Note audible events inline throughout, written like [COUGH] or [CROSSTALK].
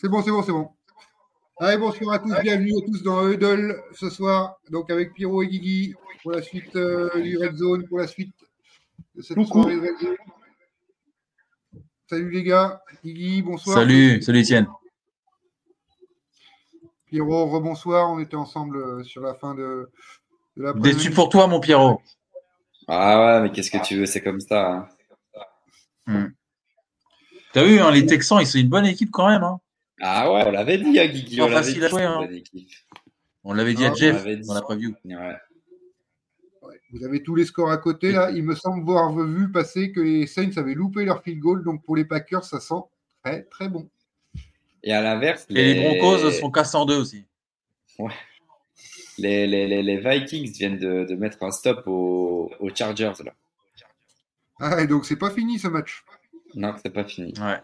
C'est bon, c'est bon, c'est bon. Allez, bonsoir à tous, bienvenue à tous dans Eudel ce soir, donc avec Pierrot et Guigui pour la suite euh, du Red Zone, pour la suite de cette soirée de Red Zone. Salut les gars, Guigui, bonsoir. Salut, salut Etienne. Pierrot, rebonsoir, on était ensemble euh, sur la fin de, de la Déçu pour toi, mon Pierrot. Ah ouais, mais qu'est-ce que tu veux, c'est comme ça. Hein. Hmm. T'as vu, hein, les Texans, ils sont une bonne équipe quand même. Hein. Ah ouais, on l'avait dit à Guigui. On Pas l'avait dit, hein. On dit à on Jeff l'avait dit. dans la preview. Ouais. Ouais, Vous avez tous les scores à côté là. Il me semble voir vu passer que les Saints avaient loupé leur field goal, donc pour les Packers, ça sent très très bon. Et à l'inverse, Et les Broncos sont cassés en deux aussi. les, les, les, les Vikings viennent de, de mettre un stop aux, aux Chargers. Là. Ah, et donc c'est pas fini ce match. Non, c'est pas fini. Ouais.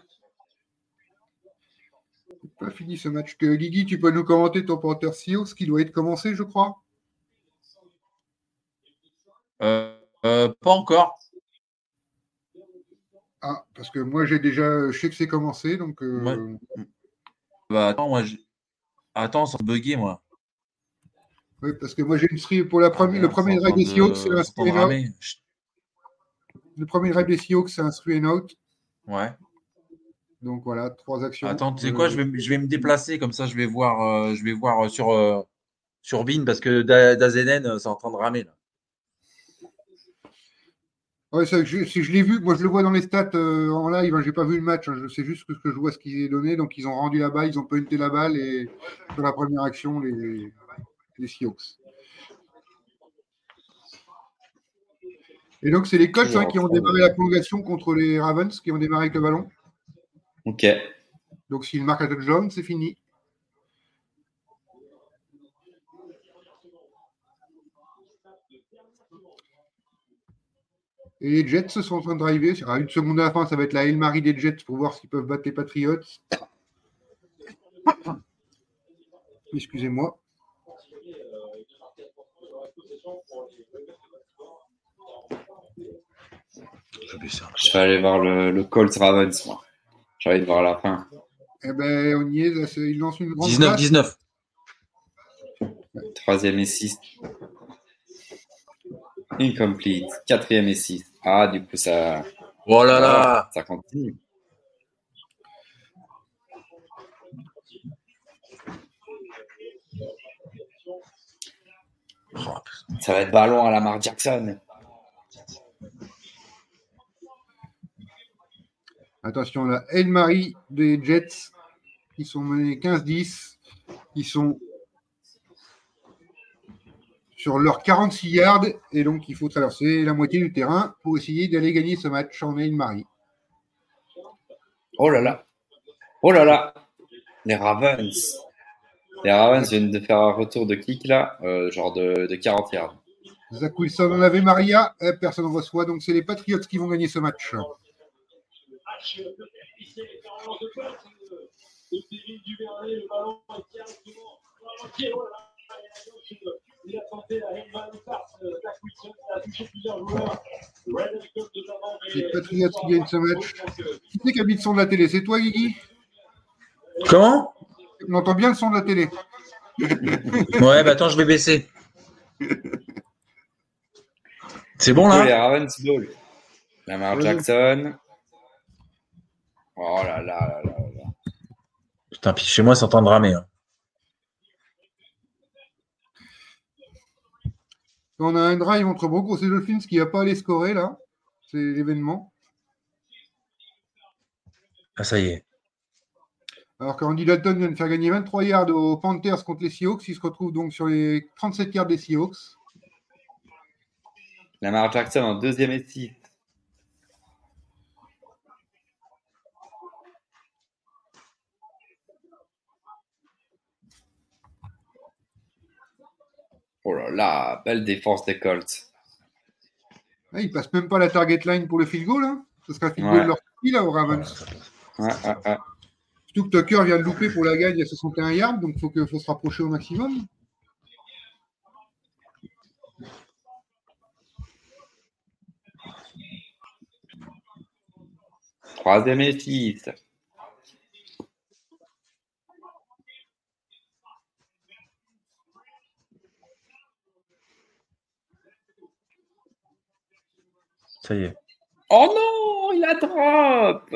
Pas fini ce match. Guigui, tu peux nous commenter ton Panther Seahawks qui doit être commencé, je crois. Euh, euh, pas encore. Ah, parce que moi j'ai déjà, je sais que c'est commencé, donc. euh, Ouais. Bah attends, moi j'ai. Attends, sans bugger, moi. ouais, parce que moi j'ai une stream pour la première, le premier drive des Seahawks, c'est un out. Chut. Le premier des Seahawks, c'est un out. Ouais. Donc voilà, trois actions. Attends, tu sais Euh, quoi, je vais, je vais me déplacer, comme ça je vais voir, euh, je vais voir sur, euh, sur Bean, parce que Da- Dazenen, euh, c'est en train de ramer. Là. Ouais, ça, je, si je l'ai vu, moi je le vois dans les stats euh, en live, hein, j'ai pas vu le match, hein, je sais juste que, ce que je vois ce qu'ils ont donné, donc ils ont rendu la balle, ils ont punté la balle et sur la première action, les, les Seahawks. Et donc c'est les Colts hein, qui ont démarré la prolongation contre les Ravens, qui ont démarré avec le ballon. Ok. Donc s'ils marquent un touchdown, c'est fini. Et les Jets se sont en train de driver. À une seconde à la fin, ça va être la El Marie des Jets pour voir s'ils peuvent battre les Patriots. Excusez-moi. Je vais aller voir le, le Colts Ravens, moi. J'ai envie de voir la fin. Eh ben, on y est. là, Ils lancent une grande 19, passe. 19. Troisième et six. Incomplete. Quatrième et six. Ah, du coup, ça, Oh là là ça continue. Ça va être ballon à Lamar Jackson. Attention, la El Marie des Jets. Ils sont menés 15-10. Ils sont sur leurs 46 yards. Et donc, il faut traverser la moitié du terrain pour essayer d'aller gagner ce match en El Marie. Oh là là. Oh là là. Les Ravens. Les Ravens viennent de faire un retour de kick là, euh, genre de, de 40 yards. Zach Wilson en avait Maria. Personne ne reçoit. Donc, c'est les Patriots qui vont gagner ce match. Les Patriots qui gagnent ce match. Qui c'est qui habite le son de la télé C'est toi, Guigui? Comment? On entend bien le son de la télé. Ouais, bah attends, je vais baisser. C'est bon les là? Ravens ball. Lamar. Jackson. Oh là là là là là. Putain, puis chez moi, c'est en train de ramer. hein. On a un drive entre Broncos et Dolphins qui va pas aller scorer là. C'est l'événement. Ah, ça y est. Alors qu'Andy Dalton vient de faire gagner 23 yards aux Panthers contre les Seahawks. Il se retrouve donc sur les 37 yards des Seahawks. Lamar Jackson en deuxième et six. Oh là là, belle défense des Colts. Ah, ils passent même pas la target line pour le field goal. Hein. Ce sera field goal Ouais. leur petit, là, au Ravens. Ouais, ouais, ouais. Surtout que Tucker vient de louper pour la gagne à 61 yards, donc il faut, que- faut se rapprocher au maximum. Troisième et six. Ça y est. Oh non, il a drop.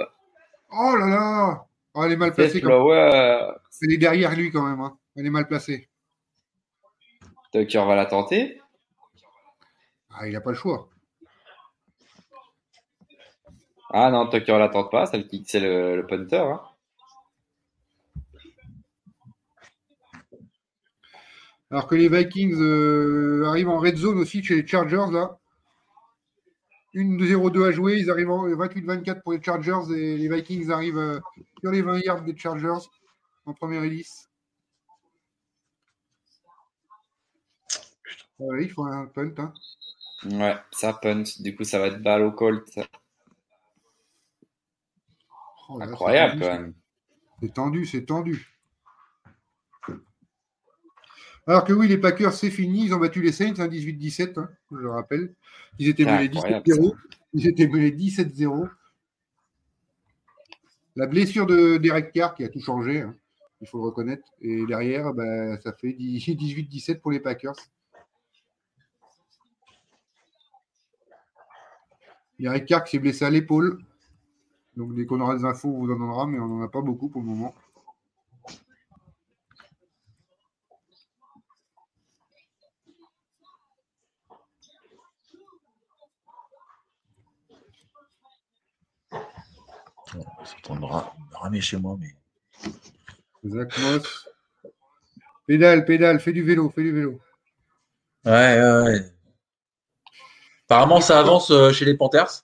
Oh là là oh, Elle est mal placée. Quand... Flower. Elle est derrière lui quand même. hein. Elle est mal placée. Tucker va la tenter. Ah, il n'a pas le choix. Ah non, Tucker la tente pas, celle qui c'est le, le punter. hein. Alors que les Vikings euh, arrivent en red zone aussi chez les Chargers là. Une 0-2 à jouer, ils arrivent en 28-24 pour les Chargers et les Vikings arrivent euh, sur les 20 yards des Chargers en première hélice. Ouais, il faut un punt. Hein. Ouais, ça punt. Du coup, ça va être balle au Colt. Oh Incroyable quand même. C'est tendu, c'est tendu. Alors que oui, les Packers, c'est fini. Ils ont battu les Saints, hein, 18-17, hein, je le rappelle. Ils étaient menés incroyable, 17-0. Ils étaient menés 17-0. La blessure de Derek Carr qui a tout changé, hein, il faut le reconnaître. Et derrière, bah, ça fait 18-17 [LAUGHS] pour les Packers. Derek Carr qui s'est blessé à l'épaule. Donc dès qu'on aura des infos, on vous en donnera, mais on n'en a pas beaucoup pour le moment. On chez moi, mais. Zach Moss. Pédale, pédale, fais du vélo, fais du vélo. Ouais, ouais, ouais. Apparemment, ça avance euh, chez les Panthers.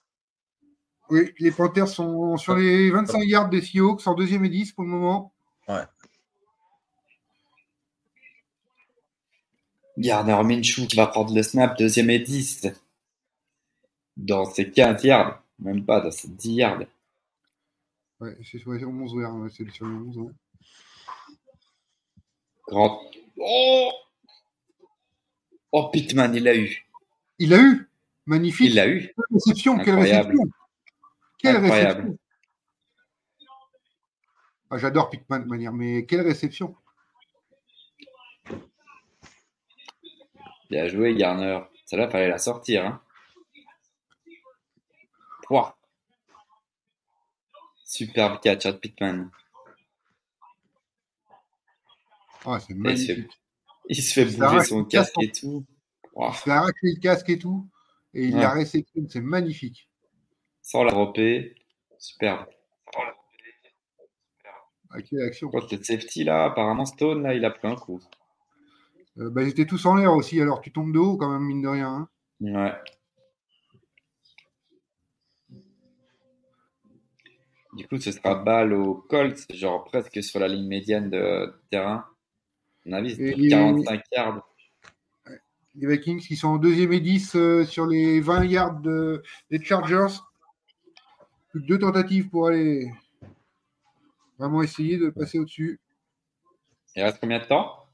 Oui, les Panthers sont sur les 25 yards des Seahawks en deuxième et 10 pour le moment. Gardner Minshew qui va prendre le snap, deuxième et 10. Dans ses 15 yards. Même pas, dans ses 10 yards. Ouais, c'est sur les 11 ouais, c'est sur les 11. ouais. Grand. Oh Oh, Pittman, il l'a eu. Il l'a eu? Magnifique Il l'a eu. Quelle réception Quelle réception Quelle Incroyable. réception Ah, J'adore Pickman de manière, mais quelle réception Bien joué, Garner. Celle-là, fallait la sortir. Hein. Pouah. Superbe catch de Pittman. Ah, c'est Et il, se fait, magnifique. il se fait bouger son casque casque. et tout. Pouah. Il s'est arraché le casque et tout, et il Ouais. l'a réceptionné, c'est magnifique. Sans la dropper. Superbe. Ah, quelle action Contre le safety, là, apparemment, Stone, là, il a pris un coup. Euh, bah, Ils étaient tous en l'air aussi, alors tu tombes de haut quand même, mine de rien. hein. Ouais. Du coup, ce sera balle au Colts, genre presque sur la ligne médiane de terrain. À mon avis, c'est Et- 45 yards. Les Vikings qui sont en deuxième et 10 euh, sur les 20 yards de- des Chargers. Plus que deux tentatives pour aller vraiment essayer de passer au-dessus. Il reste combien de temps?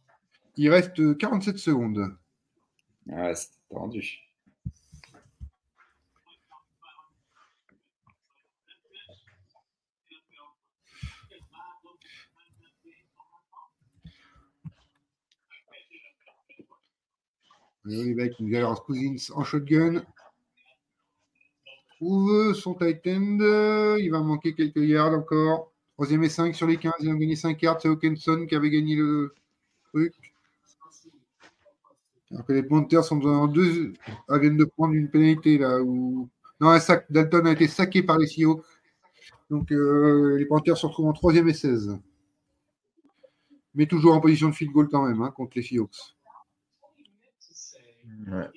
Il reste euh, 47 secondes. Ouais, c'est tendu. Alors, les Vikings, alors Cousins en shotgun. Trouve son tight end? Il va manquer quelques yards encore. Troisième et 5 sur les 15. Ils ont gagné 5 yards. C'est Hawkinson qui avait gagné le truc. Alors que les Panthers sont en deux. ah, viennent de prendre une pénalité là. Où... Non, un sac. Dalton a été saqué par les Seahawks. Donc euh, les Panthers se retrouvent en troisième et 16. Mais toujours en position de field goal quand même hein, contre les Seahawks. Ouais.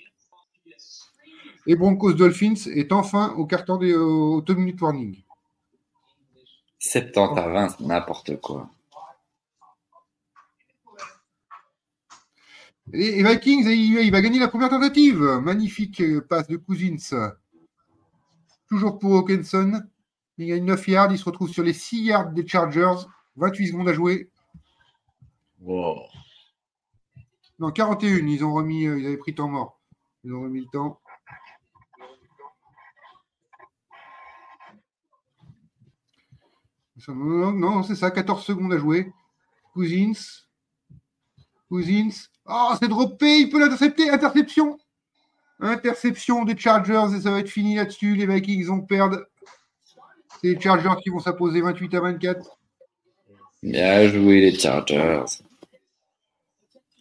Et Broncos Dolphins est enfin au carton des au 2 minutes warning. 70 à 20, c'est n'importe quoi. Les Vikings, il, il va gagner la première tentative. Magnifique passe de Cousins. Toujours pour Hawkinson. Il gagne 9 yards. Il se retrouve sur les 6 yards des Chargers. 28 secondes à jouer. Wow. Non, 41. Ils ont remis, euh, ils avaient pris temps mort. Ils ont remis le temps. Non, non, c'est ça, 14 secondes à jouer. Cousins. Cousins. Oh, c'est droppé, il peut l'intercepter. Interception. Interception des Chargers et ça va être fini là-dessus. Les Vikings vont perdre. C'est les Chargers qui vont s'imposer 28 à 24. Bien joué, les Chargers.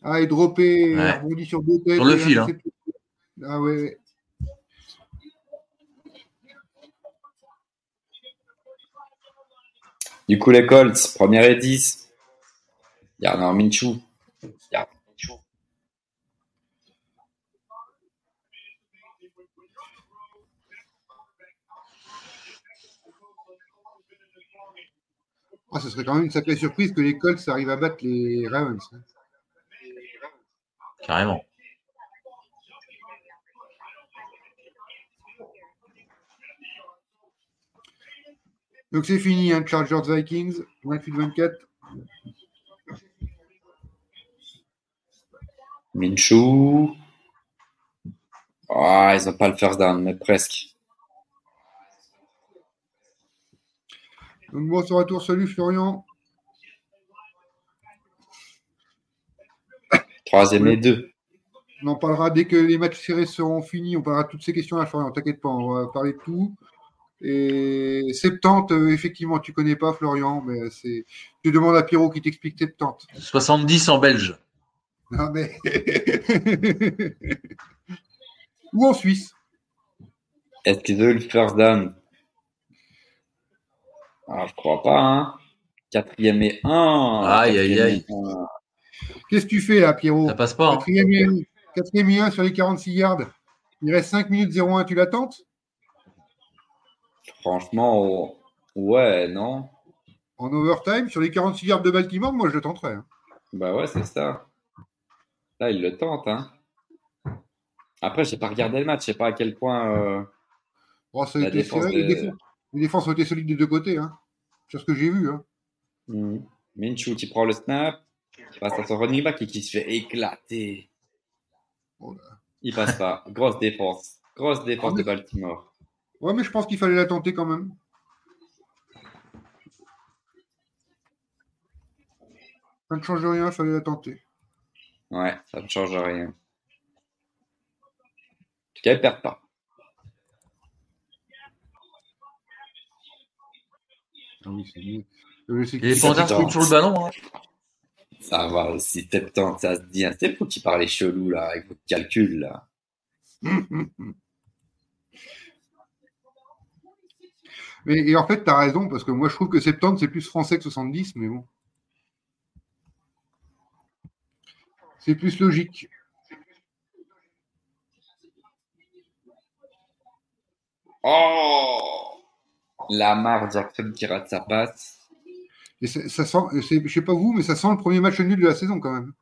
Ah, et droppé, Ouais. rebondi sur deux têtes. Sur le fil, hein. Ah ouais, ouais. Du coup, les Colts, première et 10. Gardner Minshew. Gardner Minshew. Ah, ce serait quand même une sacrée surprise que les Colts arrivent à battre les Ravens. hein. Carrément. Donc c'est fini, hein, Chargers Vikings, 28-24. Minshew. Ah, ils n'ont pas le first down, mais presque. Donc bon, sur retour, salut Florian. Troisième et deux. On en parlera dès que les matchs serrés seront finis. On parlera de toutes ces questions-là, Florian. T'inquiète pas, on va parler de tout. Et 70, euh, effectivement, tu connais pas Florian, mais c'est. Tu demandes à Pierrot qui t'explique 70. 70 en belge. Non, mais. [LAUGHS] Ou en Suisse. Est-ce qu'ils ont eu le first down ah, Je crois pas, hein. Quatrième et un. Aïe, aïe, aïe. Qu'est-ce que tu fais là, Pierrot Ça passe pas. hein. Quatrième et, un- quatrième et un sur les 46 yards. Il reste 5 minutes 01, tu l'attentes? Franchement, oh, ouais, non. En overtime, sur les 46 yards de Baltimore, moi je le tenterais. hein. Bah ouais, c'est ça. Là, il le tente, hein. Après, j'ai pas regardé le match, je sais pas à quel point. euh, Oh, ça a La été défense serré, de- les, défenses, les défenses ont été solides des deux côtés. Hein. Sur ce que j'ai vu. Hein. hmm. Minshew qui prend le snap, qui passe à son running back et qui se fait éclater. Oh. Il passe pas. [LAUGHS] Grosse défense. Grosse défense mais- de Baltimore. Ouais, mais je pense qu'il fallait la tenter quand même. Ça ne change rien, il fallait la tenter. Ouais, ça ne change rien. En tout cas, ils perdent pas. Ah oui, c'est mieux. Euh, les Panthers courent sur le ballon. hein. Ça va aussi, 70, ça se dit. C'est pour qui parlez chelou, là, avec vos calculs, là. [LAUGHS] Mais, et en fait, tu as raison, parce que moi je trouve que 70 c'est plus français que 70, mais bon. C'est plus logique. Oh Lamar Jackson qui rate sa passe. Et ça, sent, c'est- je sais pas vous, mais ça sent le premier match nul de la saison quand même.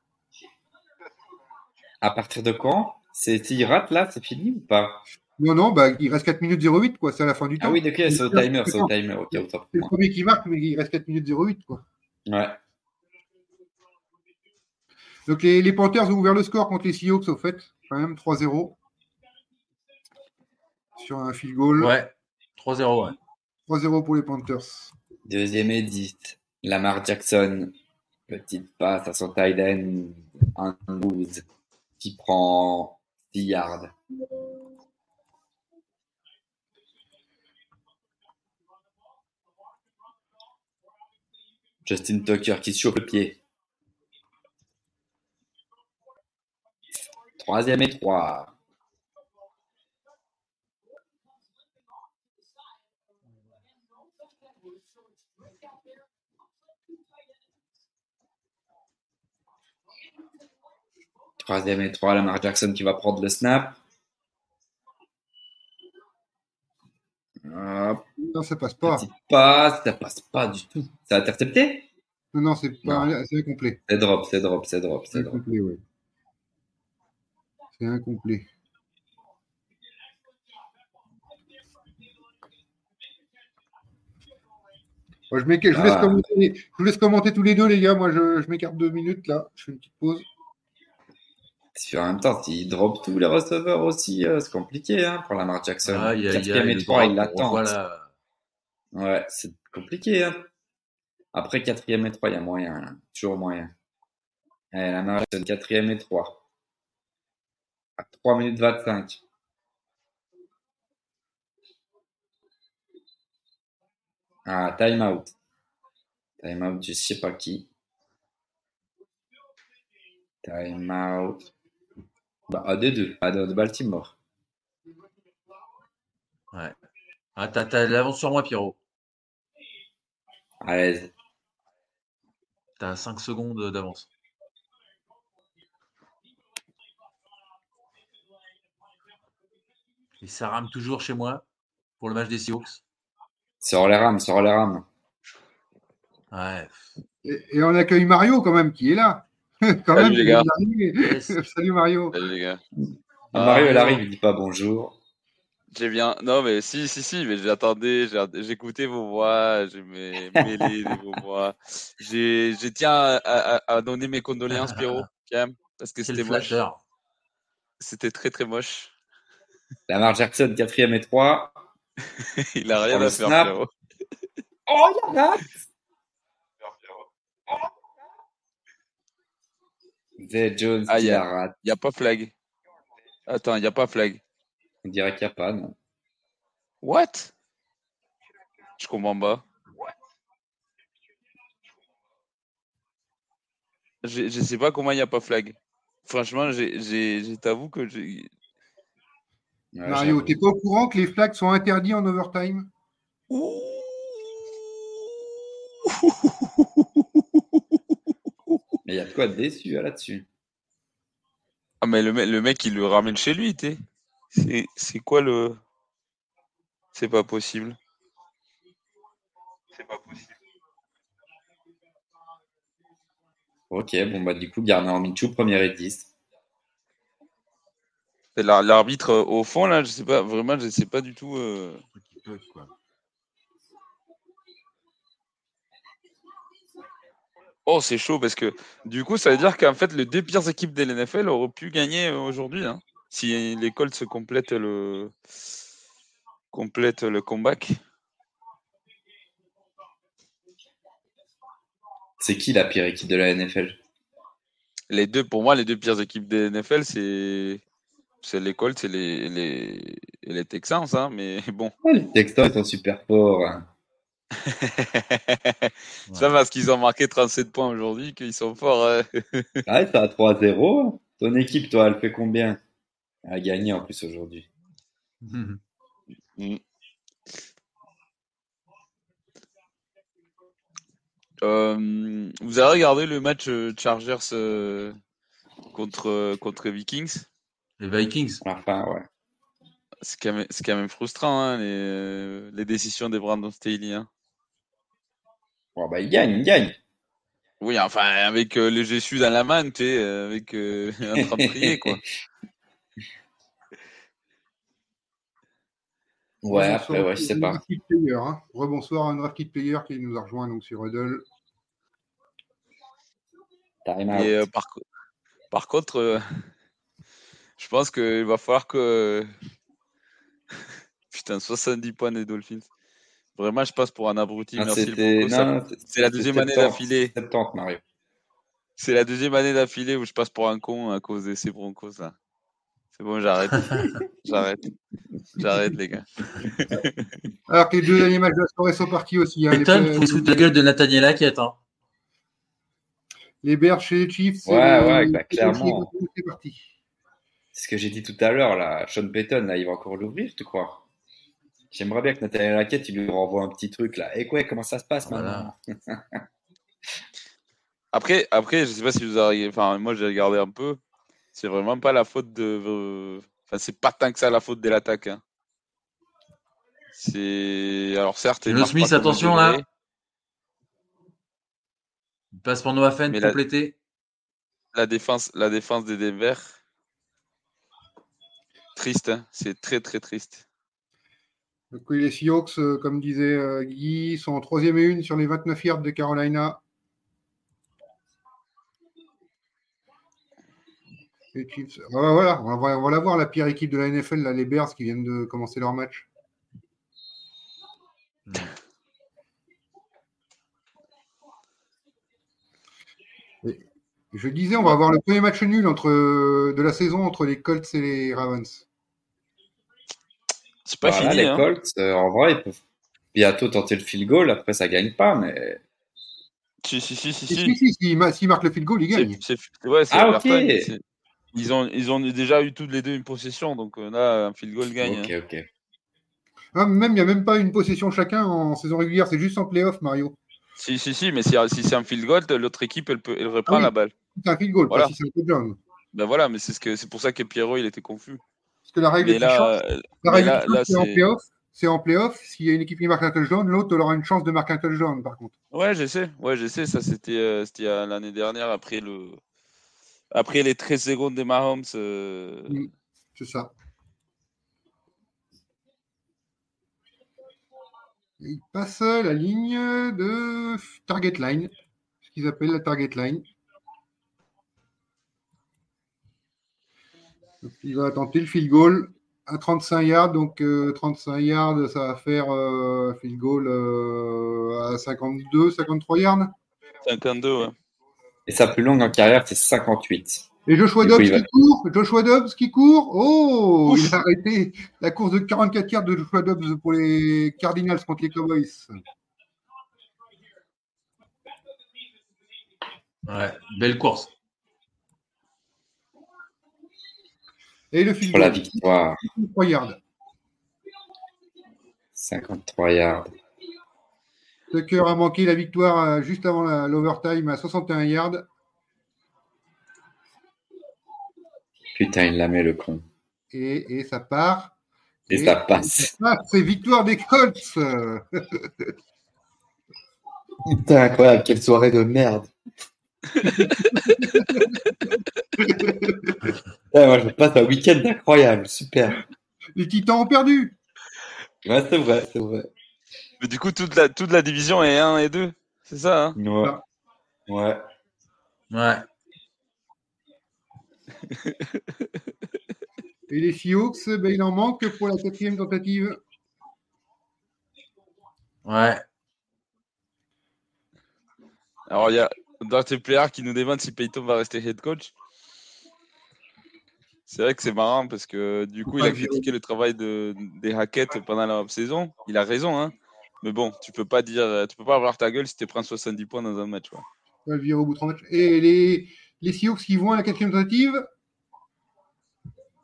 À partir de quand? C'est s'il rate là, c'est fini ou pas? Non, non, bah, il reste 4 minutes 08, quoi, c'est à la fin du temps. Ah oui, ok, c'est au timer, c'est au timer. Ok, autant pour C'est le premier qui marque, mais il reste 4 minutes 08, quoi. Ouais. Donc les, les Panthers ont ouvert le score contre les Seahawks, au fait, quand même 3-0. Sur un field goal. Ouais. 3-0, ouais. 3-0 pour les Panthers. Deuxième 10. Lamar Jackson. Petite passe à son tight end. Un 12. Qui prend 10 yards. Justin Tucker qui se chauffe le pied. Troisième et trois. Troisième et trois, Lamar Jackson qui va prendre le snap. Hop, Non, ça passe pas. petite passe, ça passe pas du tout. C'est intercepté Non, non, c'est pas c'est incomplet. C'est drop, c'est drop, c'est drop, c'est drop. incomplet, ouais. C'est incomplet. Je, je vous laisse Ah. commenter, je vous laisse commenter tous les deux, les gars. Moi, je, je m'écarte deux minutes là. Je fais une petite pause. Puis en même temps, s'il drop tous les receveurs aussi, euh, c'est compliqué hein, pour Lamar Jackson. Quatrième et le trois, il l'attend. Voilà. Ouais, c'est compliqué. Hein. Après quatrième et trois, il y a moyen. là. Toujours moyen. Eh, Lamar Jackson, quatrième et trois. À 3 minutes 25. Ah, time out. Time out, je sais pas qui. Time out. Bah, à des deux, à de Baltimore. Ah, t'as, t'as de l'avance sur moi, Pierrot. À l'aise. T'as 5 secondes d'avance. Et ça rame toujours chez moi pour le match des Seahawks. Sur les rames, sur les rames. Ouais. Et, et on accueille Mario quand même, qui est là. [LAUGHS] quand Salut, même, les gars. [LAUGHS] Salut Mario. Salut les gars. Et Mario, Ah, il non. arrive, il dit pas bonjour. J'ai bien. Non, mais si, si, si, mais j'attendais, j'ai- j'écoutais vos voix, j'ai mes- mêlé de vos voix. J'ai, j'ai tiens à, à- à donner mes condoléances, Pierrot, [LAUGHS] quand même, parce que c'était moche. C'était très, très moche. Lamar Jackson, quatrième et trois. Il a rien à faire, snap. Pierrot. Oh, il y a Zay Jones Ah, qui il y a- la rate. Il n'y a pas flag. Attends, il n'y a pas flag. On dirait qu'il n'y a pas, non. What? Je comprends pas. Je, je sais pas comment il n'y a pas flag. Franchement, j'ai, j'ai, je t'avoue que j'ai. Ouais, Mario, t'es pas au courant que les flags sont interdits en overtime? Mais il y a de quoi être déçu hein, là-dessus. Ah, mais le, mec- le mec, il le ramène chez lui, tu sais. C'est, quoi le. C'est pas possible. C'est pas possible. Ok, bon, bah, du coup, Garner Minshew, première et 10. Et l'ar- L'arbitre, euh, au fond, là, je sais pas, vraiment, je sais pas du tout. euh, Oh, c'est chaud parce que du coup, ça veut dire qu'en fait, les deux pires équipes de l'NFL auraient pu gagner euh, aujourd'hui. hein, si les Colts se complètent le complètent le comeback. C'est qui la pire équipe de la NFL Les deux, pour moi, les deux pires équipes de l'NFL, c'est c'est les Colts et les, les, les Texans. Hein, mais [LAUGHS] bon, Les Texans, sont super forts. hein. [LAUGHS] ça parce qu'ils ont marqué 37 points aujourd'hui, qu'ils sont forts. hein. [LAUGHS] Ah, t'as 3-0. Ton équipe, toi, elle fait combien Elle a gagné en plus aujourd'hui? Mm. Euh, vous avez regardé le match euh, Chargers euh, contre, euh, contre Vikings? Les Vikings. À la fin, ouais. C'est quand, même- c'est quand même frustrant, hein, les, euh, les décisions de Brandon Staley. hein. Bon, bah, il gagne, il gagne. Oui, enfin, avec euh, le Jésus dans la main, tu sais, euh, avec euh, [LAUGHS] en train de prier, quoi. [LAUGHS] Ouais, après, ouais, je sais à un pas. player, hein. Rebonsoir à un draft kit player qui nous a rejoint donc sur Huddle. Time out. Et euh, par, par contre, euh, je pense qu'il va falloir que. [LAUGHS] Putain, 70 points des Dolphins. Vraiment, je passe pour un abruti. Non, Merci le c'est la deuxième année 70, d'affilée. 70, Mario. C'est la deuxième année d'affilée où je passe pour un con à cause de ces Broncos là. C'est bon, j'arrête. [LAUGHS] j'arrête. J'arrête, les gars. [LAUGHS] Alors que les deux derniers matchs de la soirée sont partis aussi. hein. Les, Peyton, Bears- faut se foutre de la gueule de Nathaniel Hackett. Hein. les Bears chez les Chiefs. Ouais, et ouais, les- bah, clairement. C'est parti. C'est ce que j'ai dit tout à l'heure, là. Sean Payton, là, il va encore l'ouvrir, tu crois? J'aimerais bien que Nathaniel Hackett, il lui renvoie un petit truc, là. Et quoi, comment ça se passe maintenant Voilà. [LAUGHS] Après, après, je sais pas si vous avez. Enfin, moi, j'ai regardé un peu. C'est vraiment pas la faute de. Enfin, c'est pas tant que ça la faute de l'attaque. hein. C'est. Alors, certes. pas Smith, attention, là. Il passe pour Noah Fent Mais la- complété. La défense, la défense des Denver. Triste, hein. c'est très très triste. Donc, les Seahawks, euh, comme disait euh, Guy, sont en troisième et une sur les 29 yards de Carolina. Chiefs. Ah, bah, voilà, on va, on va la voir, la pire équipe de la NFL, là, les Bears qui viennent de commencer leur match. Et je disais, on va avoir le premier match nul entre, de la saison entre les Colts et les Ravens. C'est pas Voilà, fini. les hein. Colts, euh, en vrai, ils peuvent bientôt tenter le field goal. Après, ça gagne pas, mais. Si, si, si, si. Si, si. si, si, s'ils ma- s'ils marquent le field goal, ils gagnent. C'est- c'est- ouais, c'est Ah, ok. Ils ont, ils ont déjà eu toutes les deux une possession, donc euh, là, un field goal gagne. Ok, hein. ok. Ah, même, il n'y a même pas une possession chacun en saison régulière, c'est juste en playoff, Mario. Si, si, si, mais si, si c'est un field goal, l'autre équipe, elle, peut, elle reprend Ah oui. la balle. C'est un field goal, Voilà. pas si c'est un touchdown. Ben voilà, mais c'est ce que c'est pour ça que Pierrot, il était confus. Parce que la règle Mais là, euh, la règle là, là, c'est en playoff. C'est en playoff. S'il y a une équipe qui marque un touchdown, l'autre aura une chance de marquer un touchdown, par contre. Ouais, je sais. Ouais, je sais. Ça, c'était euh, c'était euh, l'année dernière après le après les 13 secondes des Mahomes. euh. C'est ça. Et Il passe la ligne de target line, ce qu'ils appellent la target line. Donc, il va tenter le field goal à 35 yards. Donc euh, 35 yards, ça va faire euh, field goal euh, à 52, 53 yards. 52, ouais. Et sa plus longue en carrière, c'est 58. Et Joshua Dobbs va- qui court, Joshua Dobbs qui court? Oh, Ouf. il a arrêté la course de 44 yards de Joshua Dobbs pour les Cardinals contre les Cowboys. Ouais, belle course. Et le field Pour la victoire, 3 yards. 53 yards. Tucker a manqué la victoire euh, juste avant l'overtime à 61 yards. Putain, il la met le con. Et, et ça part. Et ça passe. C'est victoire des Colts. Putain, incroyable, quelle soirée de merde. [LAUGHS] Ouais, moi, je passe un week-end incroyable, super. Les Titans ont perdu. Ouais, c'est vrai, c'est vrai. Mais du coup, toute la, toute la division est 1 et 2. C'est ça, hein? Ouais. Ouais. Ouais. Et les Seahawks, ben, il en manque pour la quatrième tentative. Ouais. Alors, il y a Dante Player qui nous demande si Peyton va rester head coach. C'est vrai que c'est marrant parce que du coup, il a critiqué le travail de, des Hackett pendant la saison. Il a raison, hein. Mais bon, tu peux pas dire, tu peux pas avoir ta gueule si tu prends 70 points dans un match. quoi. Virer au bout de 30 matchs. Et les, les Seahawks qui vont à la quatrième tentative,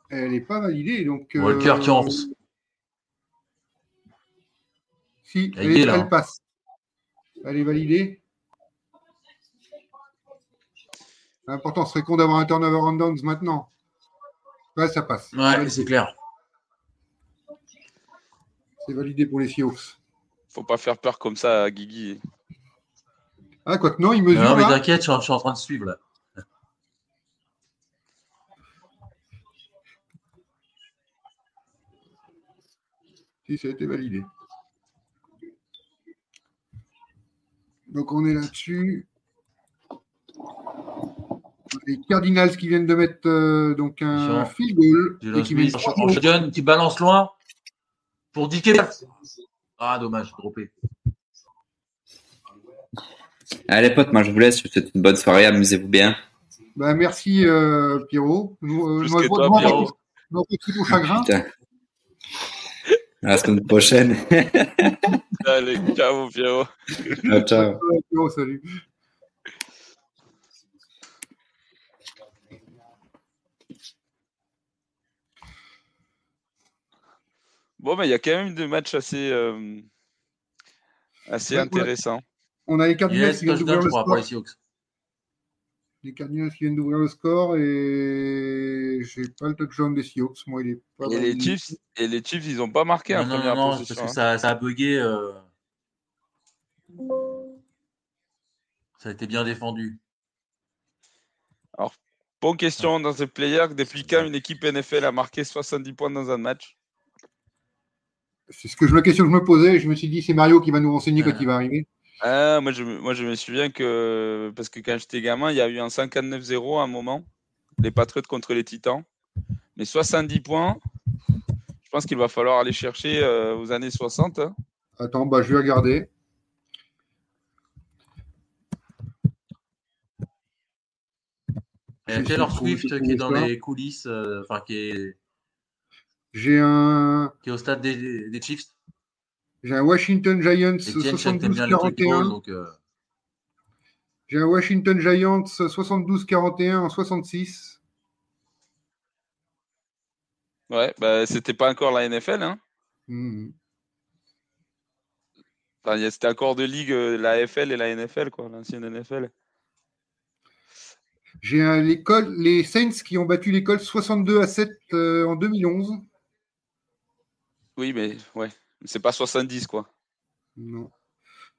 elle n'est pas validée. Donc, euh, Walker qui en lance. Si, Elle est, elle hein. passe. Elle est validée. L'important serait con d'avoir un turnover on downs maintenant. Ouais, ça passe. Ouais, c'est clair. C'est validé pour les Seahawks. Faut pas faire peur comme ça à Guigui. Ah, quoi que non, il mesure Non, mais t'inquiète, je suis je suis en train de suivre là. Si, ça a été validé. Donc on est là-dessus. Les Cardinals qui viennent de mettre euh, donc un field goal. Et qui Smith balance loin pour Dick Ah, dommage, droppé. Allez, potes, moi, je vous laisse. Je vous souhaite une bonne soirée. Amusez-vous bien. Bah, merci euh, Pierrot. Nous, euh, Plus que nous, toi, Pierrot. au chagrin. Putain. À la semaine prochaine. Allez, ciao, Pierrot. ciao, ciao. Ouais, Pierrot, salut. Bon, mais il y a quand même des matchs assez, euh, assez Ouais, intéressants. On a les Cardinals Yes, qui viennent d'ouvrir le score. les Cardinals qui viennent d'ouvrir le score et j'ai pas le touchdown des Seahawks. Moi, il est pas Et les. Chiefs, et les Chiefs, ils ont pas marqué en Non, non, première non, non, parce que hein. ça, ça a bugué. euh, Ça a été bien défendu. Bonne question dans ce player. Depuis quand une équipe NFL a marqué 70 points dans un match? C'est ce que je, la question que je me posais. Je me suis dit, c'est Mario qui va nous renseigner quand Ah. il va arriver. Ah, moi, je, me- moi, je me souviens que, parce que quand j'étais gamin, il y a eu un 59-0 à un moment, les Patriots contre les Titans. Mais 70 points, je pense qu'il va falloir aller chercher euh, aux années 60. hein. Attends, bah, je vais regarder. Il y a Taylor Swift qui est dans les coulisses, euh, enfin qui est, J'ai un, qui est au stade des, des Chiefs. j'ai un Washington Giants Etienne, je sais que t'aimes bien les trucs drôles, 72-41. donc euh, J'ai un Washington Giants 72-41 en 66. Ouais, bah, c'était pas encore la NFL. Hein. Hmm. Enfin, c'était encore de ligue, euh, la AFL et la NFL, quoi, l'ancienne NFL. J'ai un- les, Col- les Saints qui ont battu les Colts 62 à 7 euh, en 2011. Oui, mais ouais, c'est pas 70, quoi. Non.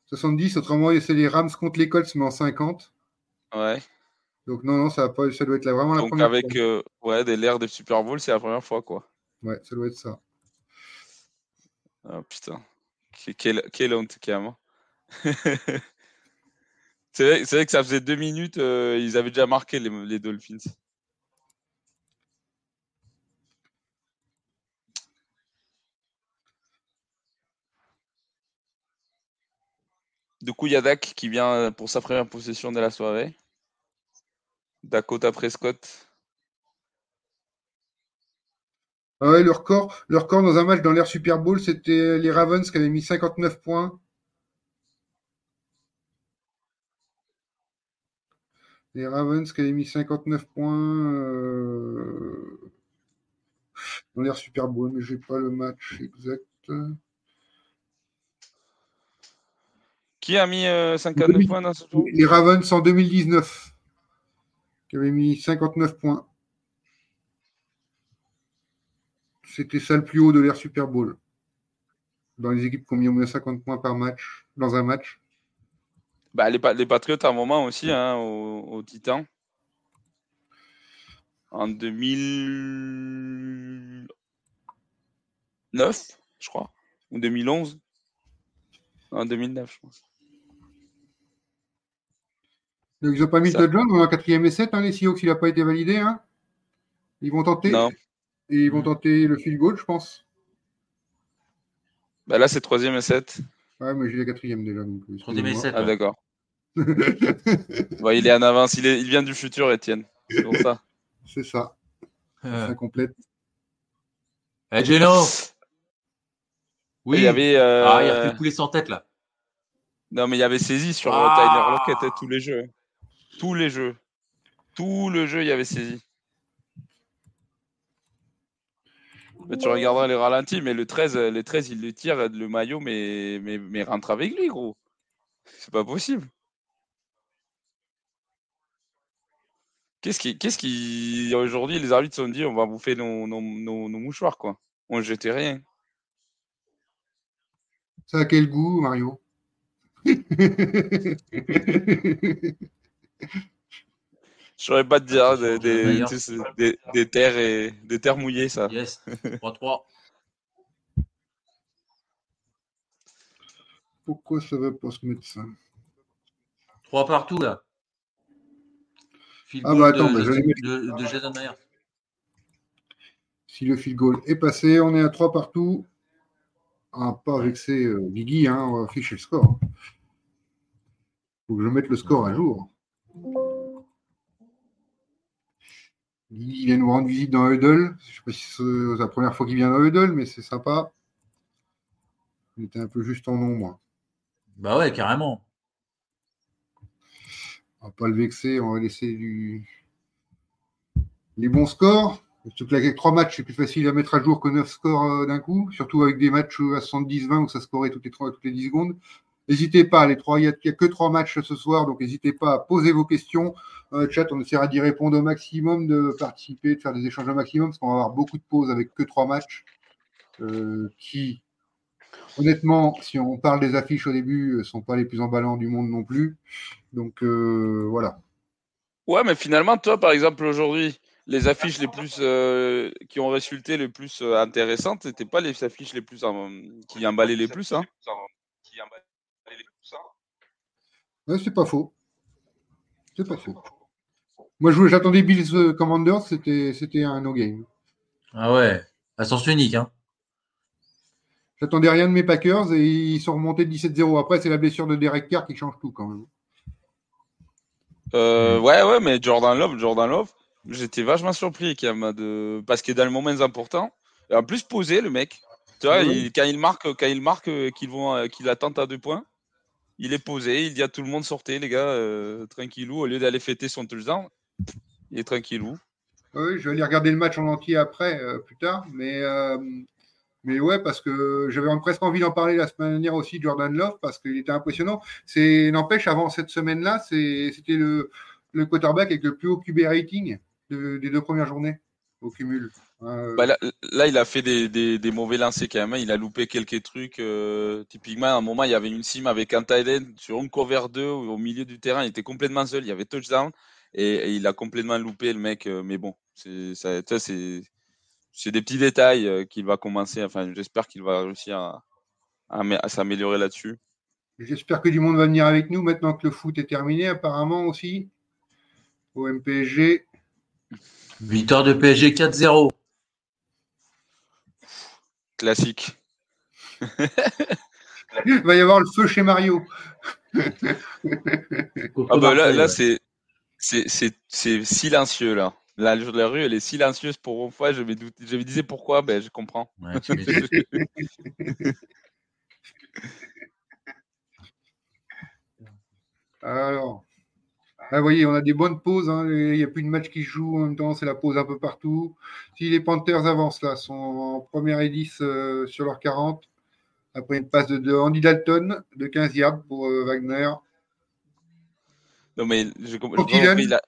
70, autrement, c'est les Rams contre les Colts, mais en 50. Ouais. Donc, non, non, ça, va pas, ça doit être la- vraiment la Donc, première avec fois. euh, ouais, des l'ère des Super Bowl, c'est la première fois, quoi. Ouais, ça doit être ça. Ah putain. Que- Quelle, quelle honte, carrément. [LAUGHS] c'est vrai, c'est vrai que ça faisait deux minutes, euh, ils avaient déjà marqué les, les Dolphins. Du coup, il y a Dak qui vient pour sa première possession de la soirée. Dakota Prescott. Ah ouais, le record, dans un match dans l'ère Super Bowl, c'était les Ravens qui avaient mis 59 points. Les Ravens qui avaient mis 59 points euh, dans l'ère Super Bowl, mais j'ai pas le match exact. Qui a mis euh, 59 points dans ce tour Les Ravens en 2019 qui avaient mis 59 points. C'était ça le plus haut de l'ère Super Bowl. Dans les équipes qui ont mis au moins 50 points par match, dans un match. bah, les, les Patriots à un moment aussi, hein, au, au Titan. En 2009, je crois. Ou 2011. En 2009, je pense. Donc, ils n'ont pas mis Ça- le touchdown, on est en quatrième et 7, hein, les Seahawks, il n'a pas été validé. Hein. Ils vont tenter. Non. Et ils vont tenter le field goal, je pense. Bah, là, c'est troisième et 7. Ouais, mais j'ai la quatrième déjà. Donc, euh, Troisième et excusez-moi. sept. Ah, Ouais. d'accord. [LAUGHS] Il est en avance. Il, est, il vient du futur, Étienne. C'est pour ça. C'est ça. Euh, Ça complète. Eh, Geno Oui. Il y avait, euh, Ah, il a fait poulet sans tête là. Non, mais il y avait saisi sur Ah. Tyler Lockett hein, tous les jeux. Tous les jeux. Tout le jeu, il y avait saisi. Mais tu regarderas les ralentis, mais le 13, euh, les 13 il le tire le maillot, mais, mais, mais rentre avec lui, gros. C'est pas possible. Qu'est-ce qui, qu'est-ce qui, aujourd'hui, les arbitres se sont dit, on va bouffer nos, nos, nos, nos mouchoirs, quoi. On jetait rien. Ça a quel goût, Mario? [LAUGHS] Je saurais pas te dire, des, des, D'ailleurs. tu sais, des, des terres et des terres mouillées, ça. Yes. [LAUGHS] 3-3. Pourquoi ça va pas se mettre ça? 3 partout là. Field Ah bah attends, de, bah, je vais de, de Jason Myers. Si le field goal est passé, on est à 3 partout. Ah, pas vexer euh, Guigui, hein, on va afficher le score. faut que je mette le score à jour. Guigui vient nous rendre visite dans Huddle. Je sais pas si c'est la première fois qu'il vient dans Huddle, mais c'est sympa. Il était un peu juste en nombre. Bah ouais, carrément. On va pas le vexer, on va laisser du... les bons scores. Surtout que avec trois matchs, c'est plus facile à mettre à jour que neuf scores euh, d'un coup, surtout avec des matchs à 70-20 où ça scorait toutes les, trois- toutes les 10 secondes. N'hésitez pas, les trois, il n'y a, que trois matchs ce soir, donc n'hésitez pas à poser vos questions. Le chat, on essaiera d'y répondre au maximum, de participer, de faire des échanges au maximum, parce qu'on va avoir beaucoup de pauses avec que trois matchs euh, qui, honnêtement, si on parle des affiches au début, ne sont pas les plus emballants du monde non plus. Donc euh, voilà. Ouais, mais finalement, toi, par exemple, aujourd'hui, les affiches les plus euh, qui ont résulté les plus euh, intéressantes, c'était pas les affiches les plus euh, qui emballaient les plus. Hein. Ouais, c'est pas faux. C'est pas faux. Moi, j'attendais Bills euh, Commanders, c'était c'était un no-game. Ah ouais, à sens unique. Hein. J'attendais rien de mes Packers et ils sont remontés de 17-0. Après, c'est la blessure de Derek Carr qui change tout quand même. Euh, ouais, ouais, mais Jordan Love, Jordan Love, j'étais vachement surpris quand même de parce qu'il est dans le moment important. Et en plus posé le mec. Tu vois, il- quand il marque, quand il marque euh, qu'ils vont, euh, qu'il attente à deux points, il est posé. Il dit à tout le monde sortez les gars, euh, tranquillou. Au lieu d'aller fêter son touchdown, il est tranquillou. Oui, je vais aller regarder le match en entier après, euh, plus tard. Mais, euh, mais ouais, parce que j'avais presque envie d'en parler la semaine dernière aussi, Jordan Love, parce qu'il était impressionnant. C'est N'empêche, avant cette semaine-là, c'était le, quarterback avec le plus haut QB rating de- des deux premières journées au cumul. Euh, Bah là, là, il a fait des, des, des mauvais lancers quand même. hein. Il a loupé quelques trucs. euh, typiquement, à un moment, il y avait une sim avec un tight end sur un cover 2 au milieu du terrain. Il était complètement seul. Il y avait touchdown et, et il a complètement loupé le mec. euh, mais bon, c'est c'est des petits détails qu'il va commencer. Enfin, j'espère qu'il va réussir à, à, à s'améliorer là-dessus. J'espère que du monde va venir avec nous maintenant que le foot est terminé, apparemment aussi. Au MPSG. Victoire de PSG 4-0. Classique. Il va y avoir le feu chez Mario. Ah bah là, là c'est c'est c'est c'est silencieux là. La, la rue, elle est silencieuse pour une fois. Je me, doute- je me disais pourquoi, ben je comprends. Ouais, tu m'étonnes. [LAUGHS] Alors, ah, vous voyez, on a des bonnes pauses. hein. Il n'y a plus de match qui se joue. En même temps, c'est la pause un peu partout. Si les Panthers avancent là, sont en première et 10 euh, sur leur 40. Après une passe de, de Andy Dalton de 15 yards pour euh, Wagner. Non mais je comprends. Dylan. La,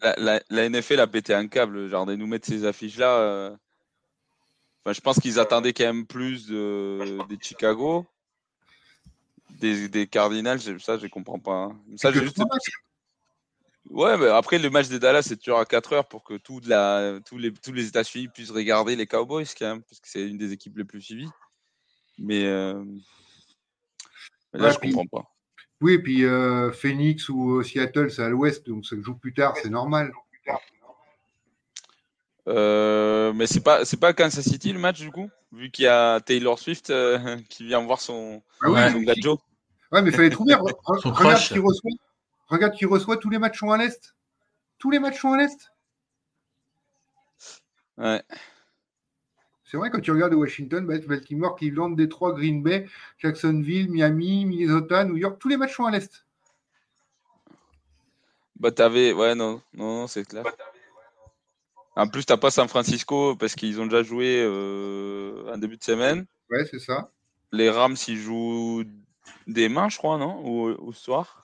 la, la, la NFL a pété un câble, genre de nous mettre ces affiches là. Enfin, je pense qu'ils attendaient quand même plus de, des Chicago, des, des Cardinals. Ça, je comprends pas. hein. Ça, juste. Ouais, mais après le match des Dallas, c'est toujours à 4 heures pour que toute la, tous les, tous les États-Unis puissent regarder les Cowboys quand même, parce que c'est une des équipes les plus suivies. Mais, euh, mais là, Ouais, je puis- comprends pas. Oui, et puis euh, Phoenix ou euh, Seattle, c'est à l'ouest, donc ça joue plus tard, c'est normal. Euh, mais c'est pas, c'est pas Kansas City le match du coup, vu qu'il y a Taylor Swift euh, [LAUGHS] qui vient voir son, Ah oui, Ouais. son mais- gadjo. Ouais, mais il fallait trouver. Re- re- Son regarde crush. qui reçoit. Regarde qui reçoit tous les matchs sont à l'est. Tous les matchs sont à l'est. Ouais. C'est vrai, quand tu regardes Washington, Baltimore, Cleveland, Détroit, Green Bay, Jacksonville, Miami, Minnesota, New York, tous les matchs sont à l'est. Bah t'avais, ouais non, non, non, c'est clair. En plus t'as pas San Francisco parce qu'ils ont déjà joué euh, en début de semaine. Ouais, c'est ça. Les Rams ils jouent demain, je crois, non? Ou au soir?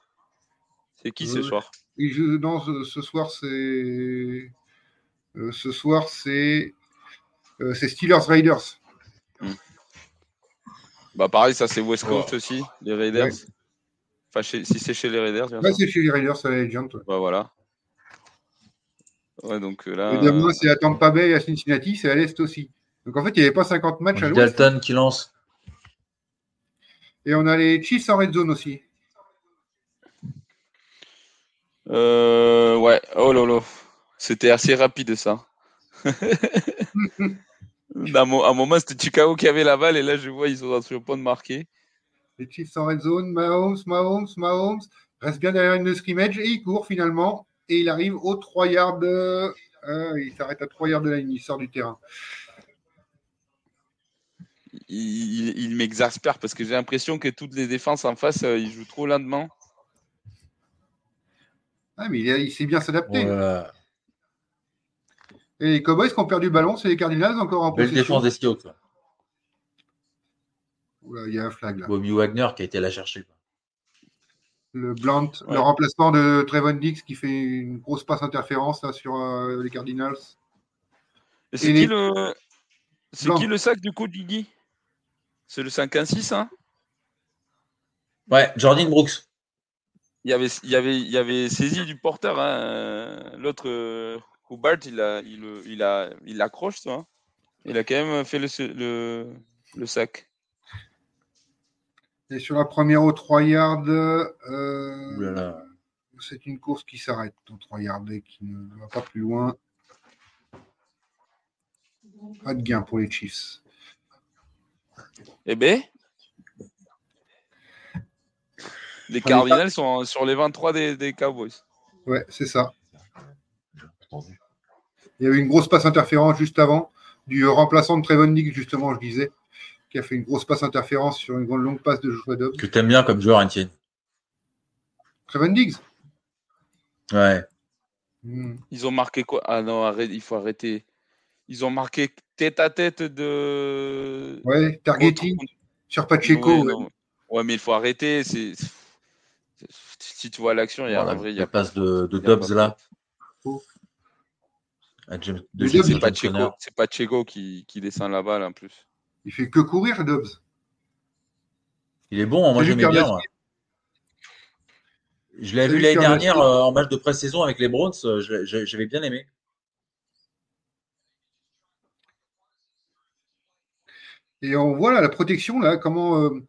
C'est qui ce soir? Non, ce, soir, c'est. euh, ce soir, c'est. euh, c'est Steelers Raiders. Bah pareil, ça c'est West Coast aussi, les Raiders. Ouais. Enfin, chez- si c'est chez les Raiders, sûr. c'est chez les Raiders, à la Legend. ouais. Bah voilà. Ouais, donc euh, là. Et demain, c'est à Tampa Bay et à Cincinnati, c'est à l'est aussi. Donc en fait, il n'y avait pas 50 matchs à l'ouest. Dalton qui lance. Et on a les Chiefs en red zone aussi. Euh, ouais, oh lolo. C'était assez rapide ça. [LAUGHS] à, un moment, c'était Chicago qui avait la balle et là, je vois, ils sont sur le point de marquer. Les Chiefs en red zone, Mahomes, Mahomes, Mahomes, reste bien derrière une scrimmage et il court finalement. Et il arrive aux 3 yards. de- euh, il s'arrête à 3 yards de la ligne, il sort du terrain. Il, il, il m'exaspère parce que j'ai l'impression que toutes les défenses en face, euh, ils jouent trop lentement. Ah, mais il, il sait bien s'adapter. Voilà. Et les Cowboys qui ont perdu le ballon, c'est les Cardinals encore en Belle défense des Seahawks. Oula, il y a un flag là. Bobby Wagner qui a été la chercher. Le Blunt, Ouais. le remplacement de Trevon Dix qui fait une grosse passe interférence là, sur euh, les Cardinals. Et c'est Et qui les- le. C'est Blanc. qui le sac du coup, Guigui C'est le 5-1-6, hein? Ouais, Jordan Brooks. Il y avait, il y avait, il y avait saisi du porteur. Hein. euh, L'autre, euh, Hubbard, il a, il, a, il l'accroche, toi. hein. Il a quand même fait le, le, le sac. Et sur la première aux 3 yards, euh, c'est une course qui s'arrête aux 3 yards et qui ne va pas plus loin. Pas de gain pour les Chiefs. Eh ben, les Cardinals sont sur les 23 des, des Cowboys. Ouais, c'est ça. Il y avait une grosse passe interférence juste avant, du remplaçant de Trevon Diggs, justement, je disais, qui a fait une grosse passe interférence sur une grande longue passe de Joshua Dobbs. Que t'aimes bien comme joueur, Etienne. Trevon Diggs Ouais. Hmm. Ils ont marqué quoi? Ah non, arrête, il faut arrêter. Ils ont marqué tête à tête de. Ouais, targeting Contre- sur Pacheco. Ouais, ouais. non. Ouais, mais il faut arrêter. C'est si tu vois l'action, il y a un vrai. il y a la passe de, de Dobbs là. James, C'est pas pas Checo qui, qui descend la balle en plus. Il fait que courir, Dobbs. Il est bon, hein, moi j'aimais bien. Moi. Je l'avais vu l'année dernière euh, en match de pré-saison avec les Browns, euh, l'ai- j'avais bien aimé. Et on voit là, la protection, là, comment euh,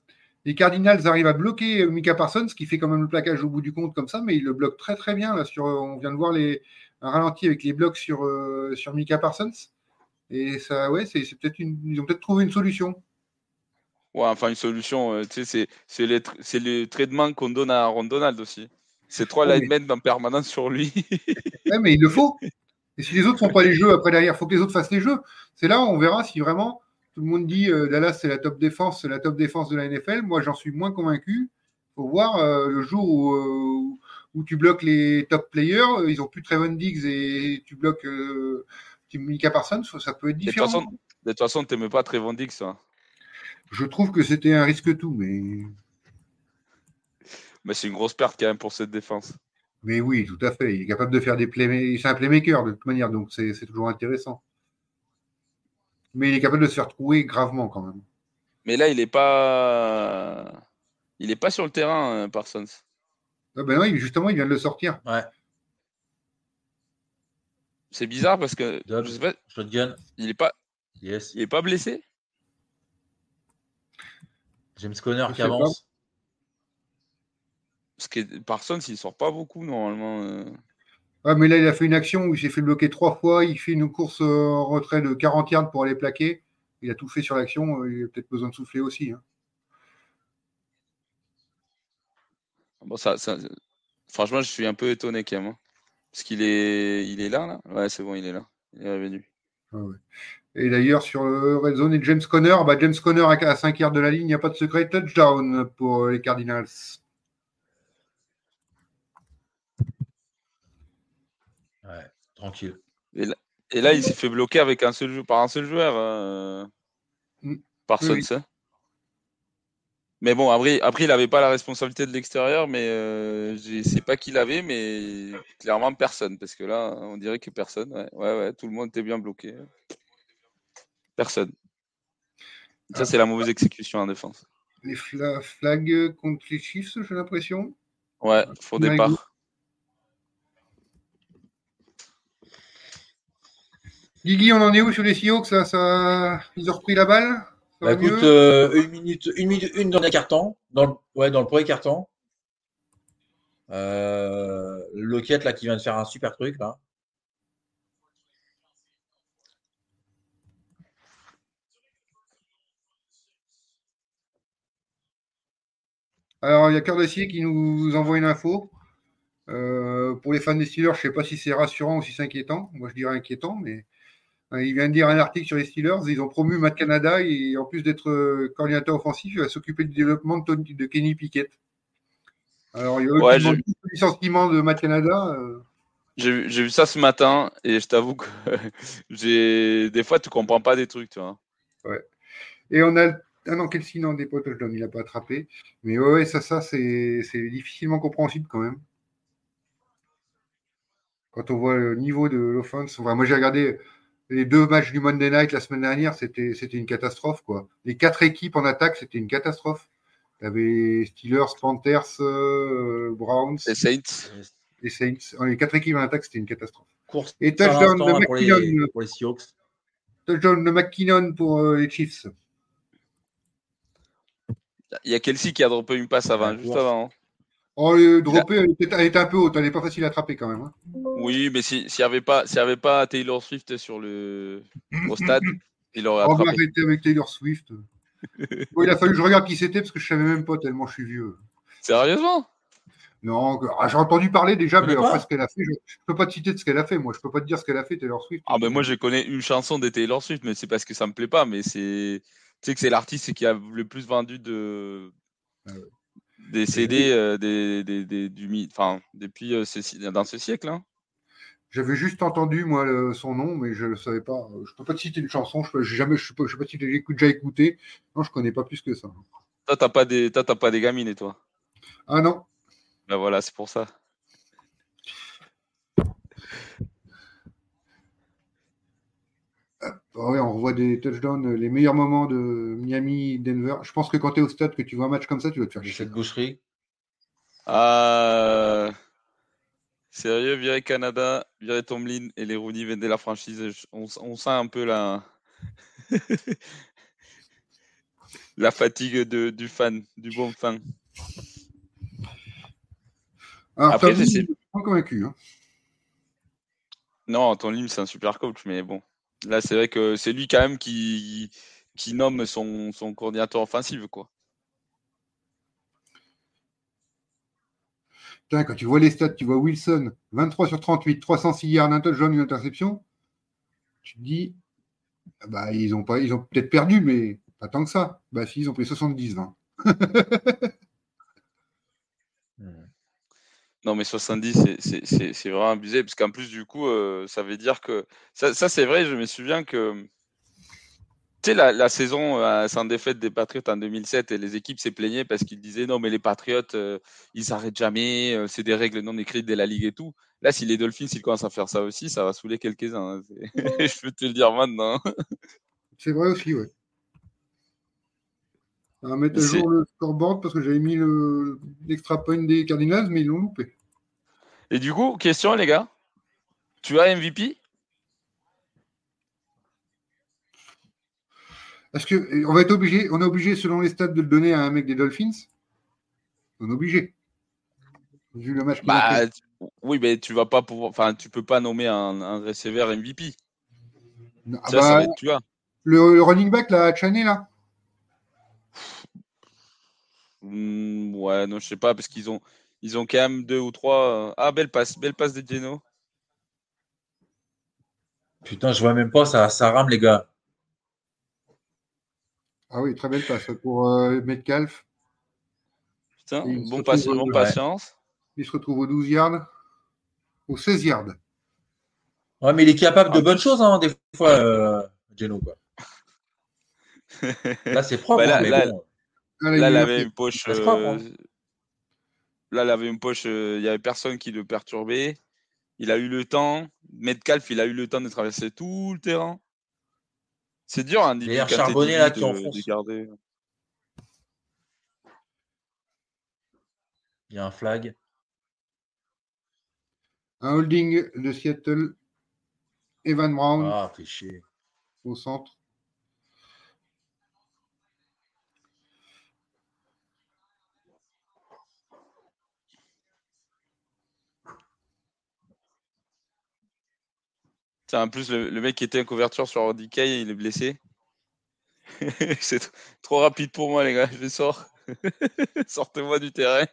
les Cardinals arrivent à bloquer Mika Parsons, qui fait quand même le plaquage au bout du compte comme ça, mais il le bloque très très bien. Là, sur, euh, on vient de voir les, un ralenti avec les blocs sur, euh, sur Mika Parsons. Et ça, ouais, c'est c'est peut-être une, ils ont peut-être trouvé une solution. Ouais, enfin, une solution, euh, tu sais, c'est- c'est les c'est le traitement qu'on donne à Aaron Donald aussi. C'est trois Ouais, linemen en permanence sur lui. [LAUGHS] Ouais, mais il le faut. Et si les autres font pas les jeux après derrière, il faut que les autres fassent les jeux. C'est là où on verra si vraiment tout le monde dit euh, Dallas c'est la top défense, c'est la top défense de la NFL. Moi j'en suis moins convaincu. faut voir euh, le jour où, euh, où tu bloques les top players, ils ont plus Trevon Diggs et tu bloques Mika Parsons, ça peut être De toute différent. façon, de toute façon, t'aimais pas Trevon Diggs, toi. Je trouve que c'était un risque tout, mais, Mais c'est une grosse perte quand même pour cette défense. mais oui, tout à fait. Il est capable de faire des plays. C'est un playmaker de toute manière, donc c'est toujours intéressant. Mais il est capable de se faire trouver gravement quand même. Mais là, il est pas, il est pas sur le terrain, euh, Parsons. Ah ben non, justement, il vient de le sortir. Ouais, C'est bizarre parce que Dobbs. je sais pas, shotgun, il est pas, yes. il est pas blessé? James Conner Je qui avance. Parce que Parsons, il sort pas beaucoup normalement. Ah, mais là, il a fait une action où il s'est fait bloquer trois fois. Il fait une course euh, en retrait de 40 yards pour aller plaquer. Il a tout fait sur l'action. euh, Il a peut-être besoin de souffler aussi. hein. Bon, ça, ça- franchement, je suis un peu étonné quand même. hein. Parce qu'il est, il est là, là? Ouais, c'est bon, il est là. Il est revenu. Ah ouais. Et d'ailleurs, sur le red zone et James Conner, bah, James Conner à à 5 yards de la ligne, il n'y a pas de secret touchdown pour euh, les Cardinals. Ouais, tranquille. Et là, il s'est fait bloquer avec un seul par un seul joueur, euh, Mm. Oui, hein. Mais bon, après, après il n'avait pas la responsabilité de l'extérieur, mais euh, je sais pas qui l'avait, mais clairement personne, parce que là, on dirait que personne. Ouais, ouais, ouais, tout le monde était bien bloqué. Personne. Ça, c'est la mauvaise exécution en défense. Les fla- flags contre les Chiefs, j'ai l'impression. Ouais, faux départ. Guigui, on en est où sur les Seahawks là ça... Ils ont repris la balle? Ça Bah, écoute, euh, une minute, une minute, une dernière carton, dans le, ouais, dans le premier carton. Euh, là qui vient de faire un super truc là. Alors, il y a Cœur d'Acier qui nous envoie une info. Euh, pour les fans des Steelers, je ne sais pas si c'est rassurant ou si c'est inquiétant. Moi, je dirais inquiétant, mais il vient de dire un article sur les Steelers. Ils ont promu Matt Canada et en plus d'être euh, coordinateur offensif, il va s'occuper du développement de, Tony- de Kenny Pickett. Alors, il y a Ouais, eu le licenciement de Matt Canada. euh, J'ai vu- ça ce matin et je t'avoue que [LAUGHS] j'ai des fois tu comprends pas des trucs, tu vois. Et on a. Ah non, Kelsey, non, des potes, il n'a pas attrapé. Mais ouais, ouais, ça, ça c'est c'est difficilement compréhensible quand même. Quand on voit le niveau de l'offense. Enfin, moi, j'ai regardé les deux matchs du Monday Night la semaine dernière, c'était c'était une catastrophe. quoi. Les quatre équipes en attaque, c'était une catastrophe. T'avais Steelers, Panthers, euh, Browns Les Saints. et Saints. Oh, Les quatre équipes en attaque, c'était une catastrophe. Course Et touchdown de pour, McKinnon. les, pour les Seahawks. Touchdown de McKinnon pour euh, les Chiefs. Il y a Kelsey qui a droppé une passe avant, juste avant. hein. Oh, le droppé, elle était, elle était un peu haute, elle n'est pas facile à attraper quand même. hein. Oui, mais si- s'il n'y avait, pas- s'il y avait pas Taylor Swift sur le... au stade, il aurait On va attrapé. arrêter avec Taylor Swift. [LAUGHS] Bon, il a fallu que je regarde qui c'était parce que je savais même pas tellement je suis vieux. Sérieusement? Non, ah, j'ai entendu parler déjà, mais après ce qu'elle a fait, je, je peux pas te citer de ce qu'elle a fait. Moi, je peux pas te dire ce qu'elle a fait, Taylor Swift. Ah, ben moi, je connais une chanson de Taylor Swift, mais c'est parce que ça me plaît pas. Mais c'est. Tu sais que c'est l'artiste qui a le plus vendu de. Ah ouais. Des CD euh, des, des, des- du mi- enfin, depuis euh, ce dans ce siècle. Hein. J'avais juste entendu moi le- son nom, mais je ne savais pas. Je peux pas te citer une chanson. Je j'ai jamais, je sais pas, je sais pas si j'ai écouté- déjà écouté. Non, je connais pas plus que ça. Toi, t'as pas des, toi, t'as pas des gamines et toi? Ah non. Ben voilà, c'est pour ça. Ah ouais, on revoit des touchdowns, euh, les meilleurs moments de Miami, Denver. Je pense que quand tu es au stade, que tu vois un match comme ça, tu vas te faire chier. Cette boucherie. Ah. Sérieux, virer Canada, virer Tomlin et les Rooney vendaient la franchise. On, on sent un peu la. [LAUGHS] la fatigue de, du fan, du bon fan. Alors, Après, je suis pas convaincu. hein. Non, Tomlin, c'est un super coach, mais bon. Là, c'est vrai que c'est lui quand même qui, qui nomme son, son coordinateur offensif, quoi. Putain, quand tu vois les stats, tu vois Wilson, 23 sur 38, 306 yards, un touchdown, une interception. Tu te dis, ah bah, ils ont, pas, ils ont peut-être perdu, mais pas tant que ça. Bah si, ils ont pris 70-20. [LAUGHS] Non, mais 70, c'est- vraiment abusé, parce qu'en plus, du coup, euh, ça veut dire que. Ça, ça, c'est vrai, je me souviens que. Tu sais, la, la saison euh, sans défaite des Patriots en 2007, et les équipes s'est plaignaient parce qu'ils disaient non, mais les Patriots, euh, ils s'arrêtent jamais, c'est des règles non écrites de la Ligue et tout. Là, si les Dolphins, ils commencent à faire ça aussi, ça va saouler quelques-uns. hein, [LAUGHS] je peux te le dire maintenant. C'est vrai aussi, ouais. On va mettre à jour le scoreboard parce que j'avais mis le- l'extra point des Cardinals, mais ils l'ont loupé. Et du coup, question, les gars. Tu as MVP Est-ce que on va être obligé, on est obligé selon les stats de le donner à un mec des Dolphins? On est obligé. Vu le match Bah, tu- oui, mais tu vas pas pouvoir. Enfin, tu peux pas nommer un, un receiver MVP. Ah ça, ça bah, va être, tu vois. le, le running back, là, Chaney, là Hmm, ouais, non, je sais pas, parce qu'ils ont, ils ont quand même deux ou trois. euh, Ah, belle passe, belle passe de Geno. Putain, je vois même pas, ça, ça rame, les gars. Ah oui, très belle passe pour euh, Metcalf. Putain, bon, bon ouais. patience. Il se retrouve aux 12 yards. Aux 16 yards. Ouais, mais il est capable de Ah. bonnes choses, hein, des fois, euh, Geno, quoi. [LAUGHS] Là, c'est propre, Bah, là- hein, mais là- bon. Ah, Là, il il a avait fait- une poche. Bah, propre, euh, hein. Là, il avait une poche. euh, Il y avait personne qui le perturbait. Il a eu le temps. Metcalf, il a eu le temps de traverser tout le terrain. C'est dur, hein, D'ailleurs, Charbonnet, là, qui enfonce. Il y a un flag. Un holding de Seattle. Evan Brown Ah, fais chier. au centre. En plus, le, le mec qui était en couverture sur DK, il est blessé. [LAUGHS] C'est trop rapide pour moi, les gars. Je sors. [LAUGHS] Sortez-moi du terrain.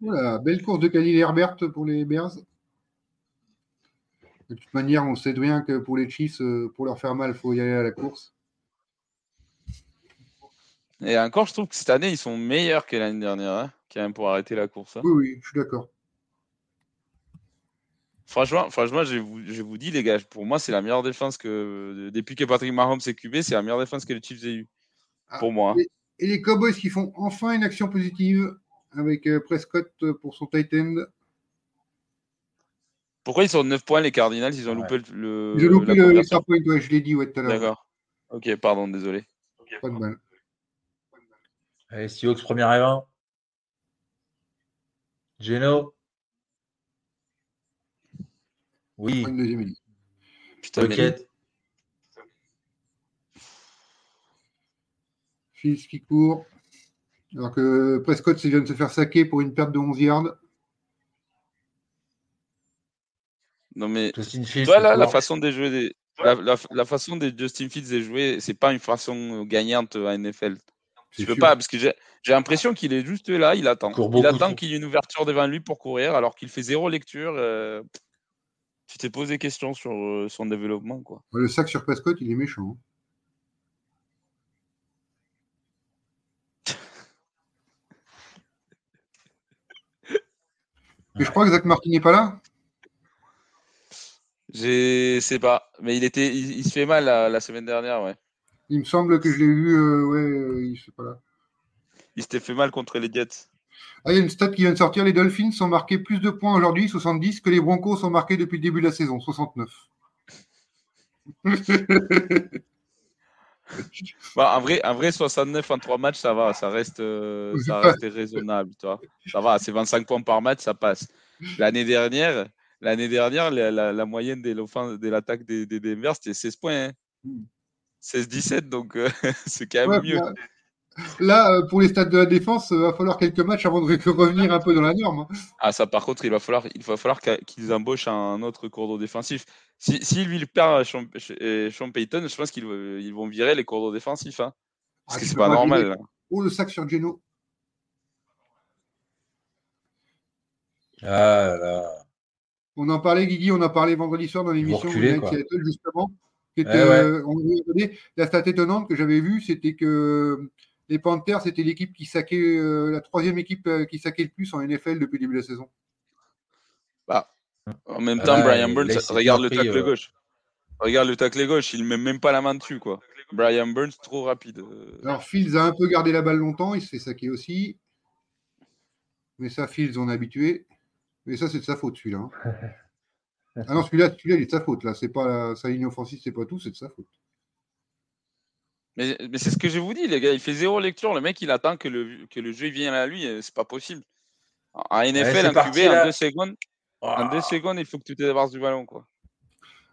Voilà, belle course de Khalil Herbert pour les Bears. De toute manière, on sait bien que pour les Chiefs, euh, pour leur faire mal, il faut y aller à la course. Et encore, je trouve que cette année, ils sont meilleurs que l'année dernière, hein, quand même, pour arrêter la course. hein. Oui, oui, je suis d'accord. Franchement, franchement je, vous, je vous dis, les gars, pour moi, c'est la meilleure défense que. Depuis que Patrick Mahomes est QB, c'est la meilleure défense que les Chiefs aient eu. Ah, Pour moi. hein. Et les Cowboys qui font enfin une action positive avec euh, Prescott euh, pour son tight end. Pourquoi ils sont 9 points, les Cardinals? Ils ont Ouais. loupé le. Ils ont loupé le extra point, ouais, je l'ai dit ouais, tout à l'heure. D'accord. Ok, pardon, désolé. Pas de mal. Allez, Seahawks, premier et 20. Geno? Oui. Une deuxième ligne. Putain, mais- Bucket. Fields qui court. Alors que Prescott vient de se faire saquer pour une perte de 11 yards. Non, mais Justin Fields. toi, là, qui la façon de jouer des. La, la- la façon de Justin Fields de jouer, c'est pas une façon gagnante à NFL. Je peux sûr. pas, parce que j'ai l'impression qu'il est juste là, il attend. Il attend qu'il y ait une ouverture devant lui pour courir, alors qu'il fait zéro lecture. euh, Tu t'es posé question sur euh, son développement, quoi. Le sac sur Prescott, il est méchant. hein. [LAUGHS] Et je crois que Zach Martin n'est pas là? Je sais pas, mais il était, il, il se fait mal la, la semaine dernière, ouais. Il me semble que je l'ai vu. euh, ouais, euh, il n'est pas là. Il s'était fait mal contre les Jets. Ah, il y a une stat qui vient de sortir. Les Dolphins ont marqué plus de points aujourd'hui, 70, que les Broncos ont marqué depuis le début de la saison, 69. [LAUGHS] Bah, en vrai, en vrai, 69 en 3 matchs, ça va, ça reste, euh, ça reste raisonnable. Ça va, c'est 25 points par match, ça passe. L'année dernière, l'année dernière, la, la- la moyenne de l'attaque des, des Denver, c'était 16 points. hein. Mm. 16-17, donc euh, [LAUGHS] c'est quand même Ouais, mieux. Là, euh, pour les stats de la défense, il va falloir quelques matchs avant de re- [LAUGHS] revenir un peu dans la norme. hein. Ah, ça, par contre, il va falloir, il va falloir qu'ils embauchent un autre cours défensif. Si, si lui, il perd Sean, euh, Sean Payton, je pense qu'ils vont- ils vont virer les cours défensifs. Hein, parce Ah, que c'est pas normal. là. Oh, le sac sur Geno. Ah là. On en parlait, Guigui, on en parlait vendredi soir dans l'émission justement. qui était, Ouais, ouais. euh, on la stat étonnante que j'avais vue, c'était que les Panthers, c'était l'équipe qui saquait, euh, la troisième équipe euh, qui saquait le plus en NFL depuis le début de la saison. En même Ah, temps, Brian Burns, regarde le tacle euh, gauche. Regarde le tacle gauche, il met même pas la main dessus, quoi. Brian Burns, trop rapide. Alors, Fields a un peu gardé la balle longtemps, il se fait saquer aussi. Mais ça, Fields, on est habitué. Mais ça, c'est de sa faute, celui-là. hein. [LAUGHS] Ah non, celui-là, celui-là, il est de sa faute. Là, c'est pas la- sa ligne offensive, c'est pas tout, c'est de sa faute. Mais, mais c'est ce que je vous dis, les gars. Il fait zéro lecture. Le mec, il attend que le, que le jeu vienne à lui. euh, C'est pas possible. En NFL, parti, QB, en deux secondes, en deux secondes, il faut que tu te débarrasses du ballon, quoi.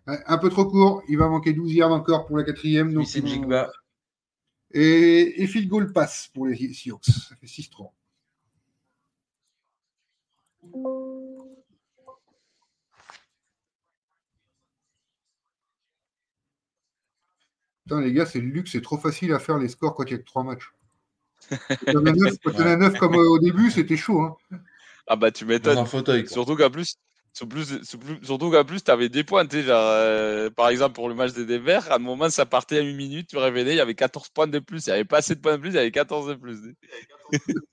Un peu trop court, il va manquer 12 yards encore pour la quatrième. Donc c'est Jigba. Et, et field goal passe pour les Seahawks. Ça fait 6-3. Putain, les gars, c'est le luxe, c'est trop facile à faire les scores quand il n'y a que 3 matchs. Quand il y en a 9, quand il y en a neuf comme euh, au début, c'était chaud. Hein. Ah bah, tu m'étonnes. Surtout qu'en plus, sur plus- sur plus- surtout qu'en plus, tu avais des points. Genre, euh, par exemple, pour le match des Denver, à un moment, ça partait à une minute, tu réveillais, il y avait 14 points de plus. Il n'y avait pas assez de points de plus, il y avait 14 de plus. [LAUGHS]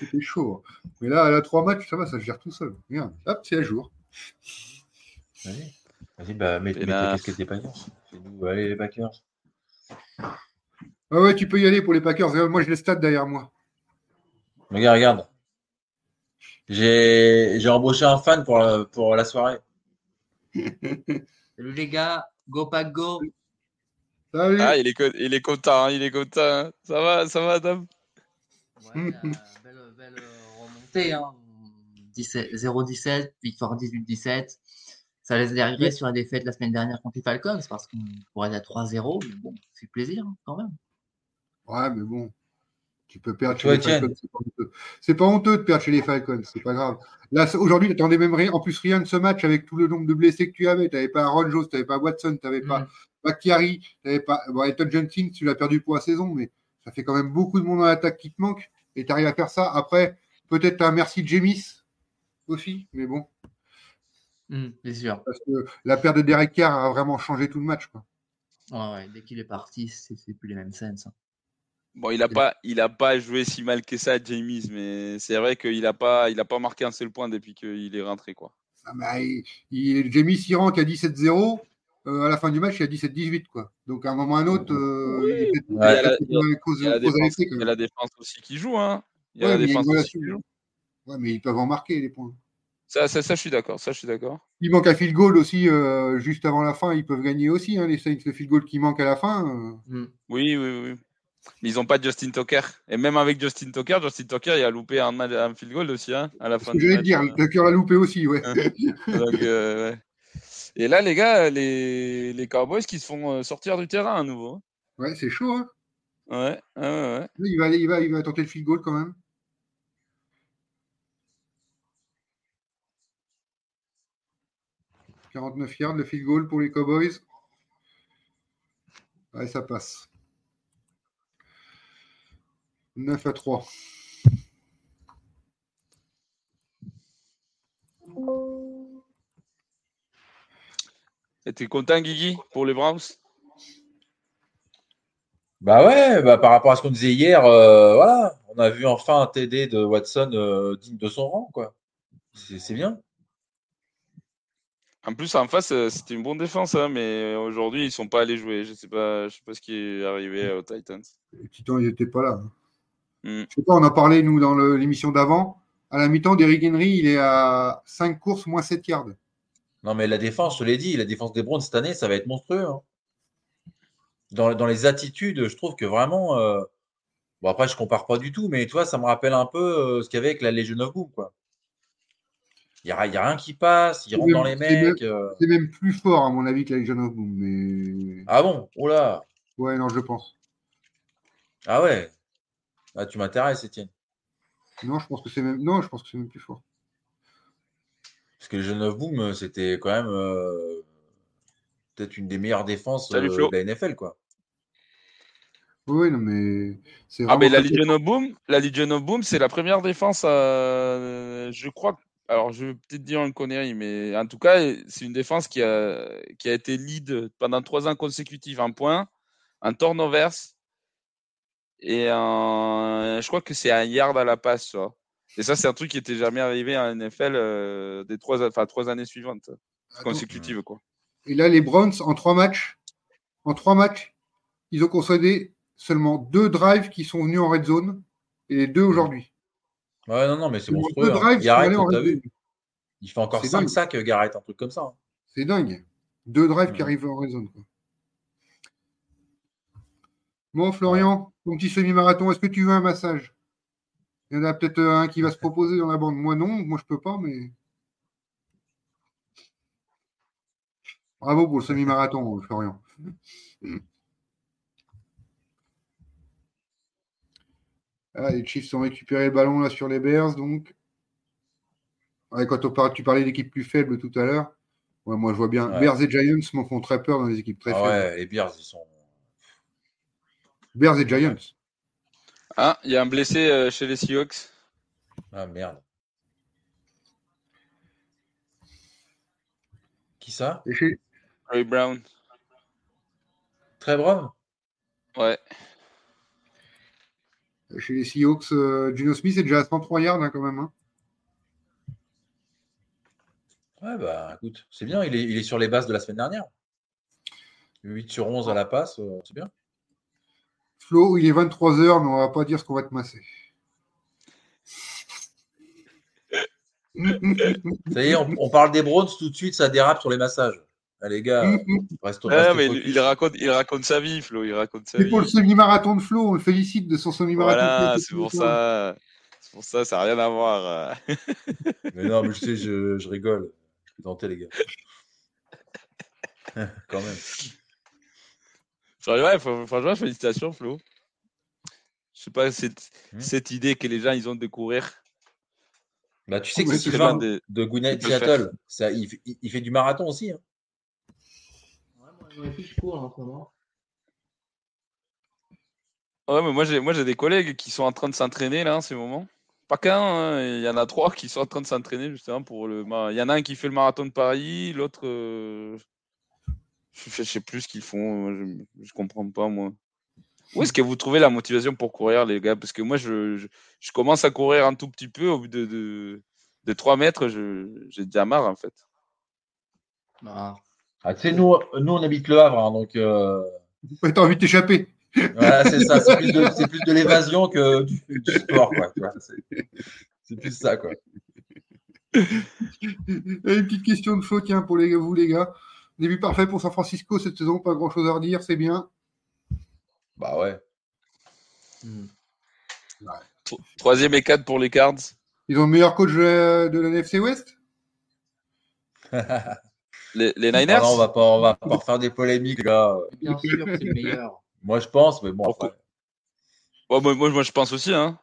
C'était chaud. hein. Mais là, à la 3 matchs, ça va, ça se gère tout seul. Regarde, hop, c'est à jour. Vas-y, Vas-y, bah, mets, Et mets là- tes casquettes des Packers. Allez, les Packers. Ah ouais, tu peux y aller pour les Packers. Moi, je les stade derrière moi. Regarde, regarde. J'ai j'ai embauché un fan pour la, pour la soirée. Salut [LAUGHS] les gars, go pack go. Salut. Ah, il est, il est content, hein, il est content. hein. Ça va, ça va, Adam Ouais, euh, belle, belle remontée. Hein. 17 0-17, victoire 18-17. Ça laisse des regrets sur la défaite la semaine dernière contre les Falcons parce qu'on pourrait être à 3-0. Mais bon, ça fait plaisir hein, quand même. Ouais, mais bon, tu peux perdre chez les. Falcons. C'est pas, honteux. C'est pas honteux de perdre chez les Falcons, c'est pas grave. Là, aujourd'hui, tu n'attendais même rien. En plus, rien de ce match avec tout le nombre de blessés que tu avais. Tu n'avais pas Aaron Jones, tu n'avais pas Watson, tu n'avais pas Mm. Bakhtiari, tu n'avais pas bon, Elton Johnson, tu l'as perdu pour la saison, mais ça fait quand même beaucoup de monde dans l'attaque qui te manque. Et tu arrives à faire ça. Après, peut-être un merci de Jamis aussi, mais bon, Mm, sûr. parce que la perte de Derek Carr a vraiment changé tout le match. Quoi. Ouais, ouais, dès qu'il est parti, c'est plus les mêmes scènes. Ça. Bon, il n'a pas, il a pas joué si mal que ça, James, mais c'est vrai qu'il n'a pas, il a pas marqué un seul point depuis qu'il est rentré, quoi. Ah bah, il, il, Jamis il rentre à 17-0. euh, à la fin du match, il y a 17-18. Quoi. Donc, à un moment ou à un autre, euh, il Ouais. y a la- cause, y a défense, il y a la défense aussi qui joue, hein. Il y a Ouais, la défense aussi qui joue. Ouais, mais ils peuvent en marquer les points. Ça, ça, ça, je suis d'accord, ça, je suis d'accord. Il manque un field goal aussi euh, juste avant la fin. Ils peuvent gagner aussi. Hein, les Saints, le field goal qui manque à la fin. euh, Mm. Oui, oui, oui. Mais ils n'ont pas Justin Tucker. Et même avec Justin Tucker, Justin Tucker, il a loupé un, field goal aussi hein, à la fin j'allais match. dire, le cœur l'a loupé aussi, ouais. Donc, euh, ouais. Et là, les gars, les, les Cowboys qui se font sortir du terrain à nouveau. hein. Ouais, c'est chaud, hein. Ouais, ouais, ouais. ouais. Il va, aller- il, va, il va tenter le field goal quand même. « 49 yards, le field goal pour les Cowboys. Ouais, ça passe. 9 à 3. Et t'es content, Guigui, pour les Browns? Bah ouais, bah par rapport à ce qu'on disait hier, euh, voilà, on a vu enfin un TD de Watson euh, digne de son rang, quoi. C'est bien. En plus, en face, euh, c'était une bonne défense, hein, mais aujourd'hui, ils sont pas allés jouer. Je sais pas, je sais pas ce qui est arrivé aux Titans. Les Titans, ils n'étaient pas là. hein. Je sais pas, on en parlait, nous, dans l'émission d'avant. À la mi-temps, Derrick Henry, il est à 5 courses, moins 7 yards. Non, mais la défense, je te l'ai dit, la défense des Browns cette année, ça va être monstrueux. hein. Dans, dans les attitudes, je trouve que vraiment. euh, Bon, après, je compare pas du tout, mais tu vois, ça me rappelle un peu euh, ce qu'il y avait avec la Legion of Boom, quoi. Il n'y a, il y a rien qui passe, ils C'est rentrent dans les mecs. euh. C'est même plus fort, à mon avis, que la Legion of Boom. Mais... Ah bon? Oh là! Ouais, non, je pense. Ah ouais! Ah, tu m'intéresses, Étienne. Non, je pense que c'est même... Non, je pense que c'est même plus fort. Parce que les Legion of Boom, euh, c'était quand même euh, peut-être une des meilleures défenses Salut, euh, de la NFL, quoi. Oui, non, mais c'est Ah, mais la Legion of Boom, la Legion of Boom, c'est la première défense, euh, je crois. Alors, je vais peut-être dire une connerie, mais en tout cas, c'est une défense qui a, qui a été lead pendant trois ans consécutifs en points, en turnovers, et en, je crois que c'est un yard à la passe. Et ça, c'est un truc qui était jamais arrivé en NFL euh, des trois, enfin, trois années suivantes Attends. consécutives, quoi. Et là, les Browns, en trois matchs, en trois matchs, ils ont concédé seulement deux drives qui sont venus en red zone et les deux aujourd'hui. Ouais, non, non, mais c'est monstrueux. Hein. Garrett, t'as red vu? Il fait encore C'est 5 dingue. sacs, euh, Garrett, un truc comme ça. hein. C'est dingue. Deux drives qui arrivent en zone. quoi. Bon, Florian, ton petit semi-marathon, est-ce que tu veux un massage? Il y en a peut-être euh, un qui va se proposer dans la bande. Moi, non. Moi, je peux pas, mais. Bravo pour le semi-marathon, euh, Florian. Ah, les Chiefs ont récupéré le ballon là sur les Bears, donc. Ouais, quand on parle, tu parlais d'équipes plus faibles tout à l'heure. Ouais, moi, je vois bien. Ouais. Bears et Giants m'en font très peur dans les équipes très Ah faibles. ouais, les Bears, ils sont. Bears et Giants. Ah, il y a un blessé euh, chez les Seahawks. Ah merde. Qui ça? Ray Brown. Très Brown? Ouais. Chez les Seahawks, euh, Geno Smith est déjà à 103 yards hein, quand même. hein. Ouais, bah écoute, c'est bien, il est, il est sur les bases de la semaine dernière. 8 sur 11 à la passe, euh, c'est bien. Flo, il est 23h, mais on va pas dire ce qu'on va te masser. Ça y est, on, on parle des Browns tout de suite, ça dérape sur les massages. Ah, les gars, reste, Ah, mais il, raconte, il raconte sa vie, Flo. Il raconte sa C'est vie. pour le semi-marathon de Flo, on le félicite de son semi-marathon. Voilà, c'est pour ça. C'est pour ça, ça n'a rien à voir. [LAUGHS] Mais non, mais je sais, je, je rigole. Je suis tenté, les gars. [LAUGHS] [LAUGHS] Quand même. Franchement, ouais, fr- franchement, félicitations, Flo. Je sais pas, cette, Hmm. cette idée que les gens ils ont de courir. Bah, tu sais que c'est Sylvain de- de Gwinnett. Seattle. Ça, il, fait- il- il fait du marathon aussi. hein. Ouais, moi, j'aurais pu, je cours en ce moment. Ouais, mais moi j'ai, moi j'ai des collègues qui sont en train de s'entraîner là en ce moment. Pas qu'un, hein, il y en a trois qui sont en train de s'entraîner justement pour le. Il y en a un qui fait le marathon de Paris, l'autre. euh, Je, sais plus ce qu'ils font, je, je comprends pas moi. Où est-ce que vous trouvez la motivation pour courir, les gars? Parce que moi, je, je, je commence à courir un tout petit peu. Au bout de, de, de 3 mètres, j'ai déjà marre, en fait. Ah. Ah, tu sais, nous, nous, on habite Le Havre, hein, donc euh, Ouais, T'as envie de t'échapper. voilà, c'est ça. C'est plus de, [LAUGHS] l'évasion que du, du sport, quoi. c'est- plus ça, quoi. Et Une petite question de Flo, tiens, pour les, vous les gars. Début parfait pour San Francisco cette saison, pas grand chose à redire, c'est bien. Bah ouais. Hmm. Tro- Troisième et quatre pour les Cards. Ils ont le meilleur coach de la NFC West [LAUGHS] Les, les Ah Niners non, on va pas, on va pas refaire des polémiques là. Bien sûr, c'est le meilleur. Moi je pense, mais bon. Pourquoi après, Ouais, moi, moi, moi, je pense aussi. Hein.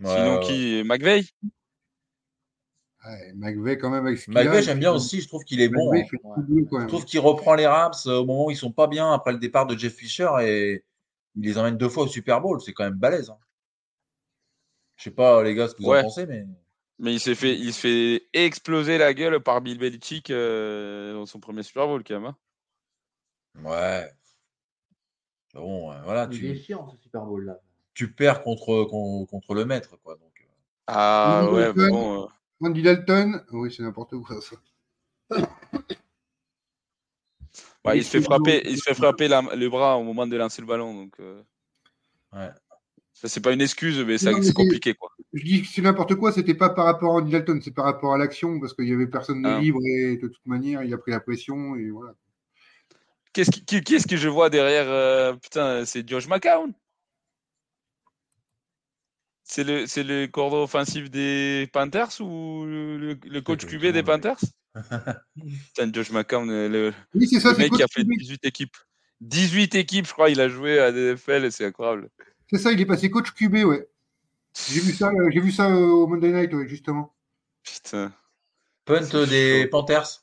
ouais, Sinon, ouais. qui McVeigh ouais, McVay, quand même, avec il j'aime bien aussi. Je trouve qu'il est bon. Hein. Je trouve qu'il reprend les Rams euh, au moment où ils sont pas bien après le départ de Jeff Fisher et il les emmène deux fois au Super Bowl. C'est quand même balèze. Hein. Je sais pas les gars ce que vous Ouais. en pensez, mais Mais il s'est fait, il se fait exploser la gueule par Bill Belichick euh, dans son premier Super Bowl, quand même. hein. ouais. Bon, euh, voilà, Il est tu, chiant ce Super Bowl là. tu perds contre, con- contre le maître, quoi. Donc, euh, Ah Andy ouais, Dalton. mais bon. euh, Andy Dalton, oui, c'est n'importe quoi, ça. ouais, il se fait frapper, il se fait frapper la- le bras au moment de lancer le ballon. Donc, euh, ouais. Ça, c'est pas une excuse, mais ça- c'est compliqué, quoi. Je dis que c'est n'importe quoi, c'était pas par rapport à Andy Dalton, c'est par rapport à l'action, parce qu'il y avait personne de Ah. libre et de toute manière, il a pris la pression et voilà. Qu'est-ce qui, qui, qui est-ce que je vois derrière euh, Putain, c'est Josh McCown. C'est le, c'est le cordon offensif des Panthers ou le, coach QB des Panthers? [LAUGHS] Putain, Josh McCown, euh, le, Oui, c'est ça, le mec qui a fait QB. 18 équipes. 18 équipes, je crois, il a joué à DFL, c'est incroyable. C'est ça, il est passé coach QB, ouais. J'ai vu ça, euh, j'ai vu ça euh, au Monday Night, ouais, justement. Putain. Punt des chaud. Panthers.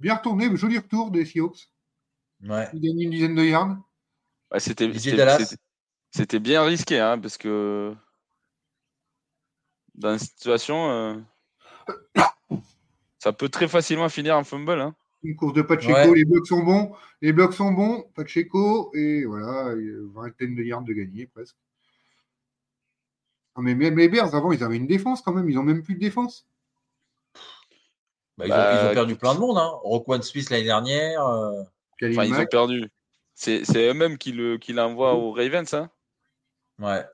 Bien retourné, joli retour des Seahawks. Ouais. Il gagne une dizaine de yards. Ouais, c'était, c'était, bien risqué, hein, parce que dans une situation, euh, [COUGHS] ça peut très facilement finir en fumble. Hein. Une course de Pacheco, Ouais. les blocs sont bons. Les blocs sont bons, Pacheco, et voilà, une vingtaine de yards de gagné presque. Mais même les Bears, avant, ils avaient une défense quand même. Ils ont même plus de défense. Bah, ils, Bah, ont, ils ont perdu plein de monde. Hein. Roquan Smith l'année dernière. euh, Enfin, ils ont perdu. C'est, eux-mêmes qui, le, qui l'envoient aux Ravens. Hein. Ouais.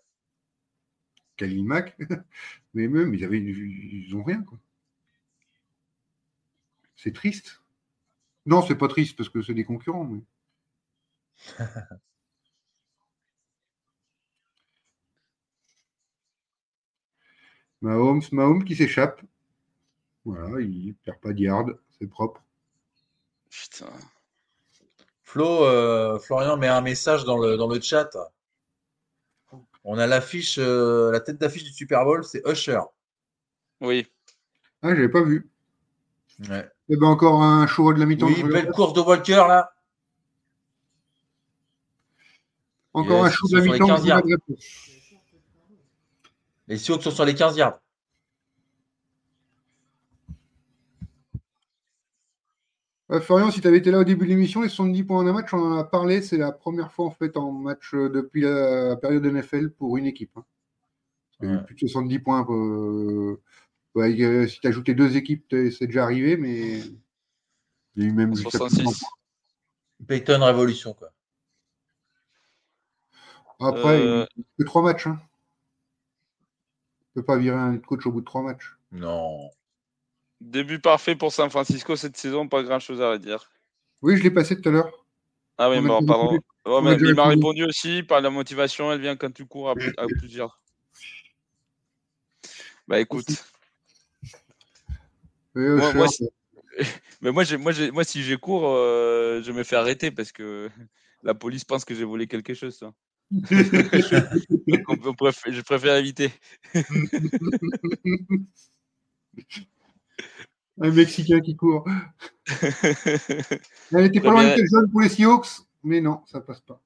Khalil Mack. [LAUGHS] mais même, ils avaient, ils ont rien, quoi. C'est triste. Non, c'est pas triste parce que c'est des concurrents. mais- [LAUGHS] Mahomes, Mahomes qui s'échappe. Voilà, il perd pas de yard, c'est propre. Putain. Flo, euh, Florian met un message dans le, dans le chat. On a l'affiche, euh, la tête d'affiche du Super Bowl, c'est Usher. Oui. Ah, j'avais pas vu. Ouais. Eh ben encore un show de la mi-temps. Oui, belle course de Walker là. Encore Yes, un show de la mi-temps. 15 je yards. regarde. Les Sioux sont sur les 15 yards. Euh, Florian, si tu avais été là au début de l'émission, les 70 points en un match, on en a parlé. C'est la première fois en fait en match euh, depuis la période NFL pour une équipe. hein. Parce que Ouais. Plus de 70 points. euh, ouais, euh, si tu ajouté deux équipes, c'est déjà arrivé, mais il y a eu même jusqu'à plus de 100 66. Peyton Révolution quoi. Après, Euh, il que trois matchs. Hein. Tu peux pas virer un coach au bout de trois matchs. Non. début parfait pour San Francisco cette saison, pas grand-chose à redire. Oui, je l'ai passé tout à l'heure. Ah oui, bon, pardon. mais il m'a répondu. aussi par la motivation, elle vient quand tu cours à, plus- à plusieurs. Bah écoute, euh, Moi- moi, si- [LAUGHS] mais moi, j'ai, moi, j'ai, moi si je cours, euh, je me fais arrêter parce que [LAUGHS] la police pense que j'ai volé quelque chose. ça. On préfère- je préfère éviter. un Mexicain qui court. [LAUGHS] Elle était pas loin de zone pour les Seahawks, mais non, ça passe pas.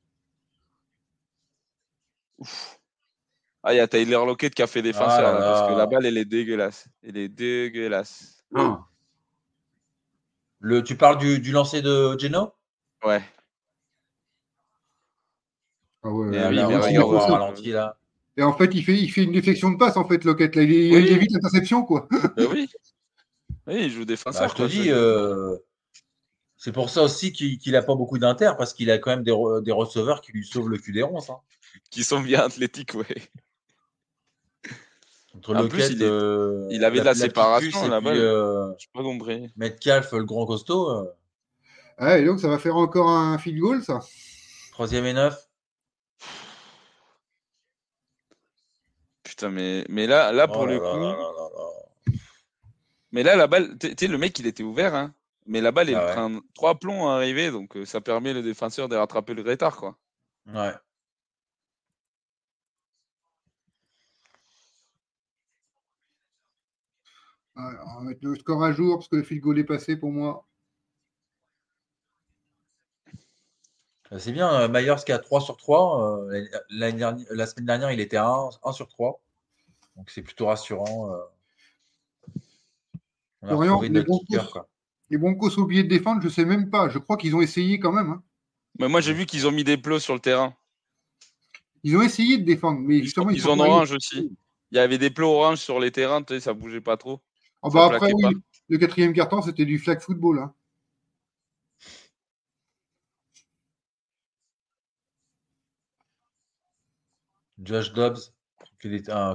Ah, il y a Tyler Lockett qui a fait défenseur Ah là là, parce que la balle, elle est dégueulasse. Elle est dégueulasse. Le, tu parles du, du lancer de Geno? Ouais. Ah ouais, Et oui, Là, on ralenti là. En fait, il fait, il fait une déflexion de passe, en fait, Lockett. Là. Il, il Oui. évite l'interception, quoi. Bah oui. Oui, il joue Bah, défenseur. je te quoi, dis, c'est- euh, c'est pour ça aussi qu'il qu'il a pas beaucoup d'inter parce qu'il a quand même des, re- des receveurs qui lui sauvent le cul des ronces. hein. Qui sont bien athlétiques, ouais. Entre En Lockett, plus, il est- euh, il avait de la séparation, balle. euh, J'ai pas compris. Metcalf, le grand costaud, euh, Ah, et donc, ça va faire encore un field goal, ça. troisième et neuf. Putain, mais, mais là, là pour Oh là le là coup. là là là là. Mais là, la balle, tu sais, le mec, il était ouvert, hein. Mais la balle, il Ah ouais. prend trois plombs à arriver, donc euh, ça permet le défenseur de rattraper le retard, quoi. Ouais. Alors, on va mettre le score à jour parce que le field goal est passé pour moi. Euh, C'est bien, euh, Myers qui a 3 sur 3. euh, la semaine dernière, il était à 1, 1 sur 3. Donc c'est plutôt rassurant. euh. On a les Broncos. kicker, quoi. Les Broncos ont oublié de défendre, je sais même pas. Je crois qu'ils ont essayé quand même. hein. Mais moi, j'ai vu qu'ils ont mis des plots sur le terrain. Ils ont essayé de défendre, mais Ils, justement, ils ils sont en pas orange aussi. Il y avait des plots orange sur les terrains, tu sais, ça bougeait pas trop. Ah bah après, oui, pas. le quatrième carton, c'était du flag football. hein. Josh Dobbs. qu'il était un-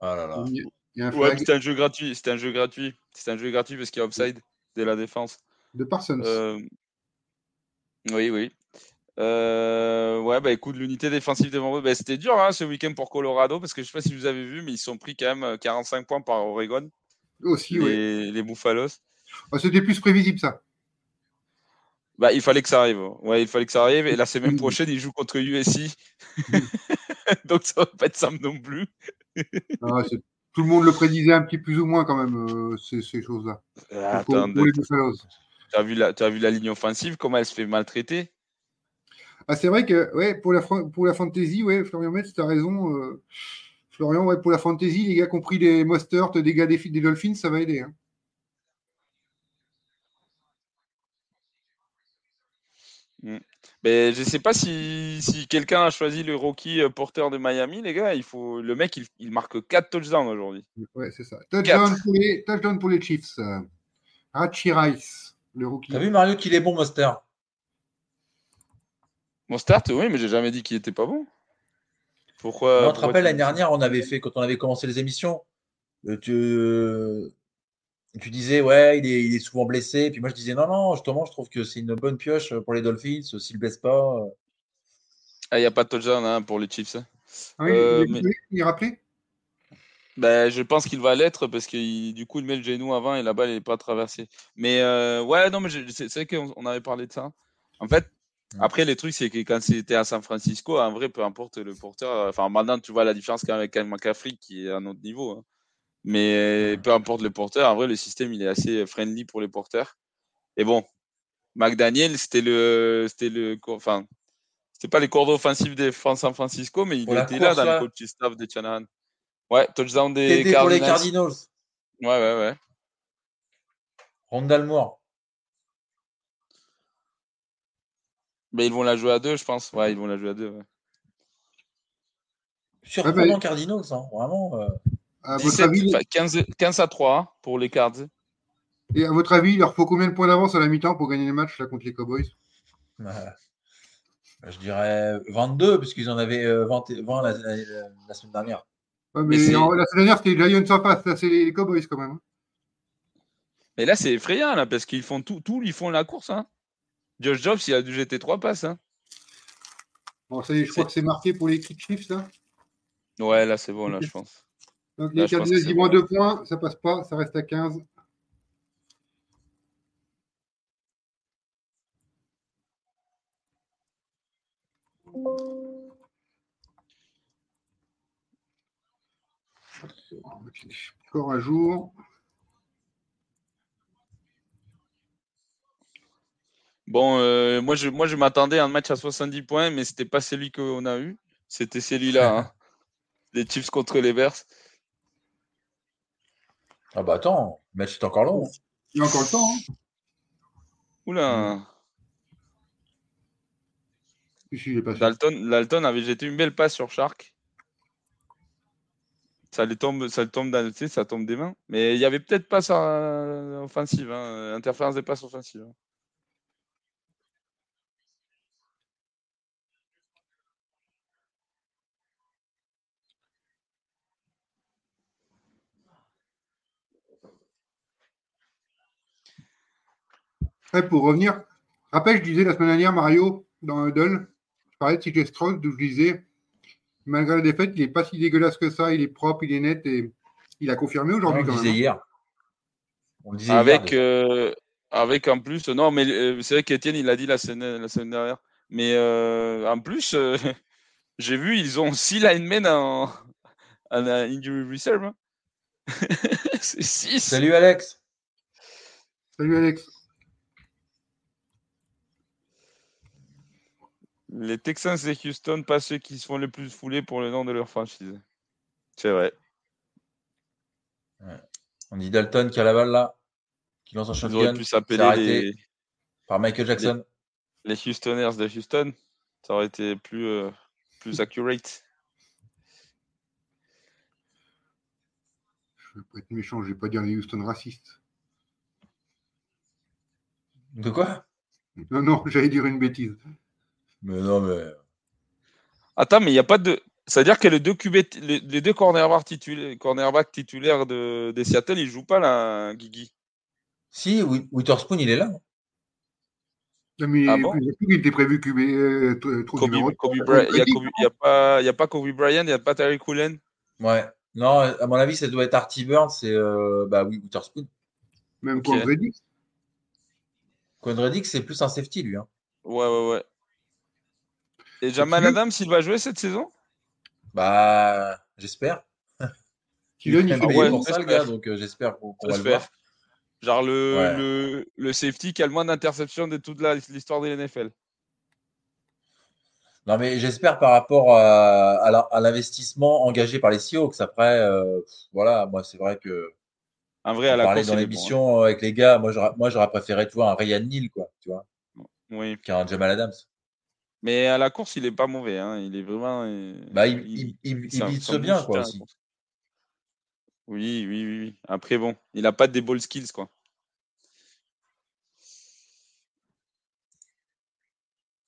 Ah là là. Il y a un Ouais, c'était un jeu gratuit. C'était un jeu gratuit. C'était un jeu gratuit parce qu'il y a offside dès la défense. de Parsons. Euh, Oui, oui. Euh, Ouais, bah écoute, l'unité défensive des Broncos, bah, c'était dur hein, ce week-end pour Colorado parce que je sais pas si vous avez vu, mais ils sont pris quand même euh, 45 points par Oregon, Aussi, les, les Buffaloes. Ah, c'était plus prévisible, ça. Bah, il fallait que ça arrive. Ouais, il fallait que ça arrive. Et la semaine Mm. prochaine, ils jouent contre USC. [LAUGHS] Donc ça va pas être simple non plus. Ah, tout le monde le prédisait un petit plus ou moins quand même, euh, ces, ces choses-là. Ah, les Buffaloes. t'as vu, la, t'as vu la ligne offensive, comment elle se fait maltraiter? Ah, c'est vrai que ouais, pour, la, pour la fantasy, ouais, Florian Metz, tu as raison. euh, Florian, ouais, pour la fantasy, les gars qui ont pris des Mostert, des gars des, des Dolphins, ça va aider. hein. Mais je sais pas si, si quelqu'un a choisi le rookie euh, porteur de Miami, les gars. Il faut, le mec, il, il marque 4 touchdowns aujourd'hui. Ouais, c'est ça. Touchdown pour, les, touchdown pour les Chiefs. euh. Hachi Rice, le rookie. T'as vu Mario qu'il est bon, Monster? Mon start, oui, mais j'ai jamais dit qu'il était pas bon. Pourquoi tu te tu- l'année dernière, on avait fait, quand on avait commencé les émissions, euh, tu, tu disais, ouais, il est, il est souvent blessé. Puis moi, je disais, non, non, justement, je trouve que c'est une bonne pioche pour les Dolphins. S'il ne blesse pas, euh, Ah, il n'y a pas de touchdown hein, pour les Chiefs. hein. Ah oui, Euh, il, mais- il, il est rappelé? Ben, je pense qu'il va l'être parce que du coup, il met le genou avant et la balle n'est pas traversée. Mais euh, ouais, non, mais c'est vrai qu'on on avait parlé de ça. En fait, après, les trucs, c'est que quand c'était à San Francisco, en vrai, peu importe le porteur. euh, Enfin, maintenant, tu vois la différence quand même avec Kyle McCaffrey qui est à un autre niveau. hein. Mais peu importe le porteur, en vrai, le système, il est assez friendly pour les porteurs. Et bon, McDaniel, c'était le, c'était le, enfin, c'était pas les cordes offensives des San San Francisco, mais il Pour était là dans là. le coaching staff de Shanahan. Ouais, touchdown des pour les Cardinals. Cardinals. Ouais, ouais, ouais. Rondal Moore. Mais ils vont la jouer à deux, je pense. Ouais, ils vont la jouer à deux. ouais. Surprenant bah, Cardinals, hein, vraiment. euh. À votre, 17, avis, enfin, 15, 15 à 3 hein, pour les Cards. et à votre avis, il leur faut combien de points d'avance à la mi-temps pour gagner les matchs là, contre les Cowboys? Euh, je dirais 22, puisqu'ils en avaient euh, 20, et- 20 la, la- la- la semaine dernière. Ouais, Mais mais c'est- en- La semaine dernière, c'était les Giants en face. Là, c'est les Cowboys quand même. hein. Mais là, c'est effrayant, là, parce qu'ils font tout, tout, ils font la course. Hein. Josh Jobs, il a dû jeter trois passes. Hein. Bon, ça y est, je crois que c'est marqué pour les Chiefs là. Ouais, là, c'est bon, là, je pense. Donc les Cardinals ils vont à bon. deux points, ça passe pas, ça reste à 15. Score à jour. Bon, euh, moi, je, moi, je m'attendais à un match à 70 points, mais c'était pas celui qu'on a eu. C'était celui-là. hein. [LAUGHS] Les Chiefs contre les Bears. Ah bah attends, le match est encore long. Il y a encore le temps. Hein. Oula. J'ai pas. Dalton, Dalton avait jeté une belle passe sur Shark. Ça lui tombe, ça tombe dans, tu sais, ça tombe des mains. Mais il y avait peut-être passe euh, offensive, hein, interférence des passes offensives. hein. Ouais, pour revenir, rappelle, je disais la semaine dernière, Mario, dans Huddle, je parlais de CJ Stroud, d'où je disais, malgré la défaite, il n'est pas si dégueulasse que ça. Il est propre, il est net et il a confirmé On aujourd'hui hein. hier. On le disait hier, Avec, déjà. euh, avec en plus, non, mais euh, c'est vrai qu'Étienne, il l'a dit la semaine, la semaine dernière. Mais euh, en plus, euh, [LAUGHS] j'ai vu, ils ont six linemen en, en injury reserve. hein. [LAUGHS] c'est six. Salut Alex. Salut Alex. Les Texans et Houston, pas ceux qui se font le plus fouler pour le nom de leur franchise. C'est vrai. On dit Dalton qui a la balle là, qui lance un shotgun. pu les, par Michael Jackson. les Houstoners de Houston. Ça aurait été plus, euh, plus [LAUGHS] accurate. Je vais pas être méchant, je vais pas dire les Houston racistes. De quoi? Non, non, [LAUGHS] j'allais dire une bêtise. Mais non, mais. Attends, mais il n'y a pas de. C'est-à-dire que les deux, QB les, les deux cornerbacks, titulaires, cornerbacks titulaires de, des Seattle, ils jouent pas là, Guigui? Si, Wi- Witherspoon, il est là. Non, mais Ah bon? il était prévu QB, euh, Kobe, numéro Kobe. Bry- Il n'y a, pas- il y a pas Kobe Bryant, il n'y a pas Terry Cullen. Ouais. Non, à mon avis, ça doit être Artie Burns et euh, bah oui, Witherspoon. Même Ok. pour Brady. Conradic, c'est plus un safety, lui. Hein. Ouais, ouais, ouais. Et Jamal Adams, il va jouer cette saison? Bah, j'espère. Il fait ouais, pour ça, le j'espère. gars, donc euh, j'espère qu'on va le voir. Genre le, Ouais. le, le safety qui a le moins d'interceptions de toute l'histoire de l'NFL. Non, mais j'espère par rapport à, à l'investissement engagé par les Seahawks. Après, euh, voilà, moi, c'est vrai que En vrai, à la course, dans bon, l'émission avec les gars. Moi, j'aurais, moi, j'aurais préféré, tu vois, un Ryan Neal, quoi, tu vois. Oui. qu'un Jamal Adams. Mais à la course, il est pas mauvais. Hein. Il est vraiment. euh, Bah, il, bien, quoi, aussi. course. Oui, oui, oui, oui. Après, bon, il a pas des ball skills, quoi.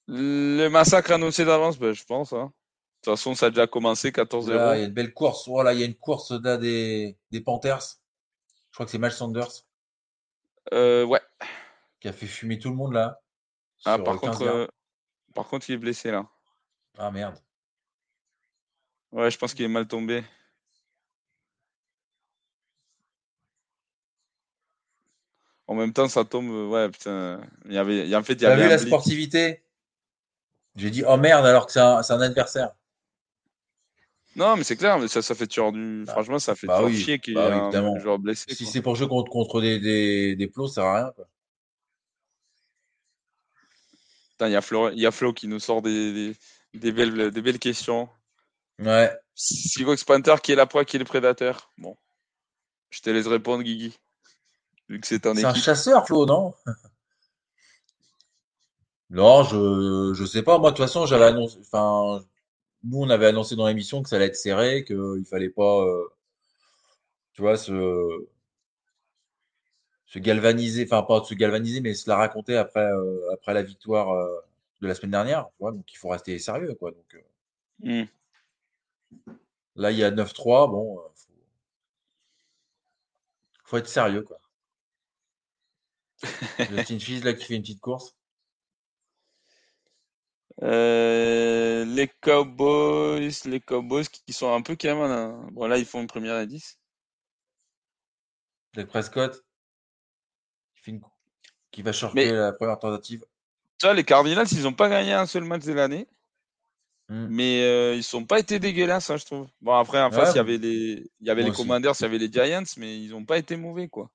Le massacre annoncé d'avance, ben, je pense. hein. De toute façon, ça a déjà commencé 14-0. Là, il y a une belle course. Voilà, il y a une course là des, des Panthers. Je crois que c'est Miles Sanders Euh, ouais. qui a fait fumer tout le monde là. Ah, par 15 contre, euh, par contre, il est blessé là. Ah merde. Ouais, je pense qu'il est mal tombé. En même temps, ça tombe. euh, Ouais, putain. Il y avait, il y a- en fait, il y T'as avait vu un la sportivité? J'ai dit oh merde alors que c'est un, adversaire. Non, mais c'est clair, mais ça, ça fait toujours du. Bah, Franchement, ça fait bah toujours oui, chier qu'il y bah ait un joueur blessé. Si c'est pour jouer contre, contre des, des, des plots, ça sert à rien. Quoi. Putain, il y a Flo, il y a Flo qui nous sort des, des, des belles, des belles questions. Ouais. Seahawks Panther, qui est la proie, qui est le prédateur? Bon. Je te laisse répondre, Guigui. Vu que c'est un équipe. chasseur, Flo, non? Non, je je sais pas. Moi, de toute façon, j'avais annoncé. Enfin, nous, on avait annoncé dans l'émission que ça allait être serré, qu'il fallait pas, euh, tu vois, se se galvaniser. Enfin, pas se galvaniser, mais se la raconter après euh, après la victoire euh, de la semaine dernière. Donc il faut rester sérieux, quoi. Donc euh, Hmm. là, il y a 9-3. Bon, faut, faut être sérieux, quoi. [LAUGHS] Justin Fields là qui fait une petite course? Les Cowboys, les Cowboys qui sont un peu quand même. hein. Bon, là, ils font une première à 10. Dak Prescott? Qui, fait une- qui va shorter Mais- la première tentative. Les Cardinals, ils n'ont pas gagné un seul match de l'année. Hmm. Mais euh, ils sont pas été dégueulasses, hein, je trouve. Bon, après, en Ouais, face, il y avait les, il y avait Moi les. Commanders, il y avait les Giants, mais ils n'ont pas été mauvais, quoi.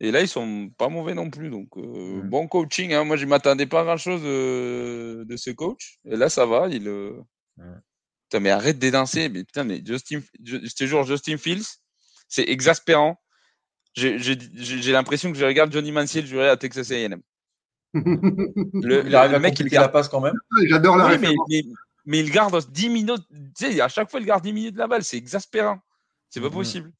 Et là, ils sont pas mauvais non plus. Donc, euh, Mm. bon coaching. Hein. Moi, je m'attendais pas à grand-chose de, de ce coach. Et là, ça va. Il, euh, Mm. Putain, mais arrête d'édancer. Mais putain, mais Justin, je, je te jure, Justin Fields, c'est exaspérant. J'ai l'impression que je regarde Johnny Manziel jouer à Texas A&M. Le, il arrive le à mec, il compléter la garde passe quand même. J'adore la oui, mais, référence. mais, mais il garde 10 minutes. Tu sais, à chaque fois, il garde 10 minutes la balle. C'est exaspérant. C'est pas Mhm. possible.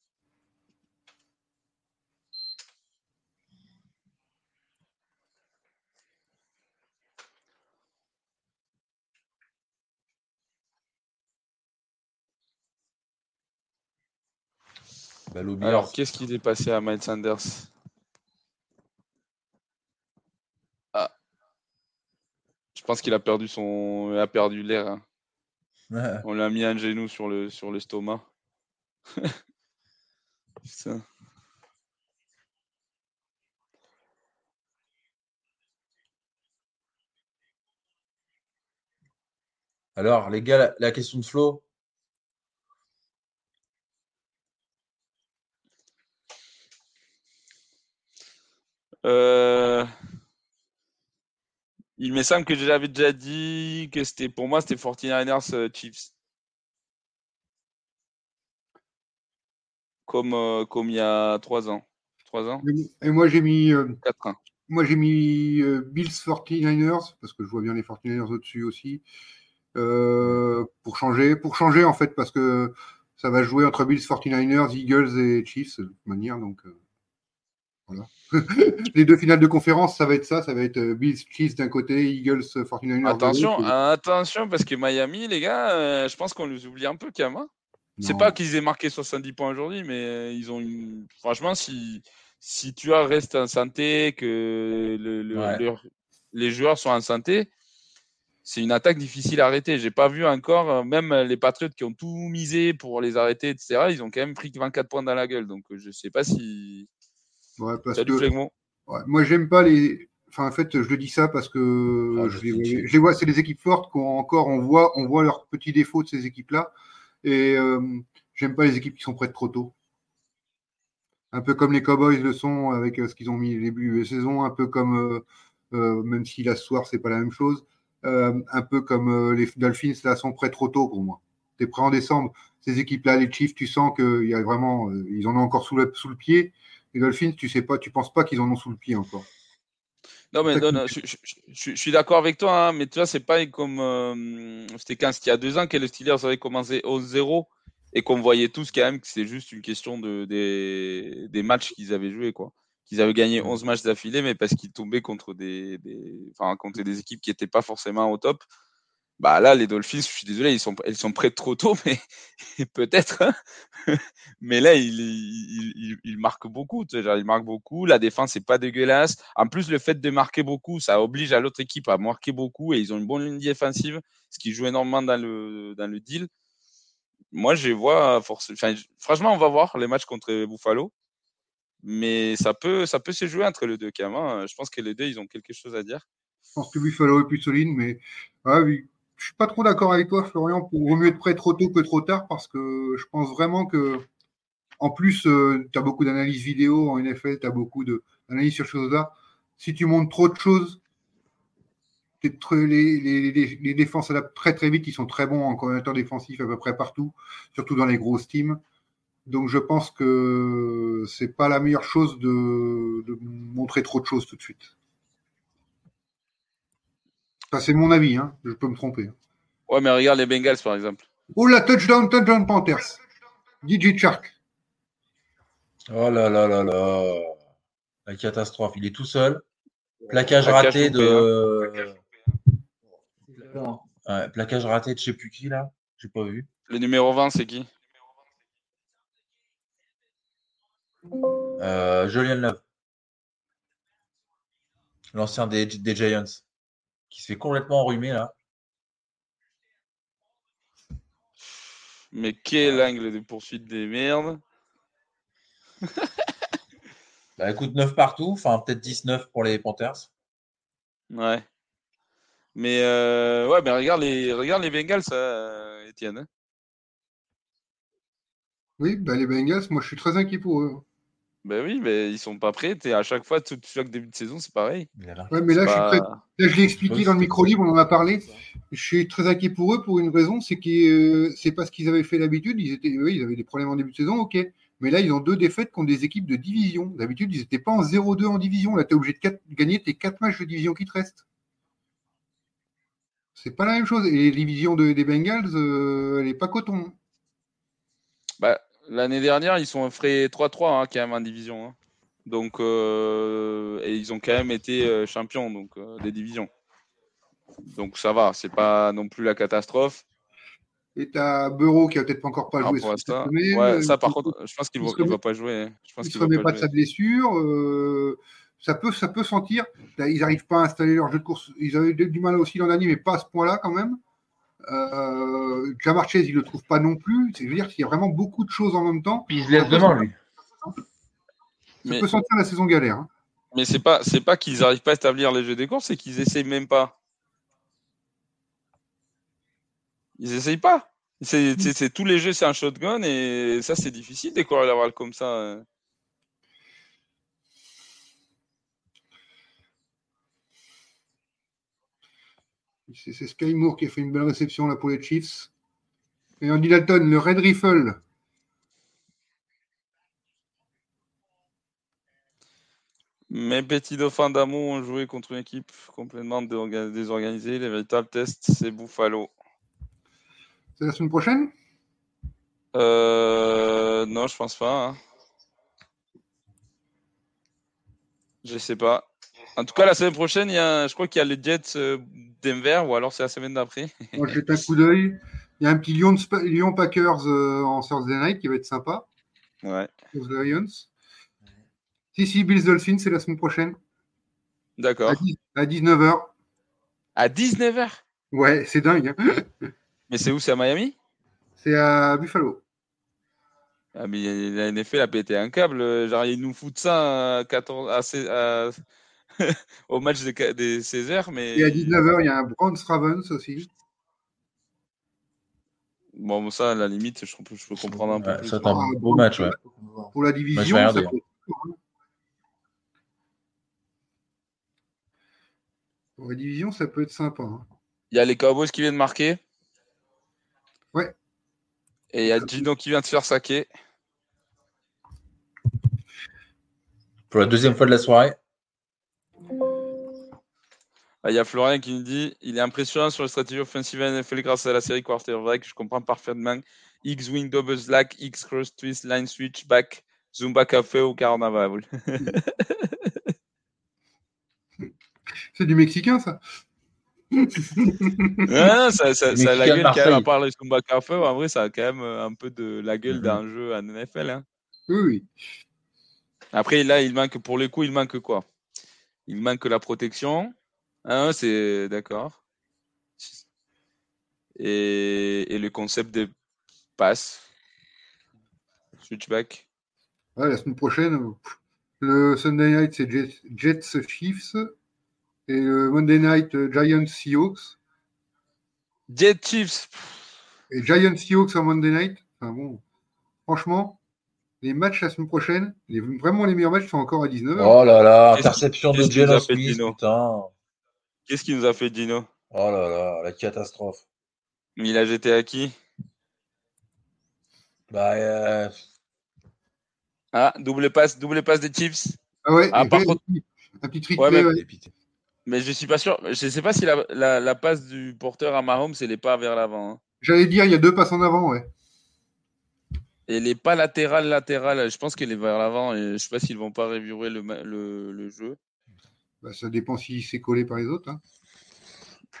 Aux Alors, qu'est-ce qui est passé à Miles Sanders? Ah. Je pense qu'il a perdu son. Il a perdu l'air. hein. Ouais. On l'a mis un genou sur le sur l'estomac. [LAUGHS] Putain. Alors, les gars, la, la question de Flo. Euh, Il me semble que j'avais déjà dit que c'était pour moi c'était 49ers euh, Chiefs. Comme, euh, comme il y a trois ans. Trois ans? Et moi, j'ai mis, euh, ans. moi, j'ai mis euh, Bills 49ers, parce que je vois bien les 49ers au-dessus aussi, pour changer. Pour changer, en fait, parce que ça va jouer entre Bills 49ers, Eagles et Chiefs, de toute manière. Donc, voilà. [LAUGHS] les deux finales de conférence, ça va être ça. Ça va être euh, Bills Chiefs d'un côté, Eagles 49ers de Attention, attention, parce que Miami, les gars, euh, je pense qu'on les oublie un peu quand même. hein. C'est pas qu'ils aient marqué 70 points aujourd'hui, mais euh, ils ont une. Franchement, si, si tu as restes en santé, que le- le- Ouais. le- les joueurs sont en santé, c'est une attaque difficile à arrêter. J'ai pas vu encore, même les Patriots qui ont tout misé pour les arrêter, etc., ils ont quand même pris 24 points dans la gueule. Donc je sais pas si. Ouais, parce Salut que Flegmont. Ouais, moi, j'aime pas les. Enfin, en fait, je le dis ça parce que Ah, je, je les, je les vois, c'est des équipes fortes qu'on encore, on voit, on voit leurs petits défauts de ces équipes-là. Et euh, j'aime pas les équipes qui sont prêtes trop tôt. Un peu comme les Cowboys le sont avec euh, ce qu'ils ont mis au début de saison, un peu comme, euh, même si ce soir c'est pas la même chose, un peu comme les Dolphins là sont prêts trop tôt pour moi. T'es prêt en décembre. Ces équipes-là, les Chiefs, tu sens qu'il y a vraiment, ils en ont encore sous le, sous le pied. Les Dolphins, tu sais pas, tu penses pas qu'ils en ont sous le pied encore. Non, mais non, je, je- je- je suis d'accord avec toi, hein, mais tu vois, c'est pas comme. euh, c'était quand c'était il y a deux ans que les Steelers avaient commencé 11-0 et qu'on voyait tous quand même que c'est juste une question de, des, des matchs qu'ils avaient joués, quoi. Qu'ils avaient gagné 11 matchs d'affilée, mais parce qu'ils tombaient contre des, des, enfin, contre des équipes qui n'étaient pas forcément au top. Bah là, les Dolphins, je suis désolé, ils sont, ils sont prêts trop tôt, mais [LAUGHS] peut-être. hein. [LAUGHS] mais là, il, il, il, il marque beaucoup. tu sais, genre, il marque beaucoup. La défense, c'est pas dégueulasse. En plus, le fait de marquer beaucoup, ça oblige à l'autre équipe à marquer beaucoup et ils ont une bonne ligne défensive, ce qui joue énormément dans le, dans le deal. Moi, je vois franchement, on va voir les matchs contre Buffalo. Mais ça peut, ça peut se jouer entre les deux, quand même. hein. Je pense que les deux, ils ont quelque chose à dire. Je pense que Buffalo est plus solide, mais ah oui, je suis pas trop d'accord avec toi, Florian. Pour vaut mieux être prêt trop tôt que trop tard, parce que je pense vraiment que, en plus, tu as beaucoup d'analyses vidéo en NFL, tu as beaucoup d'analyses sur choses-là. Si tu montres trop de choses, les, les, défenses s'adaptent très très vite. Ils sont très bons en coordinateur défensif à peu près partout, surtout dans les grosses teams. Donc je pense que c'est pas la meilleure chose de montrer trop de choses tout de suite. Ça, c'est mon avis, hein. je peux me tromper. Ouais, mais regarde les Bengals, par exemple. Oh la touchdown, touchdown Panthers. DJ Shark. Oh là là là là. La catastrophe. Il est tout seul. Plaquage raté de. Ouais, plaquage raté de je sais plus qui là. J'ai pas vu. Le numéro 20, c'est qui? Euh, Julien Love. L'ancien des, des Giants. Qui se fait complètement enrhumer là. Mais quel angle de poursuite des merdes. [LAUGHS] Bah écoute, 9 partout. Enfin, peut-être 19 pour les Panthers. Ouais. Mais euh, ouais, mais regarde les, regarde les Bengals, ça, euh, Étienne. hein. Oui, bah, les Bengals, moi je suis très inquiet pour eux. Ben oui, mais ils sont pas prêts. T'es à chaque fois, tout, chaque début de saison, c'est pareil. Ouais, mais là, C'est je, suis pas- très- là, je l'ai expliqué dans le micro libre, on en a parlé. Je suis très inquiet pour eux pour une raison, c'est que c'est pas ce qu'ils avaient fait d'habitude. Ils étaient, oui, ils avaient des problèmes en début de saison, ok. Mais là, ils ont deux défaites contre des équipes de division. D'habitude, ils n'étaient pas en 0-2 en division. Là, tu es obligé de gagner tes quatre matchs de division qui te restent. C'est pas la même chose. Et les divisions de- des Bengals, euh, elle est pas coton. Bah, l'année dernière, ils sont frais 3-3 hein, quand même en division. hein. Donc, euh, et ils ont quand même été euh, champions donc, euh, des divisions. Donc ça va, c'est pas non plus la catastrophe. Et t'as Bureau qui a peut-être pas encore pas Ah, joué cette semaine. Ouais, ça par Il- contre, je pense qu'il il va, pas jouer. hein. Je pense il va remet pas de sa blessure. euh, ça peut, ça peut sentir. Ils n'arrivent pas à installer leur jeu de course. Ils avaient du mal aussi l'an dernier, mais pas à ce point-là quand même. Euh, Jamar Chase, il le trouve pas non plus. C'est à dire qu'il y a vraiment beaucoup de choses en même temps. Puis il se laisse devant, lui. Ça Mais, peut sentir la saison galère. hein. mais c'est pas, c'est pas qu'ils n'arrivent pas à établir les jeux des courses, c'est qu'ils essayent même pas. Ils essayent pas. C'est, tous les jeux, c'est un shotgun et ça, c'est difficile des coureurs comme ça. C'est Sky Moore qui a fait une belle réception là pour les Chiefs. Et Andy Dalton, le Red Rifle. Mes petits dauphins d'amour ont joué contre une équipe complètement désorganisée. Les véritables tests, c'est Buffalo. C'est la semaine prochaine? Euh, non, je pense pas. hein. Je sais pas. En tout cas, la semaine prochaine, il y a, je crois qu'il y a les Jets euh, Denver, ou alors c'est la semaine d'après. [LAUGHS] Moi, je jette un coup d'œil. Il y a un petit Lyon, Lyon Packers euh, en Thursday night qui va être sympa. Ouais. Aux Lions. Si, si, Bills Dolphins, c'est la semaine prochaine. D'accord. À, 10 à 19h. À 19h Ouais, c'est dingue. hein. [LAUGHS] Mais c'est où C'est à Miami? C'est à Buffalo. Ah, mais la NFL a pété un câble. euh, Genre, ils nous foutent ça à 14, à 16 à- [LAUGHS] au match des, des 16h. Mais Et à 19h, il y a un Browns Ravens aussi. bon, ça, à la limite, je, peux- je peux comprendre un peu Ouais, plus. ça, t'as un beau match, ouais. Pour la division, ça peut hein. Pour la division, ça peut être sympa. hein. Il y a les Cowboys qui viennent marquer. Ouais. Et il y a Gino qui vient de se faire saquer. Pour la deuxième fois de la soirée. Ah, Il y a Florian qui nous dit il est impressionnant sur la stratégie offensive NFL grâce à la série quarterback. Je comprends parfaitement. X wing double slack, X cross twist, line switch, back, Zumba café ou carnaval. [LAUGHS] C'est du mexicain, ça. [LAUGHS] non, non, ça, ça, Les ça a la gueule quand même, à part le Zumba café. En vrai, ça a quand même euh, un peu de la gueule Mhm. d'un jeu en NFL. hein. Oui, oui. Après, là, il manque pour les coups, il manque quoi? Il manque la protection. Hein, c'est d'accord. Et, et le concept des passes. Switchback? Ouais, la semaine prochaine, le Sunday night, c'est Jets, Jets Chiefs. Et le Monday night, euh, Giants Seahawks. Jet Chiefs. Et Giants Seahawks en Monday night. Enfin bon, franchement, les matchs la semaine prochaine, les, vraiment les meilleurs matchs sont encore à 19h. Oh là là, interception de Jalen fait, Smith, putain. Qu'est-ce qu'il nous a fait, Dino Oh là là, la catastrophe. Il a jeté à qui? Bah, euh, Ah, double passe, double passe des Chiefs. Ah ouais, Ah, et par contre- un petit trick Ouais, mais- ouais. Mais je suis pas sûr. Je sais pas si la, la, la passe du porteur à Mahomes, elle est pas vers l'avant. hein. J'allais dire, il y a deux passes en avant, ouais. Elle est pas latérale, latérale. Je pense qu'elle est vers l'avant et je sais pas s'ils vont pas révirer le, ma- le, le jeu. Bah, ça dépend s'il s'est collé par les autres. hein.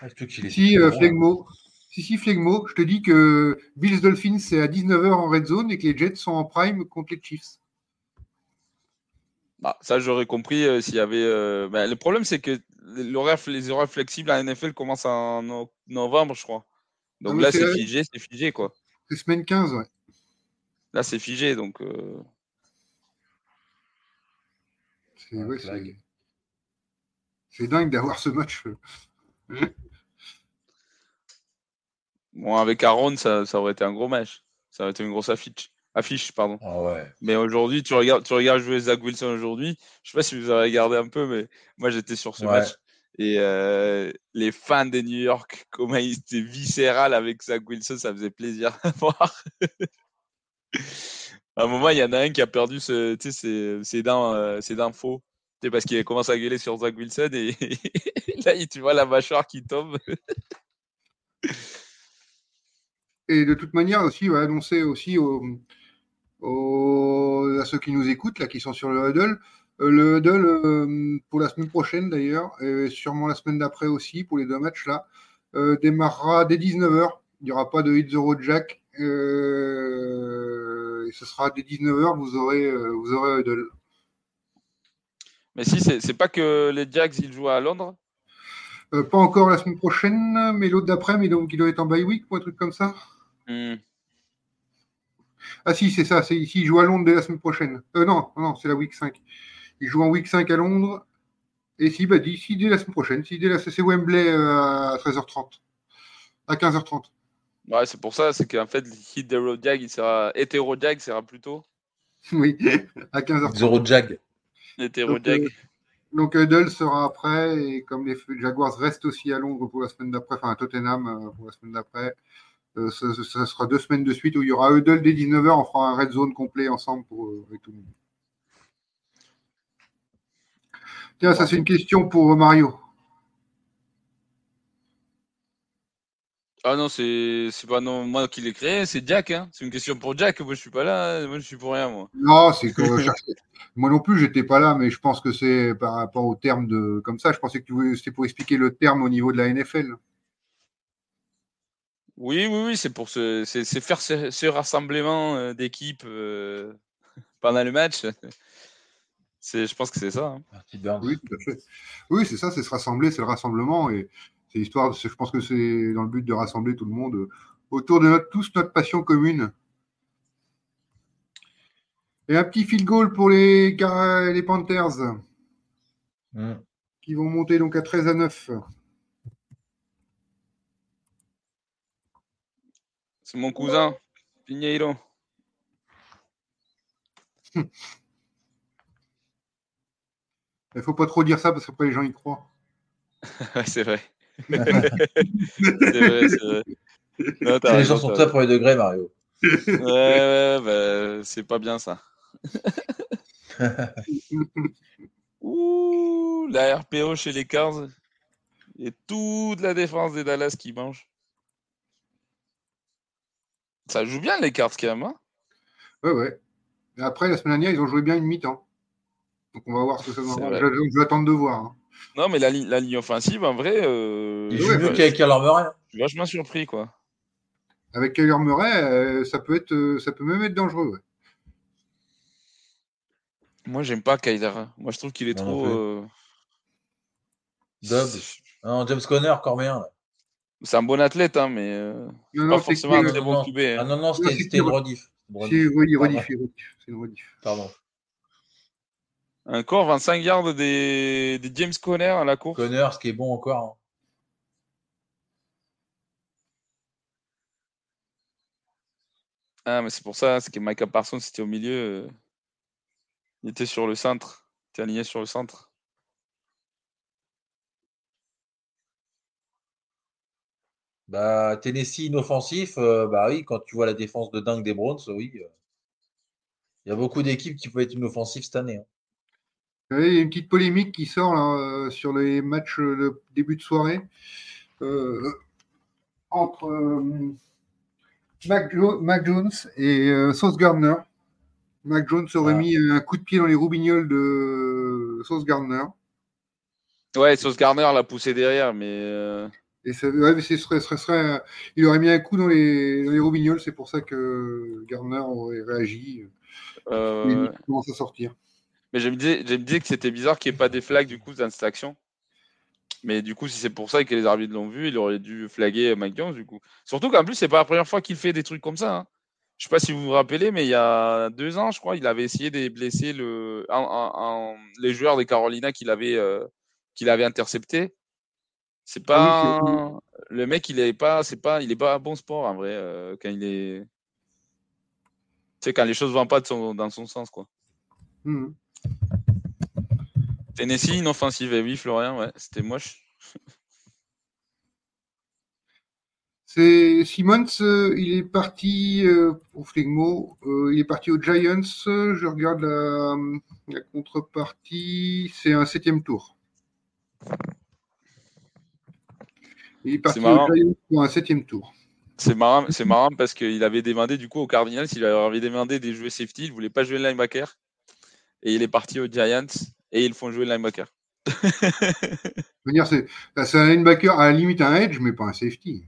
Ah, est Si, euh. Flegmo, si, si, Flegmo, je te dis que Bills Dolphins, c'est à 19h en red zone et que les Jets sont en prime contre les Chiefs. Bah, ça, j'aurais compris euh, s'il y avait. euh, bah, le problème, c'est que l'horaire, les horaires flexibles à NFL commencent en no- novembre, je crois. Donc Ah, là, c'est figé, c'est figé, quoi. C'est semaine 15, ouais. Là, c'est figé, donc. euh, C'est ouais. C'est- dingue d'avoir ce match. Bon, avec Aaron, ça, ça aurait été un gros match. Ça aurait été une grosse affiche. Affiche, pardon. Ah ouais. Mais aujourd'hui, tu regardes, tu regardes jouer Zach Wilson aujourd'hui. Je sais pas si vous avez regardé un peu, mais moi j'étais sur ce Ouais. match. Et euh, les fans des New York, [LAUGHS] comment ils étaient viscéral avec Zach Wilson, ça faisait plaisir à [LAUGHS] voir. à un moment, il y en a un qui a perdu ce, tu sais, ses, ses dents, euh, ses dents faux. Sais, parce qu'il commence à gueuler sur Zach Wilson et [LAUGHS] là, tu vois la mâchoire qui tombe. Et de toute manière, aussi, va annoncer aussi à ceux qui nous écoutent, là, qui sont sur le huddle, euh, le huddle euh, pour la semaine prochaine d'ailleurs, et sûrement la semaine d'après aussi, pour les deux matchs là, euh, démarrera dès 19h. Il n'y aura pas de hit road jack. ce sera dès 19h, vous aurez, vous aurez huddle. Mais si, c'est pas que les Jags, ils jouent à Londres Euh, pas encore la semaine prochaine, mais l'autre d'après, mais donc il doit être en bye week ou un truc comme ça. Hmm. Ah si, c'est ça, c'est ici, il joue à Londres dès la semaine prochaine. Euh, non, non, c'est la week 5. Il joue en week 5 à Londres. Et si, bah, d'ici dès la semaine prochaine. Si, dès la... C'est Wembley euh, à 13h30. À 15h30. Ouais, c'est pour ça, c'est qu'en fait, le hit d'Hero Jag, il sera. Hétéro Jag sera plus tôt. Oui, [LAUGHS] à 15h30. Zero Jag. Donc, Jag. euh, sera après, et comme les Jaguars restent aussi à Londres pour la semaine d'après, enfin à Tottenham euh, pour la semaine d'après, euh, ça, sera deux semaines de suite où il y aura Huddle dès 19h, on fera un red zone complet ensemble pour, euh, avec tout le monde. Tiens, ça c'est une question pour Mario. Ah non, c'est c'est pas non, moi qui l'ai créé, c'est Jack. Hein. C'est une question pour Jack. Moi, je suis pas là. Moi, je suis pour rien, moi. Non, c'est que [LAUGHS] moi non plus, j'étais pas là, mais je pense que c'est par rapport au terme de comme ça. Je pensais que tu voulais- c'était pour expliquer le terme au niveau de la NFL. Oui, oui, oui, c'est pour ce, c'est c'est faire ce, ce rassemblement euh, d'équipes euh, [LAUGHS] pendant le match. C'est, je pense que c'est ça. hein. Oui, tout à fait. Oui, c'est ça, c'est se rassembler, c'est le rassemblement. Et c'est histoire, de- je pense que c'est dans le but de rassembler tout le monde euh, autour de notre, tous notre passion commune. Et un petit field goal pour les, les Panthers Mm. qui vont monter donc à 13 à 9. C'est mon cousin, Pinheiro. [LAUGHS] Il faut pas trop dire ça parce qu'après les gens y croient. [LAUGHS] Ouais, c'est vrai. C'est vrai, c'est vrai. Non, t'as Les raison, gens sont t'as très premier degré, Mario. raison. Ouais, ouais, bah, c'est pas bien ça. [LAUGHS] Ouh, la RPO chez les Cars et toute la défense des Dallas qui mange. Ça joue bien les Cars quand même. Hein Ouais, ouais. Et après, la semaine dernière, ils ont joué bien une mi-temps. Donc on va voir ce que ça C'est donnera. vrai. Je, je vais attendre de voir. hein. Non, mais la, li- la ligne offensive, en vrai, euh, Il joue mieux suis qu'avec Kyler Murray. hein. je suis vachement surpris, quoi. Avec Kyler Murray, euh, ça, peut être, euh, ça peut même être dangereux. ouais. Moi, j'aime pas Kyler. Moi, je trouve qu'il est non trop. euh, c'est- Ah Non, James Conner, Corméen. là. C'est un bon athlète, hein, mais euh, Non, pas non, forcément un très non, bon non. QB. Ah hein. non, non, Ouais, c'était une rediff, c'est une rediff. Pardon. Encore 25 yards des, des James Conner à la course. Conner, ce qui est bon encore. hein. Ah, mais c'est pour ça, c'est que Micah Parsons c'était au milieu. euh, Il était sur le centre. Il était aligné sur le centre. Bah, Tennessee inoffensif, euh, bah oui, quand tu vois la défense de dingue des Browns, oui. euh, Il y a beaucoup d'équipes qui peuvent être inoffensives cette année. hein. Il y a une petite polémique qui sort là, euh, sur les matchs de début de soirée euh, entre euh, Mac, Jo- Mac Jones et euh, Sauce Gardner. Mac Jones aurait Ah. mis un coup de pied dans les roubignoles de Sauce Gardner. Ouais, Sauce Garner l'a poussé derrière, mais Et ça, ouais, mais ce serait, ce serait, il aurait mis un coup dans les, dans les roubignoles, c'est pour ça que Gardner aurait réagi. il commence à sortir. Mais je me disais, je me disais que c'était bizarre qu'il n'y ait pas des flags du coup dans cette action. Mais du coup, si c'est pour ça que les arbitres l'ont vu, il aurait dû flaguer Mike Jones du coup. Surtout qu'en plus, c'est pas la première fois qu'il fait des trucs comme ça. hein. Je sais pas si vous vous rappelez, mais il y a deux ans, je crois, il avait essayé de blesser le, un- un- un- les joueurs des Carolina qu'il avait, euh, qu'il avait intercepté. C'est pas Ah le mec, il est pas, c'est pas, il est pas bon sport en vrai euh, quand il est, sais quand les choses vont pas de son- dans son sens quoi. Mhm. Tennessee, inoffensive, eh oui, Florian, ouais, c'était moche. [LAUGHS] C'est Simmons, euh, il est parti euh, au Flegmo, euh, il est parti aux Giants. Je regarde la, la contrepartie, c'est un septième tour. Il est parti marrant. aux Giants pour un septième tour. C'est marrant, c'est marrant parce qu'il avait demandé du coup au Cardinals, il avait demandé de jouer safety, il voulait pas jouer linebacker. Et il est parti aux Giants et ils font jouer linebacker. [LAUGHS] Veux dire, c'est un linebacker à la limite un edge, mais pas un safety.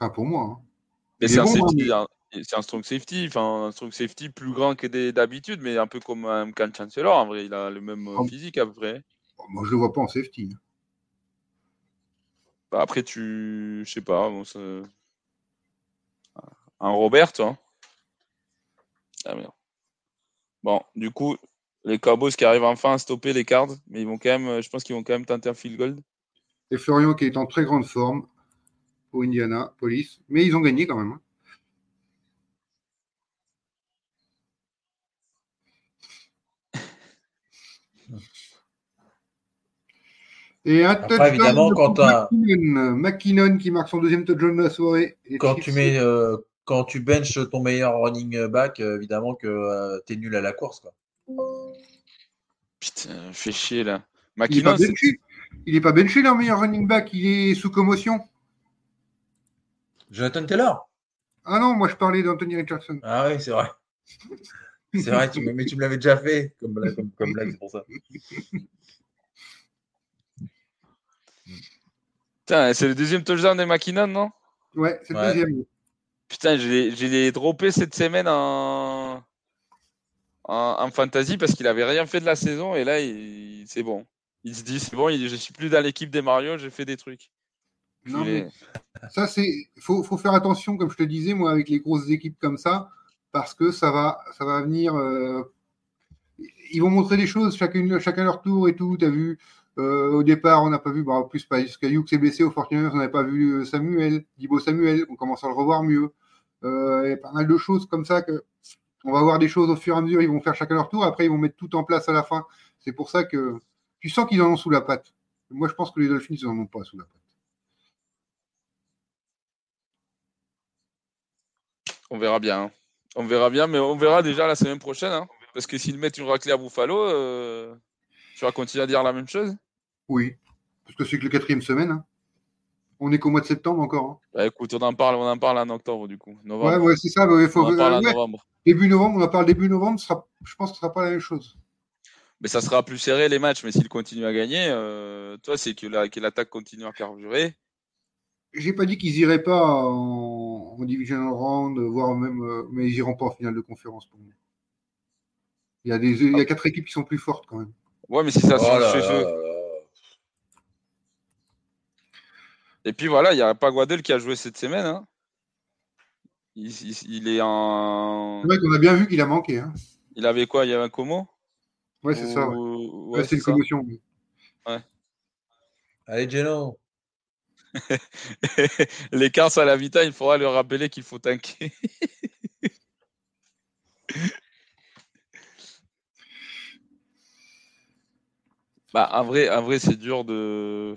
Enfin, pour moi. hein. Mais c'est un, hein, un- c'est un strong safety, enfin un strong safety plus grand que d'habitude, mais un peu comme un Cam Chancellor en vrai, il a le même euh, Ah. physique à peu près. Bon, moi, je le vois pas en safety. hein. Bah, après, tu. Je sais pas. bon, un Robert, hein. Ah, merde. Bon, du coup, les Cowboys qui arrivent enfin à stopper les cards, mais ils vont quand même, je pense qu'ils vont quand même tenter un field goal. Et Florian qui est en très grande forme pour Indiana, Police. Mais ils ont gagné quand même. hein. [LAUGHS] Et un Après, touchdown évidemment, de quand McKinnon. McKinnon qui marque son deuxième touchdown de la soirée. Et Quand Chiefs- tu mets, euh, quand tu benches ton meilleur running back, euh, évidemment que tu es nul à la course. Quoi. Putain, fait chier là. Il est McKinnon, pas benché. Il est pas benché leur meilleur running back. Il est sous commotion. Jonathan Taylor? Ah non, moi je parlais d'Anthony Richardson. Ah oui, c'est vrai. C'est vrai, tu me- mais tu me l'avais déjà fait comme, blague- comme, c'est pour ça. Putain, c'est le deuxième touchdown de McKinnon, non? Ouais, c'est le Ouais. deuxième. Putain, je l'ai- je l'ai droppé cette semaine en, en, en fantasy parce qu'il avait rien fait de la saison et là, c'est bon. Il se dit, c'est bon, il- je suis plus dans l'équipe des Mario, j'ai fait des trucs. Non, mais ça, c'est. faut, faut faire attention, comme je te disais, moi, avec les grosses équipes comme ça, parce que ça va, ça va venir. euh, Ils vont montrer des choses, chacune, chacun leur tour et tout. Tu as vu, euh, au départ, on n'a pas vu, bah, en plus, parce que Hughes est blessé au Fortiners, on n'avait pas vu euh, Samuel, Dibo Samuel, on commence à le revoir mieux. Euh, Il y a pas mal de choses comme ça que. On va voir des choses au fur et à mesure, ils vont faire chacun leur tour, après ils vont mettre tout en place à la fin. C'est pour ça que tu sens qu'ils en ont sous la patte. Moi, je pense que les Dolphins, ils en ont pas sous la patte. On verra bien. hein. On verra bien, mais on verra déjà la semaine prochaine. hein. Parce que s'ils mettent une raclée à Buffalo, tu vas continuer à dire la même chose? Oui, parce que c'est que le quatrième semaine. hein. On est qu'au mois de septembre encore. hein. Bah, Écoute, on en parle, on en parle en octobre du coup. Novembre. Ouais, ouais, c'est ça. bah, il faut, on en parle en ouais, novembre. début novembre, on en parle début novembre. Sera, je pense que ce sera pas la même chose. Mais ça sera plus serré les matchs, mais s'ils continuent à gagner, euh, toi, c'est que la- que l'attaque continue à carburer. J'ai pas dit qu'ils iraient pas en, en divisional round, voire même, euh, mais ils iront pas en finale de conférence pour moi. Il y a des, il y a quatre équipes qui sont plus fortes quand même. Ouais, mais si ça Oh change là chez là eux. là là. Et puis voilà, il y a Paguadel qui a joué cette semaine. hein. Il, il- il est en. C'est vrai qu'on a bien vu qu'il a manqué. Hein. Il avait quoi? Il y avait un Como? Ouais, c'est ça. Ouais. Ou- Ouais, ouais, c'est une ça. commotion. oui. Allez, Geno. [LAUGHS] Les cartes à la Vita, il faudra leur rappeler qu'il faut tanker. [LAUGHS] bah, en vrai, en vrai c'est dur de.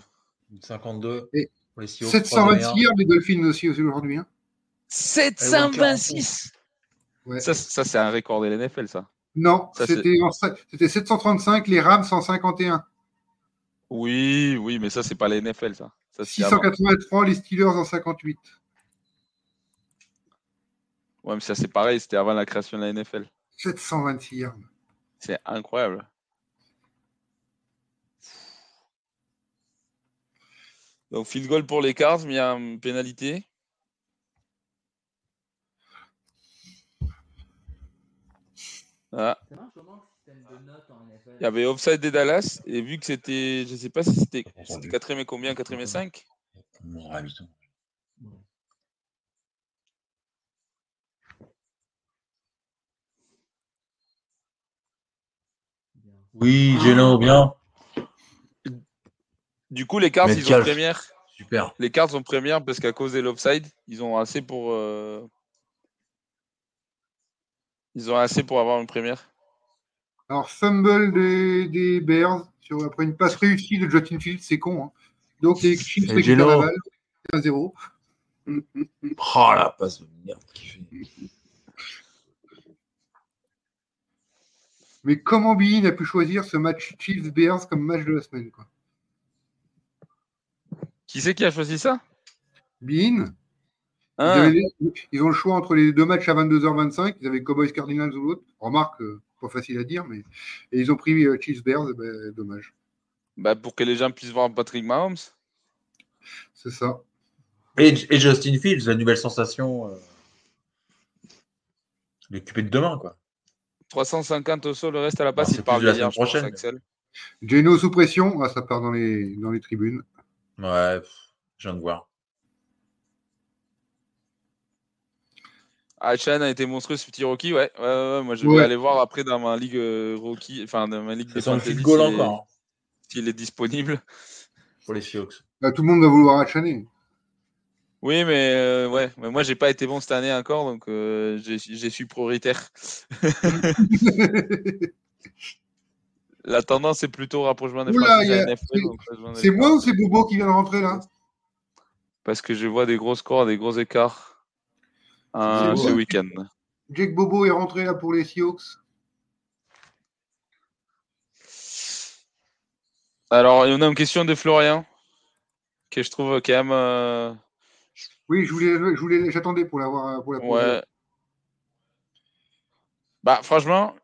52. Et pour les Seahawks, 726 troisième yards des Dolphins aussi aujourd'hui. hein. 726 Ouais. Ça, ça c'est un record de l'NFL, ça. Non, Ça, c'est- c'était en- c'était 735, les Rams 151. Oui, oui, mais ça, c'est pas la NFL, ça. ça c'est avant. 683, les Steelers en 58. Ouais, mais ça, c'est pareil, c'était avant la création de la NFL. 726 yards. C'est incroyable. Donc, field goal pour les Cards, mais il y a une pénalité. Ah, il y avait offside des Dallas, et vu que c'était, je sais pas si c'était c'était quatrième et combien, quatrième et 5 On aura mis tout. Bien. Oui, Geno, bien. Du coup, les Cards, ils ont première. Super. Les Cards ont première parce qu'à cause de l'offside, ils ont assez pour. euh, Ils ont assez pour avoir une première. Alors, fumble des, des Bears sur, après une passe réussie de Justin Fields, c'est con. hein. Donc, les Chiefs récupèrent la balle. 1-0. [LAUGHS] Oh la passe de merde. Mais comment Bean a pu choisir ce match Chiefs-Bears comme match de la semaine quoi? Qui c'est qui a choisi ça? Bean, ils, Hein avaient- ils ont le choix entre les deux matchs à 22h25. Ils avaient Cowboys Cardinals ou l'autre. Remarque, euh, pas facile à dire, mais et ils ont pris euh, Chiefs-Bears. eh ben, dommage. Bah, Pour que les gens puissent voir Patrick Mahomes. C'est ça. Et, et Justin Fields, la nouvelle sensation. Euh... L'équipé de demain, quoi. 350 au sol, le reste à la passe, Alors, il c'est parle plus de la pense, prochaine. Axel. Geno sous pression, ah, ça part dans les, dans les tribunes. Ouais, pff, je viens de voir. Ah, Chan a été monstrueux ce petit Rocky, ouais. ouais, ouais, ouais, moi je vais Ouais. aller voir après dans ma ligue euh, Rocky, enfin dans ma ligue de fantasy goal s'il est- encore s'il est disponible. pour les Seahawks. Là, tout le monde va vouloir achaner. Oui, mais euh, ouais, mais moi j'ai pas été bon cette année encore, donc euh, j'ai j'ai suis prioritaire. [LAUGHS] [LAUGHS] La tendance est plutôt rapprochement des Oula, NFL, c'est- moi ou c'est Bobo qui vient de rentrer là? Parce que je vois des gros scores, des gros écarts euh, ce week-end. Jake Bobo est rentré là pour les Seahawks. Alors, il y en a une question de Florian que je trouve quand même. euh, Oui, je voulais, je voulais, j'attendais pour l'avoir pour la ouais. Bah, franchement,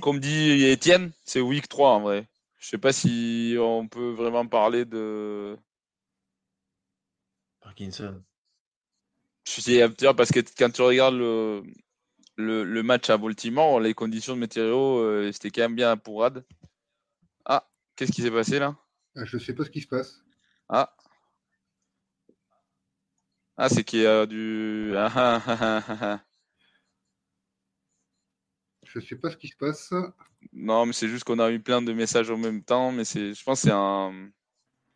comme dit Étienne, c'est week 3 en vrai. Je sais pas si on peut vraiment parler de. Parkinson. Je suis à dire parce que quand tu regardes le, le, le match à Baltimore, les conditions de météo, euh, c'était quand même bien pour Rad. Ah, qu'est-ce qui s'est passé là? Ah, je sais pas ce qui se passe. Ah. Ah, c'est qu'il y a du. [LAUGHS] Ah, ah, Je sais pas ce qui se passe. Non, mais c'est juste qu'on a eu plein de messages en même temps, mais c'est, je pense que c'est un.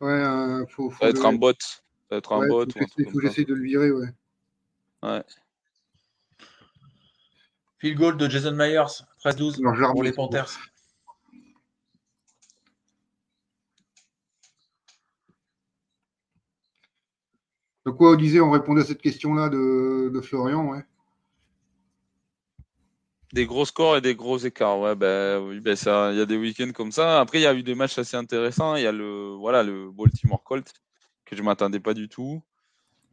Ouais, euh, faut, faut Ça va être le- un bot. Ça va être un ouais, bot un comme faut que de le virer, ouais. Ouais. Field goal de Jason Myers, 13-12 Alors, je la pour les Panthers. De quoi on disait, on répondait à cette question-là de, de Florian, ouais. Des gros scores et des gros écarts. Ouais, ben oui, ben ça, il y a des week-ends comme ça. Après, il y a eu des matchs assez intéressants. Il y a le, voilà, le Baltimore Colt que je m'attendais pas du tout.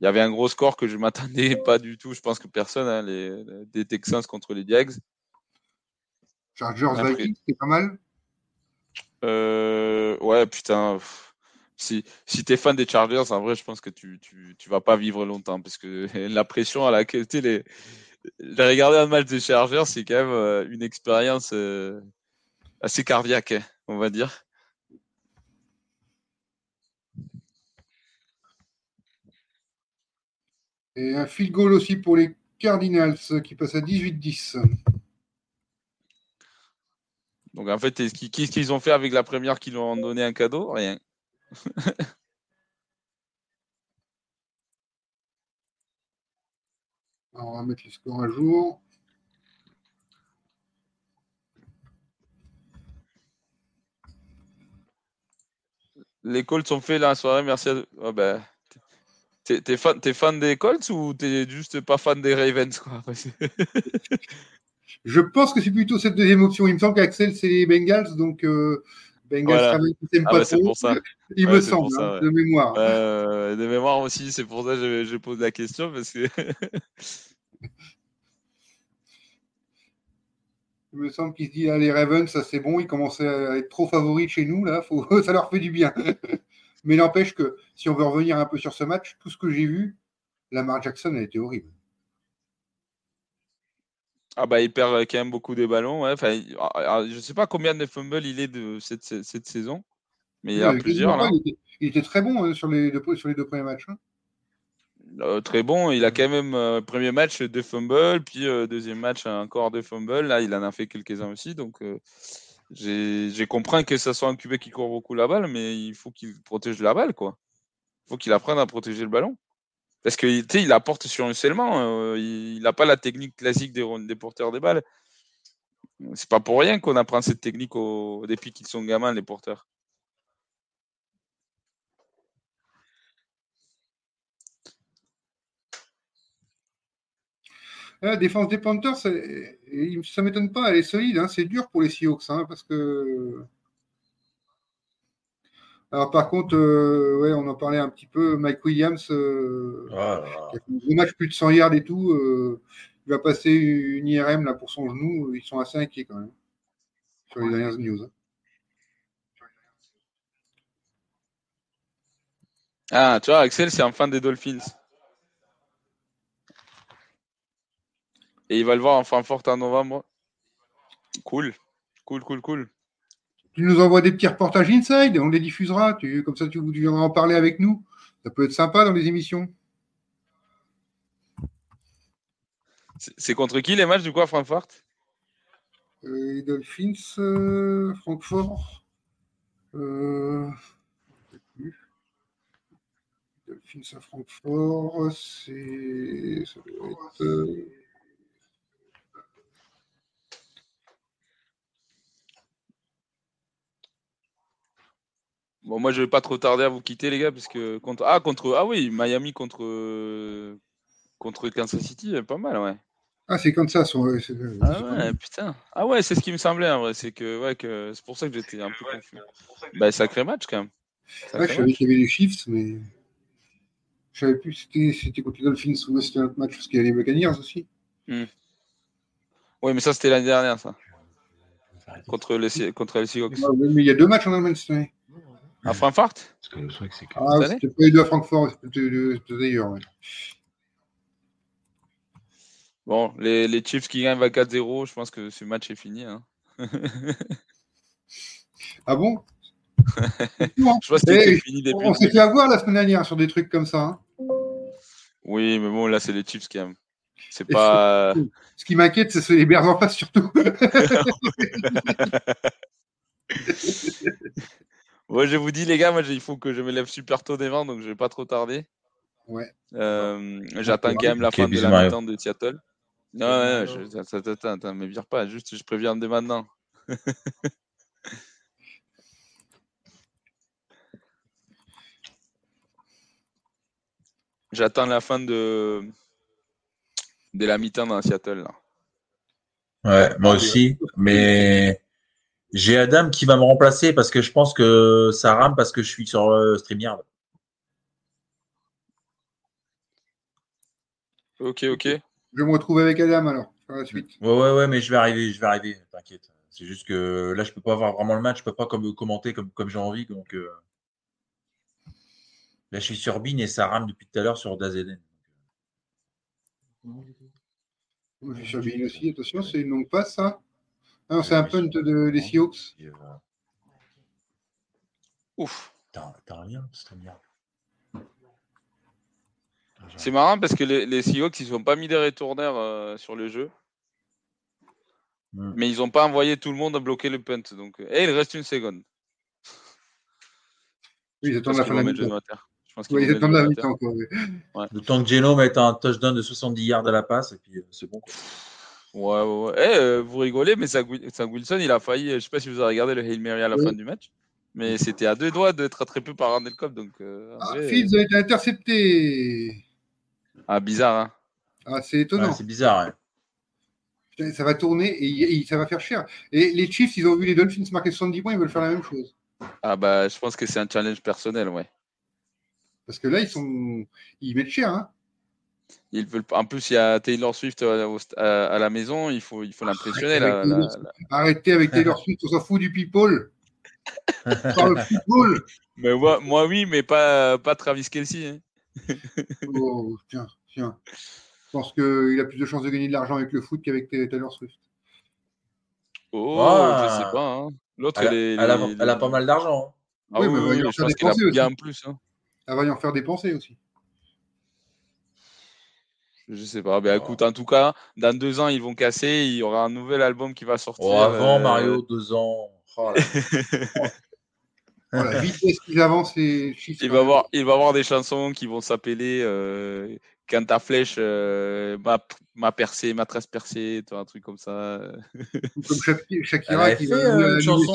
Il y avait un gros score que je m'attendais [LAUGHS] pas du tout. Je pense que personne, hein, les, des Texans contre les Jags. Chargers Après- Vikings, c'est pas mal? Euh, ouais, putain. Si, si t'es fan des Chargers, en vrai, je pense que tu, tu, tu vas pas vivre longtemps parce que [LAUGHS] la pression à laquelle tu les. J'ai regardé un match des Chargers, c'est quand même euh, une expérience euh, assez cardiaque, on va dire. Et un field goal aussi pour les Cardinals qui passe à 18-10. Donc en fait, qu'est-ce qu'ils ont fait avec la première qu'ils leur ont donné un cadeau? Rien. [LAUGHS] Alors, on va mettre les scores à jour. Les Colts ont fait la soirée, merci à oh, ben, T'es fan, des Colts ou t'es juste pas fan des Ravens quoi [LAUGHS] Je pense que c'est plutôt cette deuxième option. Il me semble qu'Axel, c'est les Bengals, donc euh, Bengals, Voilà. Ah pas c'est trop. pour ça. Il Ouais, me semble, ça, hein, ouais. de mémoire. Euh, de mémoire aussi, c'est pour ça que je, je pose la question parce que [LAUGHS] Il me semble qu'il se dit, ah, les Ravens, ça c'est bon, ils commençaient à être trop favoris chez nous, là, [LAUGHS] faut... ça leur fait du bien. [LAUGHS] Mais n'empêche que si on veut revenir un peu sur ce match, tout ce que j'ai vu, Lamar Jackson a été horrible. Ah bah il perd quand même beaucoup des ballons. Ouais. Enfin, ah, ah, je sais pas combien de fumbles il est de cette, saison, mais il y en a Euh, plusieurs là. Il était, il était très bon hein, sur, les deux, sur les deux premiers matchs. hein. Euh, très bon. Il a quand même euh, premier match deux fumbles, puis euh, deuxième match encore deux fumbles. Là, il en a fait quelques-uns aussi. Donc, euh, j'ai j'ai compris que ça soit un QB qui court beaucoup la balle, mais il faut qu'il protège la balle, quoi. Il faut qu'il apprenne à protéger le ballon. Parce que il apporte sur un scellement. euh, il n'a pas la technique classique des, porteurs des balles. C'est pas pour rien qu'on apprend cette technique depuis qu'ils sont gamins, les porteurs. La défense des Panthers, ça ne m'étonne pas, elle est solide. hein, C'est dur pour les Seahawks, hein, parce que. Alors, par contre, euh, ouais, on en parlait un petit peu. Mike Williams, euh, là là. qui a fait un gros match, plus de 100 yards et tout, euh, il va passer une IRM là, pour son genou. Ils sont assez inquiets quand même, sur les dernières news. hein. Ah, tu vois, Axel, c'est un fan des Dolphins. Et il va le voir en Francfort en novembre. Cool, cool, cool, cool. Tu nous envoies des petits reportages inside, on les diffusera. Tu, comme ça, tu, tu viendras en parler avec nous. Ça peut être sympa dans les émissions. C'est contre qui les matchs du coup à Francfort? Euh, les Dolphins, euh, Francfort. Euh, je sais plus. Dolphins à Francfort, c'est. Ça doit être. Bon, moi, je vais pas trop tarder à vous quitter, les gars, parce que contre ah contre ah oui, Miami contre contre Kansas City, euh, pas mal, ouais. Ah, c'est comme ça. Son... Ah ouais, putain. Ah ouais, c'est ce qui me semblait en vrai, c'est que ouais que c'est pour ça que j'étais un peu confus. Bah sacré match quand même. Sacré Ouais, je savais qu'il y avait les Chiefs, mais. Je savais plus si c'était c'était contre les Dolphins ou c'était un autre match, parce qu'il y a les Buccaneers aussi. Ouais, mais ça c'était l'année dernière ça. Contre les contre les Seahawks. Ah, oui, mais il y a deux matchs en Allemagne cette année. À Francfort? Parce que le truc, c'est que. Ah, c'était pas les deux à Francfort, c'était d'ailleurs. ouais. Bon, les, les Chiefs qui gagnent 4-0, je pense que ce match est fini. Hein. Ah bon? [LAUGHS] Je pense qu'il Eh, fini depuis On s'est fait avoir la semaine dernière sur des trucs comme ça. hein. Oui, mais bon, là, c'est les Chiefs qui aiment. C'est Et pas. Ce qui m'inquiète, c'est les Bears en face surtout. [LAUGHS] [LAUGHS] Ouais, je vous dis, les gars, moi, il faut que je me lève super tôt des vents, donc je vais pas trop tarder. Ouais. Euh, J'attends quand même la fin de la mi-temps de Seattle. Non, ouais, je, attends, attends, attends, attends, me vire pas, juste je préviens dès maintenant. [LAUGHS] J'attends la fin de, de la mi-temps dans Seattle. Là. Ouais, moi aussi. Mais j'ai Adam qui va me remplacer parce que je pense que ça rame parce que je suis sur euh, StreamYard. Ok, ok. Je vais me retrouver avec Adam alors, par la suite. Ouais, ouais, ouais, mais je vais arriver, je vais arriver, t'inquiète. C'est juste que là, je peux pas voir vraiment le match, je peux pas comme, commenter comme, comme j'ai envie. Donc, euh, là, je suis sur Bean et ça rame depuis tout à l'heure sur Dazeden. Moi, je suis sur Bean aussi, attention, c'est une longue passe ça. Ah non, c'est un punt de, des Seahawks. Et, euh, Ouf. T'as lien, StreamYard C'est marrant parce que les, les Seahawks, ils n'ont pas mis des retourneurs euh, sur le jeu. Hmm. Mais ils n'ont pas envoyé tout le monde à bloquer le punt. Donc... Et il reste une seconde. Oui, ils attendent la fin de la mi-temps. ils attendent le la notaire. mi-temps. quoi. Le temps que Geno mette un touchdown de 70 yards à la passe, et puis euh, c'est bon. quoi. Ouais, ouais, ouais. Eh, euh, vous rigolez, mais Zach Wil- Zach Wilson, il a failli. Je sais pas si vous avez regardé le Hail Mary à la Oui. fin du match. Mais c'était à deux doigts d'être attrapé par Randall Cobb. Donc, euh, Ah, vrai, Fields a été intercepté. euh, ah, bizarre, hein. Ah, c'est étonnant. Ouais, c'est bizarre. ouais. Putain, ça va tourner et, et ça va faire cher. Et les Chiefs, ils ont vu les Dolphins marquer 70 points, ils veulent faire la même chose. Ah, bah, je pense que c'est un challenge personnel, ouais. Parce que là, ils sont, ils mettent cher. Hein. Ils veulent... En plus, il y a Taylor Swift à, au st- à- à la maison, il faut il faut l'impressionner. Swift. là. Arrêtez avec Taylor [LAUGHS] Swift, on s'en fout du people. Mais moi, moi, oui, mais pas, pas Travis Kelsey. hein. Oh, tiens, tiens. Je pense qu'il a plus de chances de gagner de l'argent avec le foot qu'avec Taylor Swift. Oh, Ah. je sais pas. hein. L'autre, Elle, a- elle, a, elle pas mal d'argent. hein. Ah Oui, oui, mais oui, je pense qu'elle a bien aussi. plus. hein. Elle va y en faire dépenser aussi. Je sais pas. Ben, écoute, en tout cas, dans deux ans, ils vont casser. Il y aura un nouvel album qui va sortir. Oh, avant euh, Mario, deux ans. Oh. [LAUGHS] Oh, vitesse qu'ils avancent, il va avoir, il va avoir des chansons qui vont s'appeler euh, Quand ta flèche euh, m'a m'a percé, m'a tresse percé, tu vois, un truc comme ça. Comme Shakira qui fait euh, une chanson.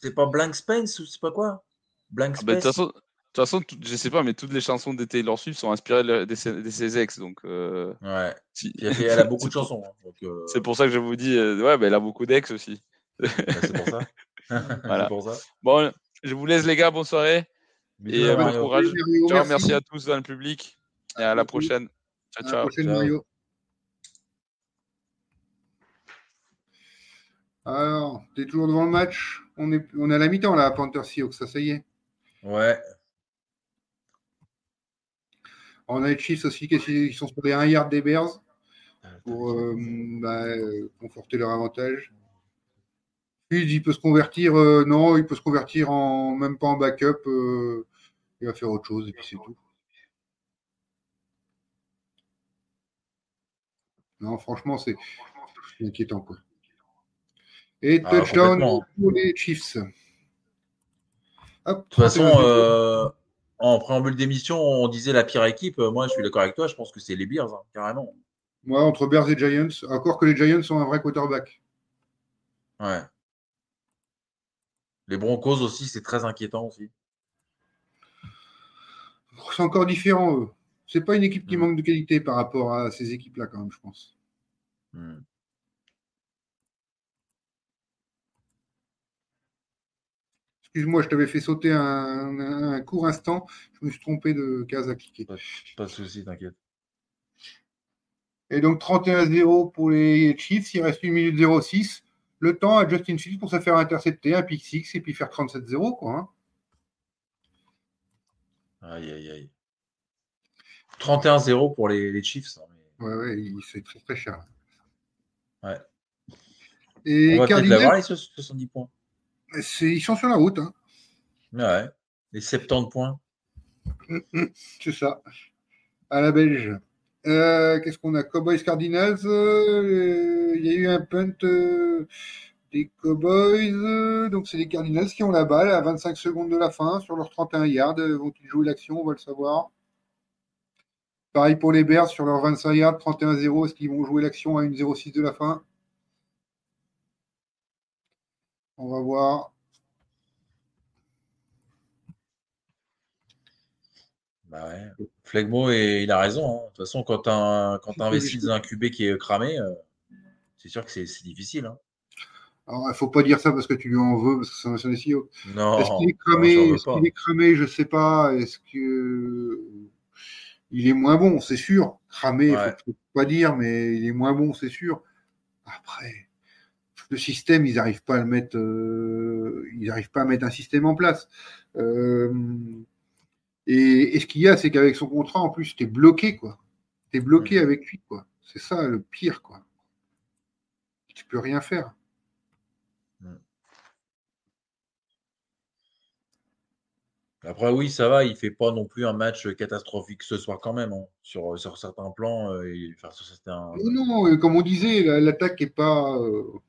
C'est pas Blank Space ou c'est pas quoi? Blank Ah ben, de toute Space. façon, de toute façon, tout- je sais pas, mais toutes les chansons de Taylor Swift sont inspirées de, de ses, de ses ex, donc. euh, Ouais. si- elle, a beaucoup de [LAUGHS] chansons. hein, euh, C'est pour ça que je vous dis, euh, ouais, ben, elle a beaucoup d'ex aussi. bah, c'est pour ça. [LAUGHS] Voilà. pour ça. Bon, je vous laisse les gars, bonne soirée Bisous, et euh, bon courage. Mario, Ciao, merci. merci à tous dans le public et à la prochaine. À Ciao, la ciao. prochaine, Ciao. Mario. Alors, t'es toujours devant le match? On est, on est à la mi-temps là, à Panther Seahawks, ça, ça y est. Ouais. On a les Chiefs aussi qui sont sur les 1 yard des Bears pour euh, bah, euh, conforter leur avantage. Puis il peut se convertir, euh, non, il peut se convertir en même pas en backup. euh, il va faire autre chose et puis c'est tout. Non, franchement, c'est inquiétant quoi. Et Ah, touchdown pour les Chiefs. Hop, De toute façon, 31-0. En préambule d'émission, on disait la pire équipe. Euh, Moi, je suis d'accord avec toi. Je pense que c'est les Bears, hein, carrément. Moi, entre Bears et Giants, encore que les Giants sont un vrai quarterback. Ouais. Les Broncos aussi, c'est très inquiétant aussi. C'est encore différent, eux. C'est pas une équipe qui Mm. manque de qualité par rapport à ces équipes-là, quand même, je pense. Hmm. Excuse-moi, je t'avais fait sauter un, court instant. Je me suis trompé de case à cliquer. Pas de souci, t'inquiète. Et donc 31-0 pour les Chiefs. Il reste 1 minute 06. Le temps à Justin Fields pour se faire intercepter un pick 6 et puis faire 37-0, quoi. hein. Aïe, aïe, aïe. 31-0 pour les, les Chiefs. hein, mais Ouais, ouais, c'est très très cher. Ouais. Et On va peut-être Cardinals, l'avoir, les 70 points. Ils sont sur la route. hein. Ouais. Les 70 points. C'est ça. À la belge. Euh, Qu'est-ce qu'on a? Cowboys Cardinals. euh, Il y a eu un punt euh, des Cowboys. donc, c'est les Cardinals qui ont la balle à 25 secondes de la fin sur leurs 31 yards. Vont-ils jouer l'action? On va le savoir. Pareil pour les Bears sur leurs 25 yards, 31-0. Est-ce qu'ils vont jouer l'action à une 0-6 de la fin? On va voir. Bah ouais. Flegmo, et il a raison. hein. De toute façon, quand tu quand investis dans un QB qui est cramé, euh, c'est sûr que c'est difficile. hein. Alors, il ne faut pas dire ça parce que tu lui en veux, parce que c'est un SEO. Non, Est-ce qu'il est cramé Est-ce qu'il est cramé Je sais pas. Est-ce que il est moins bon C'est sûr. Cramé, il Ouais. faut, faut pas dire, mais il est moins bon, c'est sûr. Après, le système, ils n'arrivent pas à le mettre. euh, ils n'arrivent pas à mettre un système en place. Euh, et, et ce qu'il y a, c'est qu'avec son contrat, en plus, t'es bloqué, quoi. T'es bloqué Mhm. avec lui, quoi. C'est ça le pire, quoi. Tu peux rien faire. Après, oui, ça va. Il fait pas non plus un match catastrophique ce soir quand même. hein. Sur, sur certains plans, euh, il- enfin, sur certains. Non, non, comme on disait, la- l'attaque est pas. euh, Mm, mm.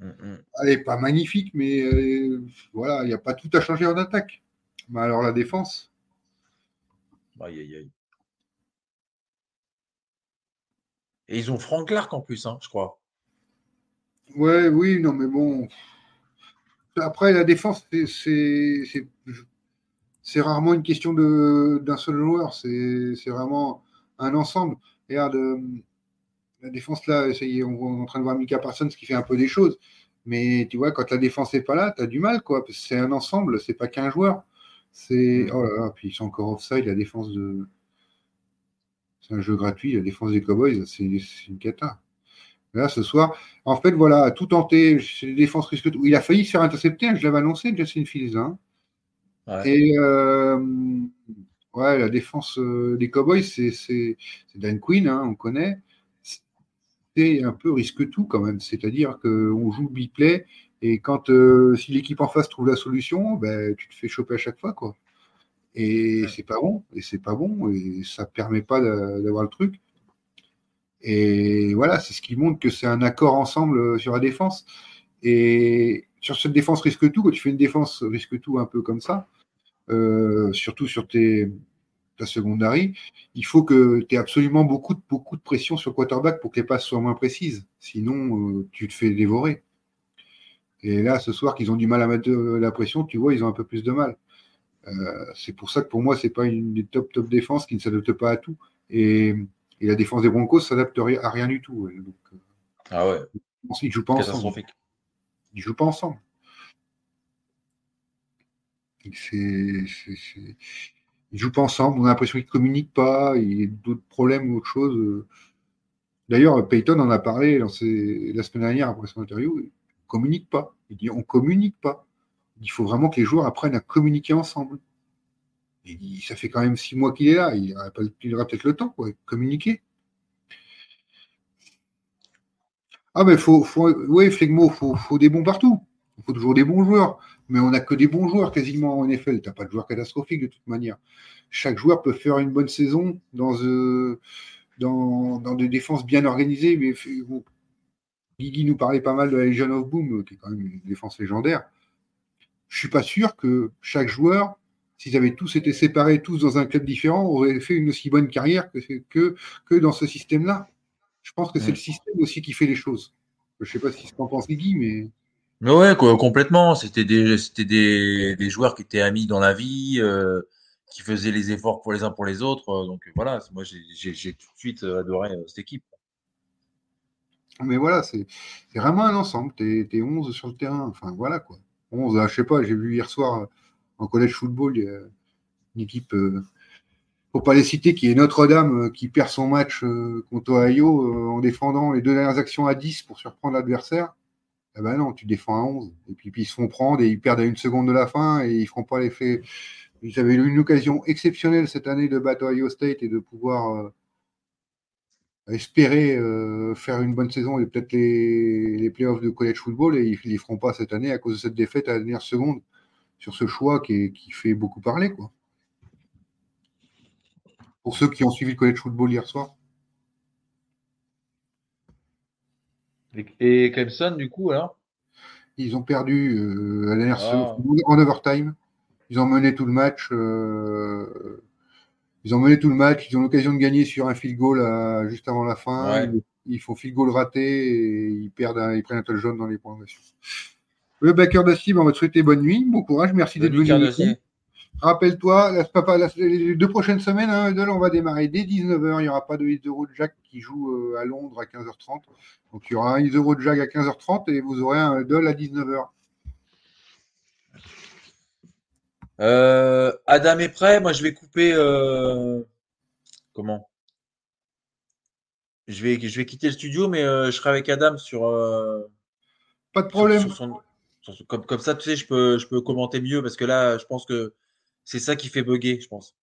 Elle n'est pas magnifique, mais euh, voilà, il n'y a pas tout à changer en attaque. Mais alors la défense, Aïe, aïe, aïe. Et ils ont Frank Clark en plus, hein, je crois. ouais, oui, non, mais bon. Après, la défense, c'est- rarement une question d'un seul joueur. C'est c'est vraiment un ensemble. Regarde, euh, la défense là, ça y est, on, on est en train de voir Mika Parsons qui fait un peu des choses. Mais tu vois, quand la défense n'est pas là, tu as du mal, quoi. parce que C'est un ensemble, c'est pas qu'un joueur. C'est. Mm. Oh là là, puis ils sont encore offside, la défense de. C'est un jeu gratuit, la défense des Cowboys, c'est une cata. Là, ce soir, en fait, voilà, tout tenté, c'est les défenses risquent tout. Il a failli se faire intercepter, hein, je l'avais annoncé, Justin Fields. hein. Ouais. Et euh, ouais, la défense euh, des Cowboys, c'est Dan Quinn, hein, on connaît. C'est un peu risque tout quand même. C'est-à-dire qu'on joue le big play et quand euh, si l'équipe en face trouve la solution, ben, tu te fais choper à chaque fois. quoi. Et c'est pas bon, et c'est pas bon, et ça permet pas d'a- d'avoir le truc. Et voilà, c'est ce qui montre que c'est un accord ensemble euh, sur la défense. Et sur cette défense risque tout, quand tu fais une défense risque tout un peu comme ça, euh, surtout sur tes, ta secondary, il faut que tu aies absolument beaucoup de, beaucoup de pression sur le quarterback pour que les passes soient moins précises. Sinon, euh, tu te fais dévorer. Et là, ce soir, qu'ils ont du mal à mettre de la pression, tu vois, ils ont un peu plus de mal. Euh, c'est pour ça que pour moi, c'est pas une des top top défenses qui ne s'adapte pas à tout. Et, et la défense des Broncos s'adapte à rien du tout. Donc, euh, Ah ouais, ils jouent pas ensemble. Ils jouent pas ensemble. C'est- Ils jouent pas ensemble. On a l'impression qu'ils communiquent pas. Il y a d'autres problèmes ou autre chose. D'ailleurs, Peyton en a parlé dans la semaine dernière après son interview. Il communique pas. Il dit on communique pas. Il faut vraiment que les joueurs apprennent à communiquer ensemble. Il dit, ça fait quand même six mois qu'il est là. Il aura, aura peut-être le temps, de communiquer. Ah, mais faut, Flegmo, faut des bons partout. Il faut toujours des bons joueurs, mais on n'a que des bons joueurs quasiment en NFL. Tu n'as pas de joueurs catastrophiques de toute manière. Chaque joueur peut faire une bonne saison dans, euh, dans, dans des défenses bien organisées. Mais bon, Guigui nous parlait pas mal de la Legion of Boom, qui est quand même une défense légendaire. Je suis pas sûr que chaque joueur, s'ils avaient tous été séparés, tous dans un club différent, aurait fait une aussi bonne carrière que, que, que dans ce système-là. Je pense que c'est Ouais. le système aussi qui fait les choses. Je sais pas si ce qu'en pense Guigui, mais. Mais ouais, complètement. C'était des, c'était des, joueurs qui étaient amis dans la vie, euh, qui faisaient les efforts pour les uns pour les autres. euh, Donc voilà, moi j'ai, tout de suite euh, adoré euh, cette équipe. Mais voilà, c'est vraiment un ensemble. Tu es, 11 sur le terrain. Enfin, voilà quoi. 11, ah, je sais pas, j'ai vu hier soir euh, en collège football, une équipe, euh, faut pas les citer, qui est Notre-Dame, euh, qui perd son match euh, contre Ohio euh, en défendant les deux dernières actions à 10 pour surprendre l'adversaire. Eh ben non, tu défends à 11. Et puis, ils se font prendre et ils perdent à une seconde de la fin et ils feront pas l'effet. Ils avaient eu une occasion exceptionnelle cette année de battre Ohio State et de pouvoir euh, espérer euh, faire une bonne saison et peut-être les, les playoffs de college football et ils ne les feront pas cette année à cause de cette défaite à la dernière seconde sur ce choix qui fait beaucoup parler. Quoi. Pour ceux qui ont suivi le college football hier soir. Et, et Clemson, du coup, alors? Ils ont perdu euh, à la Ah. en overtime. Ils ont mené tout le match. euh, ils ont mené tout le match. Ils ont l'occasion de gagner sur un field goal à- juste avant la fin. Ouais. Ils, ils font field goal raté et ils perdent, un- ils prennent un touchdown dans les prolongations. Le backer d'Assim, on va te souhaiter bonne nuit, bon courage, merci d'être venu. Rappelle-toi, les deux prochaines semaines, hein, on va démarrer dès 19h. Il n'y aura pas de Is the Road Jack qui joue euh, à Londres à 15h30. Donc il y aura un Is the Road Jack à 15h30 et vous aurez un Huddle à 19h. Euh, Adam est prêt. Moi, je vais couper. euh, Comment? Je vais, je vais quitter le studio, mais euh, je serai avec Adam sur. Pas de problème. sur son- sur son- comme, comme ça, tu sais, je peux, je peux commenter mieux parce que là, je pense que c'est ça qui fait bugger, je pense.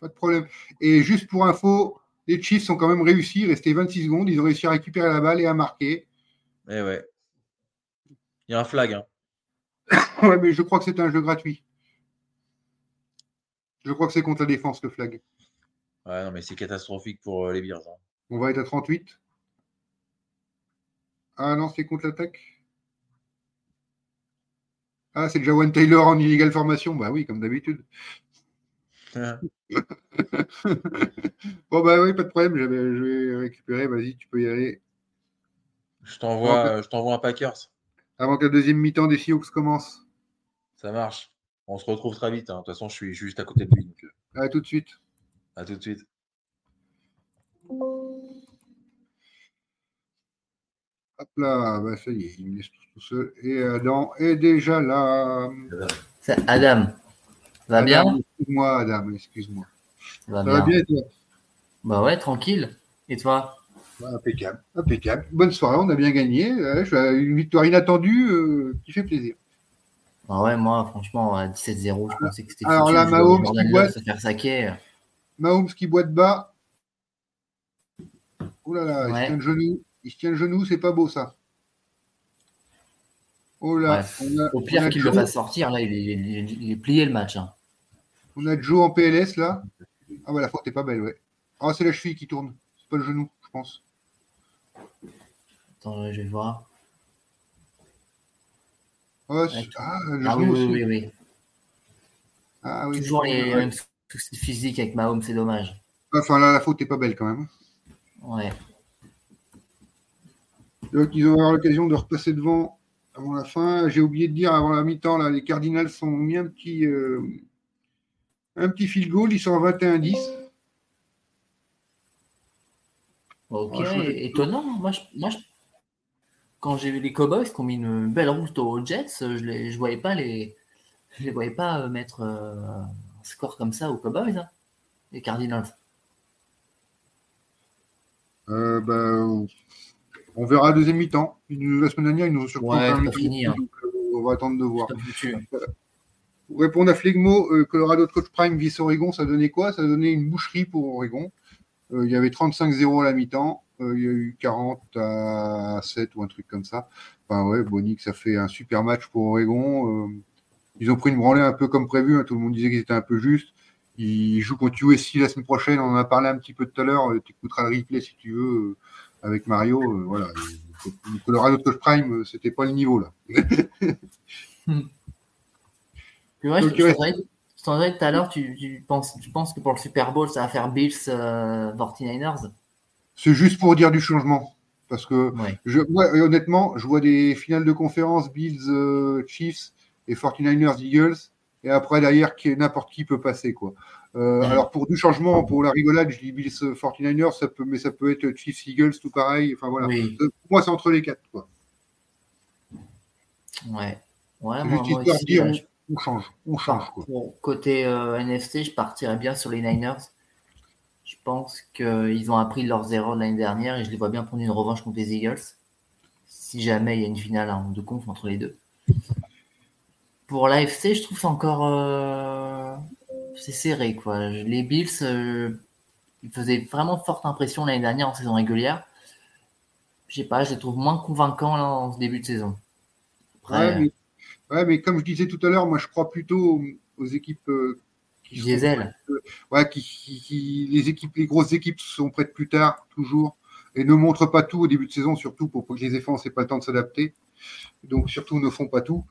Pas de problème. Et juste pour info, les Chiefs ont quand même réussi. Restait 26 secondes. Ils ont réussi à récupérer la balle et à marquer. Eh ouais. Il y a un flag. Hein. [COUGHS] Ouais, mais je crois que c'est un jeu gratuit. Je crois que c'est contre la défense le flag. Ouais, non, mais c'est catastrophique pour euh, les Bears. hein. On va être à 38. Ah non, c'est contre l'attaque. Ah, c'est Jawan Taylor en illegal formation. Bah oui, comme d'habitude. [LAUGHS] bon, bah oui, pas de problème. Je vais récupérer. Vas-y, tu peux y aller. je t'envoie, un Packers. Avant que la deuxième mi-temps des Seahawks commence. Ça marche. On se retrouve très vite. hein. De toute façon, je suis, je suis juste à côté de lui. Donc, euh, À tout de suite. à tout de suite. Hop là, bah ça y est, il me laisse tout, seul. Et Adam est déjà là. C'est Adam. Va bien? Excuse-moi, Adam, excuse-moi. Va Ça va bien. bien, et toi? Bah ouais, tranquille. Et toi? Impeccable, impeccable. Bonne soirée, on a bien gagné. Une victoire inattendue euh, qui fait plaisir. Bah ouais, moi, franchement, à 17-0, je pensais que c'était Alors foutu. là, Mahomes qui boite. se faire saquer. Mahomes qui boite bas. Oh là là, il Ouais. se tient le genou. Il se tient le genou, c'est pas beau ça. Oh là, Ouais. on a, Au pire qu'il le fasse sortir, là, il est, il est- il est plié le match. hein. On a Joe en PLS là. Ah ouais, la faute est pas belle, ouais. Ah, c'est la cheville qui tourne. C'est pas le genou, je pense. Attends, je vais voir. Ah, ah, le Ah oui, genou oui, aussi. oui, oui. Ah oui. Toujours les mêmes soucis physiques avec Mahomes, c'est dommage. Enfin là, la faute est pas belle quand même. Ouais. Donc ils vont avoir l'occasion de repasser devant avant la fin. J'ai oublié de dire avant la mi-temps, là, les Cardinals ont mis un petit, euh, un petit field goal. Ils sont à 21-10. Ok, je- étonnant. Moi, je, moi je- quand j'ai vu les Cowboys qui ont mis une belle route aux Jets, je les, je voyais pas les, je les voyais pas euh, mettre euh, un score comme ça aux Cowboys, hein, les Cardinals. Euh, bah, on verra la deuxième mi-temps. La semaine dernière, ils nous ont surpris. Ouais, fini, hein. donc, euh, on va attendre de voir. Foutu. Pour répondre à Flegmo, euh, Colorado de Coach Prime vis Oregon, ça donnait quoi? Ça donnait une boucherie pour Oregon. Euh, il y avait 35-0 à la mi-temps. Euh, il y a eu 40 à 7 ou un truc comme ça. Enfin, ouais, Bonix ça fait un super match pour Oregon. Euh, ils ont pris une branlée un peu comme prévu. hein. Tout le monde disait qu'ils étaient un peu justes. Ils jouent contre USC la semaine prochaine. On en a parlé un petit peu tout à l'heure. Tu écouteras le replay si tu veux euh, avec Mario. Euh, voilà. Le Colorado Coach Prime, euh, c'était pas le niveau là. [LAUGHS] Donc, je, ouais. t'en disais tout à l'heure, tu, tu penses, tu penses que pour le Super Bowl, ça va faire Bills euh, 49ers C'est juste pour dire du changement. Parce que Ouais. Je, et honnêtement, je vois des finales de conférence Bills, euh, Chiefs et 49ers Eagles. Et après, derrière, qui, n'importe qui peut passer. Quoi. Euh, Ouais. Alors, pour du changement, pour la rigolade, je dis Bills euh, 49ers, ça peut, mais ça peut être Chiefs Eagles, tout pareil. Enfin, voilà. Oui. Euh, Pour moi, c'est entre les quatre. Quoi. Ouais. Ouais, moi, moi aussi, dire, euh, on, je- on change. On change. Quoi. côté euh, NFC, je partirais bien sur les Niners. Je pense qu'ils ont appris leurs erreurs l'année dernière et je les vois bien prendre une revanche contre les Eagles. Si jamais il y a une finale en de conf entre les deux. Pour l'AFC, je trouve c'est encore euh, c'est serré quoi. Les Bills, euh, ils faisaient vraiment forte impression l'année dernière en saison régulière. Je sais pas, je les trouve moins convaincants là, en ce début de saison. Après, Ouais, mais, ouais, mais comme je disais tout à l'heure, moi, je crois plutôt aux équipes euh, qui sont Diesel. ouais, qui, qui- qui- les équipes, les grosses équipes sont prêtes plus tard, toujours, et ne montrent pas tout au début de saison, surtout pour, pour que les défenses aient pas le temps de s'adapter. Donc surtout ne font pas tout.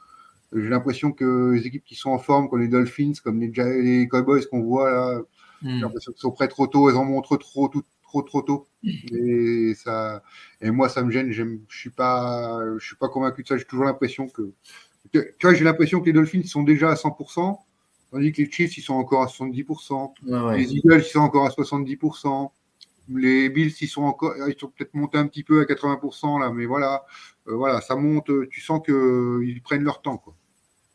J'ai l'impression que les équipes qui sont en forme, comme les Dolphins, comme les, les Cowboys qu'on voit là, hmm. j'ai l'impression qu'ils sont prêts trop tôt, elles en montrent trop, tout- trop, trop tôt. Et ça, et moi, ça me gêne. Je suis pas, je suis pas convaincu de ça. J'ai toujours l'impression que, tu vois, j'ai l'impression que les Dolphins sont déjà à 100%, tandis que les Chiefs, ils sont encore à 70%. Ouais, ouais. Les Eagles, ils sont encore à 70%. Les Bills, ils sont encore, ils sont peut-être montés un petit peu à 80% là, mais voilà, Euh, voilà, ça monte. Tu sens que ils prennent leur temps, quoi.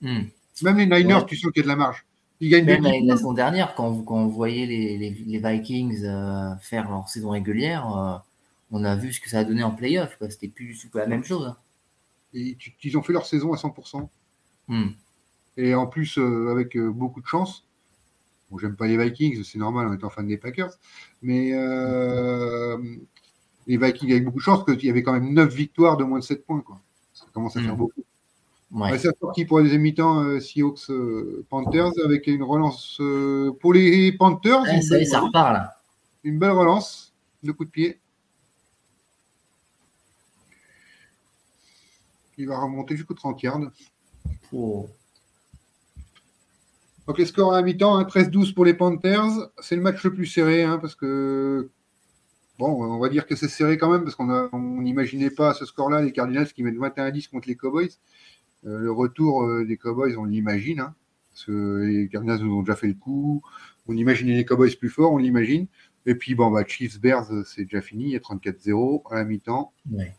Hmm. Même les Niners, Ouais. tu sens qu'il y a de la marge. Ils gagnent Même des la, la saison dernière, quand, vous voyez les, les, les Vikings euh, faire leur saison régulière, euh, on a vu ce que ça a donné en playoff. C'était plus du tout la même chose. hein. Et ils ont fait leur saison à 100%. Hmm. Et en plus, euh, avec beaucoup de chance. Bon, j'aime pas les Vikings, c'est normal en étant fan des Packers. Mais les Vikings avec beaucoup de chance, parce qu'il y avait quand même 9 victoires de moins de 7 points. Quoi. Ça commence à faire Mm. beaucoup. Ouais. Ouais, c'est sorti pour deuxième mi-temps euh, Seahawks euh, Panthers avec une relance euh, pour les Panthers. Ouais, ça ça repart là. une belle relance de coup de pied. Il va remonter jusqu'au 30 yards. Oh. Donc les scores à mi-temps, hein, 13-12 pour les Panthers. C'est le match le plus serré hein, parce que bon, on va dire que c'est serré quand même parce qu'on on n'imaginait pas à ce score-là les Cardinals qui mettent 21-10 contre les Cowboys. Euh, le retour euh, des Cowboys, on l'imagine hein, parce que les Cardinals nous ont déjà fait le coup. On imaginait les Cowboys plus forts, on l'imagine. Et puis bon, bah, Chiefs Bears, euh, c'est déjà fini, il y a 34-0 à la mi-temps. Ouais.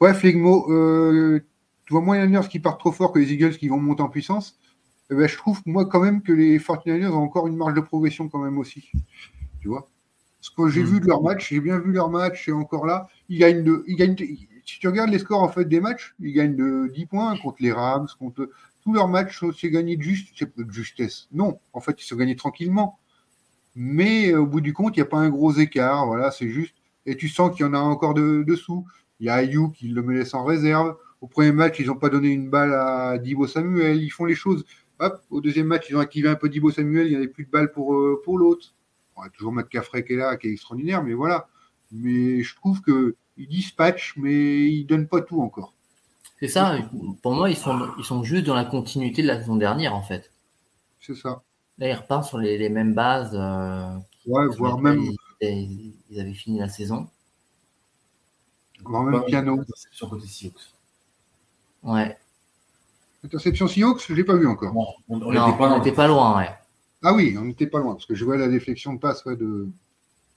Ouais, Flegmo, euh, tu vois moins les Niners qui partent trop fort que les Eagles qui vont monter en puissance. Eh ben, je trouve, moi, quand même, que les 49ers ont encore une marge de progression quand même aussi. Tu vois? Ce que j'ai Mm. vu de leur match, j'ai bien vu leur match, et encore là, ils gagnent de. Ils gagnent, si tu regardes les scores en fait des matchs, ils gagnent de 10 points contre les Rams, contre tous leurs matchs, c'est gagné de, juste, de justesse. Non, en fait, ils sont gagnés tranquillement. Mais euh, au bout du compte, il n'y a pas un gros écart. Voilà, c'est juste. Et tu sens qu'il y en a encore de, dessous. Il y a Ayuk qui le met laisse en réserve. Au premier match, ils n'ont pas donné une balle à Dibo Samuel. Ils font les choses. Hop, au deuxième match, ils ont activé un peu Dibo Samuel. Il n'y avait plus de balles pour, euh, pour l'autre. On a toujours Matt Caffrey qui est là, qui est extraordinaire, mais voilà. Mais je trouve qu'ils dispatchent, mais ils ne donnent pas tout encore. C'est ça. Pour moi, ils sont, ils sont juste dans la continuité de la saison dernière en fait. C'est ça. Là, ils repartent sur les, les mêmes bases. euh, Ouais, voire même, Ils, ils avaient fini la saison. voire même piano. Sur côté Seahawks. Ouais. Interception Seahawks, je ne l'ai pas vu encore. Bon, on on non, était pas n'était pas loin, ouais. Ah oui, on n'était pas loin, parce que je vois la déflexion de passe ouais, de,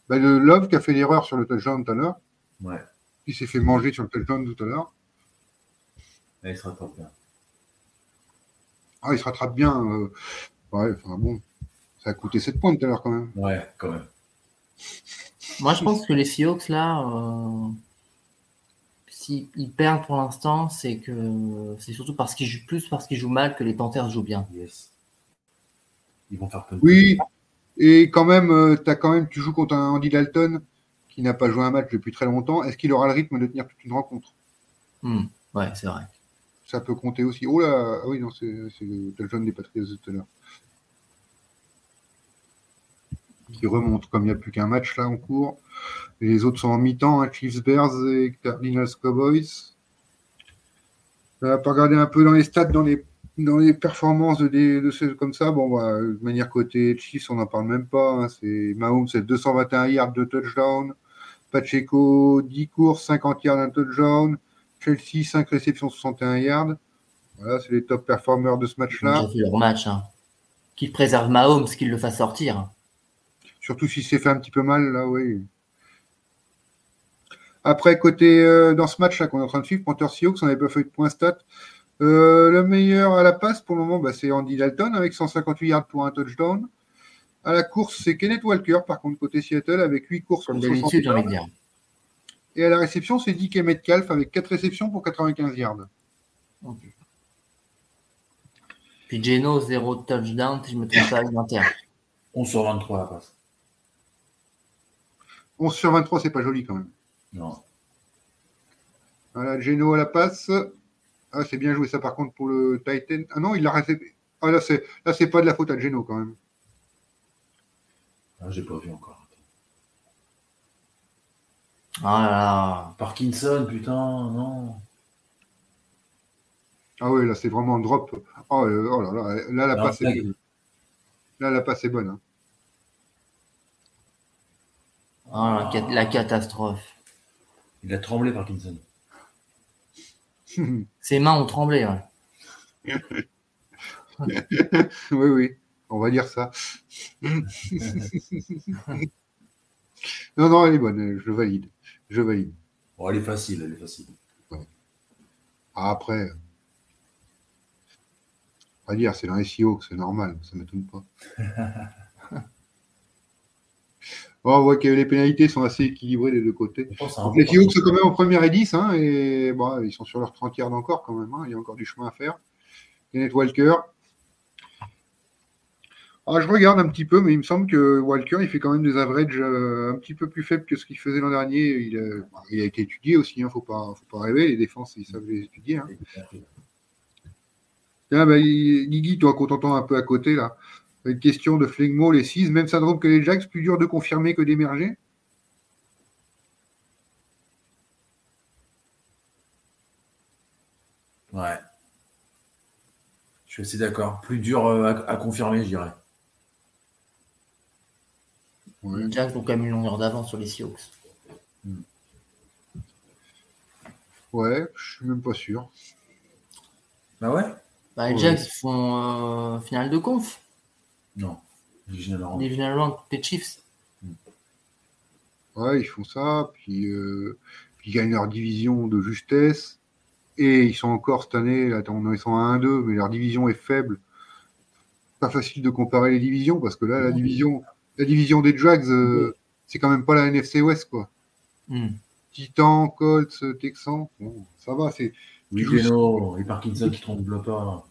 bah, de Love qui a fait l'erreur sur le touchdown tout à l'heure. Ouais, qui s'est fait manger sur le touchdown tout à l'heure. il sera top bien. Ah, il se rattrape bien. euh, Ouais, enfin bon, ça a coûté 7 points tout à l'heure quand même. Ouais, quand même. Moi, je pense que les Seahawks, là, euh, s'ils ils perdent pour l'instant, c'est que c'est surtout parce qu'ils jouent plus parce qu'ils jouent mal que les Panthers jouent bien. Yes. Ils vont faire plein de Oui, Et quand même, as quand même, tu joues contre un Andy Dalton qui n'a pas joué un match depuis très longtemps. Est-ce qu'il aura le rythme de tenir toute une rencontre? Hmm. Ouais, c'est vrai. Ça peut compter aussi. Oh là, ah oui, non, c'est Dalton des Patriots de tout à l'heure. Qui remonte, comme il n'y a plus qu'un match là en cours. Et les autres sont en mi-temps, hein, Chiefs Bears et Cardinals Cowboys. On va pas regarder un peu dans les stats, dans les, dans les performances de, de ceux comme ça. Bon, bah, de manière côté Chiefs, on n'en parle même pas. Hein. C'est Mahomes, c'est 221 yards de touchdown. Pacheco, 10 courses, 50 yards d'un touchdown. Chelsea, 5 réceptions, 61 yards. Voilà, c'est les top performers de ce match-là. Ils leur match. Hein. Qu'ils préservent Mahomes, qu'il le fasse sortir. Surtout si c'est fait un petit peu mal, là, oui. Après, côté euh, dans ce match-là qu'on est en train de suivre, Panther Seahawks, on n'avait pas fait de point stat. Euh, le meilleur à la passe pour le moment, bah, c'est Andy Dalton avec 158 yards pour un touchdown. À la course, c'est Kenneth Walker, par contre, côté Seattle, avec 8 courses Comme d'habitude, j'ai envie de dire. Et à la réception, c'est Dick Metcalf avec 4 réceptions pour 95 yards. Puis Geno, 0 touchdown, si je me trompe pas, 21. 11 sur 23 à la passe. 11 sur 23, c'est pas joli quand même. Non. Voilà, Geno à la passe. Ah, c'est bien joué ça par contre pour le Titan. Ah non, il l'a raté. Ah là, c'est là, c'est pas de la faute à Geno quand même. Ah, j'ai pas vu encore. Ah là là. Parkinson, putain, non. Ah oui, là, c'est vraiment un drop. Oh, euh, oh là là, là, la Non, passe est bonne. Là, la passe est bonne. hein. Ah, la catastrophe. Il a tremblé, Parkinson. Ses mains ont tremblé. ouais. [LAUGHS] oui, oui, on va dire ça. [LAUGHS] non, non, elle est bonne, je valide. Je valide. Bon, elle est facile, elle est facile. Ah, Après, on va dire, c'est dans les SEO, c'est normal, ça ne m'étonne pas. [LAUGHS] Bon, on voit que les pénalités sont assez équilibrées des deux côtés. Les Seahawks sont quand même en première et 10, hein, et bon, ils sont sur leurs 30 yards encore quand même, hein, il y a encore du chemin à faire. Kenneth Walker. Ah, je regarde un petit peu, mais il me semble que Walker, il fait quand même des averages euh, un petit peu plus faibles que ce qu'il faisait l'an dernier. Il a, bon, il a été étudié aussi, il ne faut pas, faut pas rêver, les défenses, ils savent les étudier. Hein. Tiens, bah, Guigui, toi, qu'on t'entend un peu à côté, là. Une question de Flegmo, les 6, même syndrome que les Jacks, plus dur de confirmer que d'émerger? Ouais. Je suis assez d'accord. Plus dur euh, à, à confirmer, je dirais. Les Jacks ont quand même une longueur d'avance sur les Seahawks. Ouais, je suis même pas sûr. Bah ouais Bah, les Ouais. Jacks font euh, finale de conf. Non. Divisional round. Divisional round les Chiefs. Ouais, ils font ça, puis, euh, puis ils gagnent leur division de justesse. Et ils sont encore cette année, attends, ils sont à 1-2, mais leur division est faible. Pas facile de comparer les divisions, parce que là, la division, la division des Jags, euh, c'est quand même pas la NFC West, quoi. Hmm. Titans, Colts, Texans, bon, ça va, c'est, Oui, Geno et Parkinson qui tremblent pas.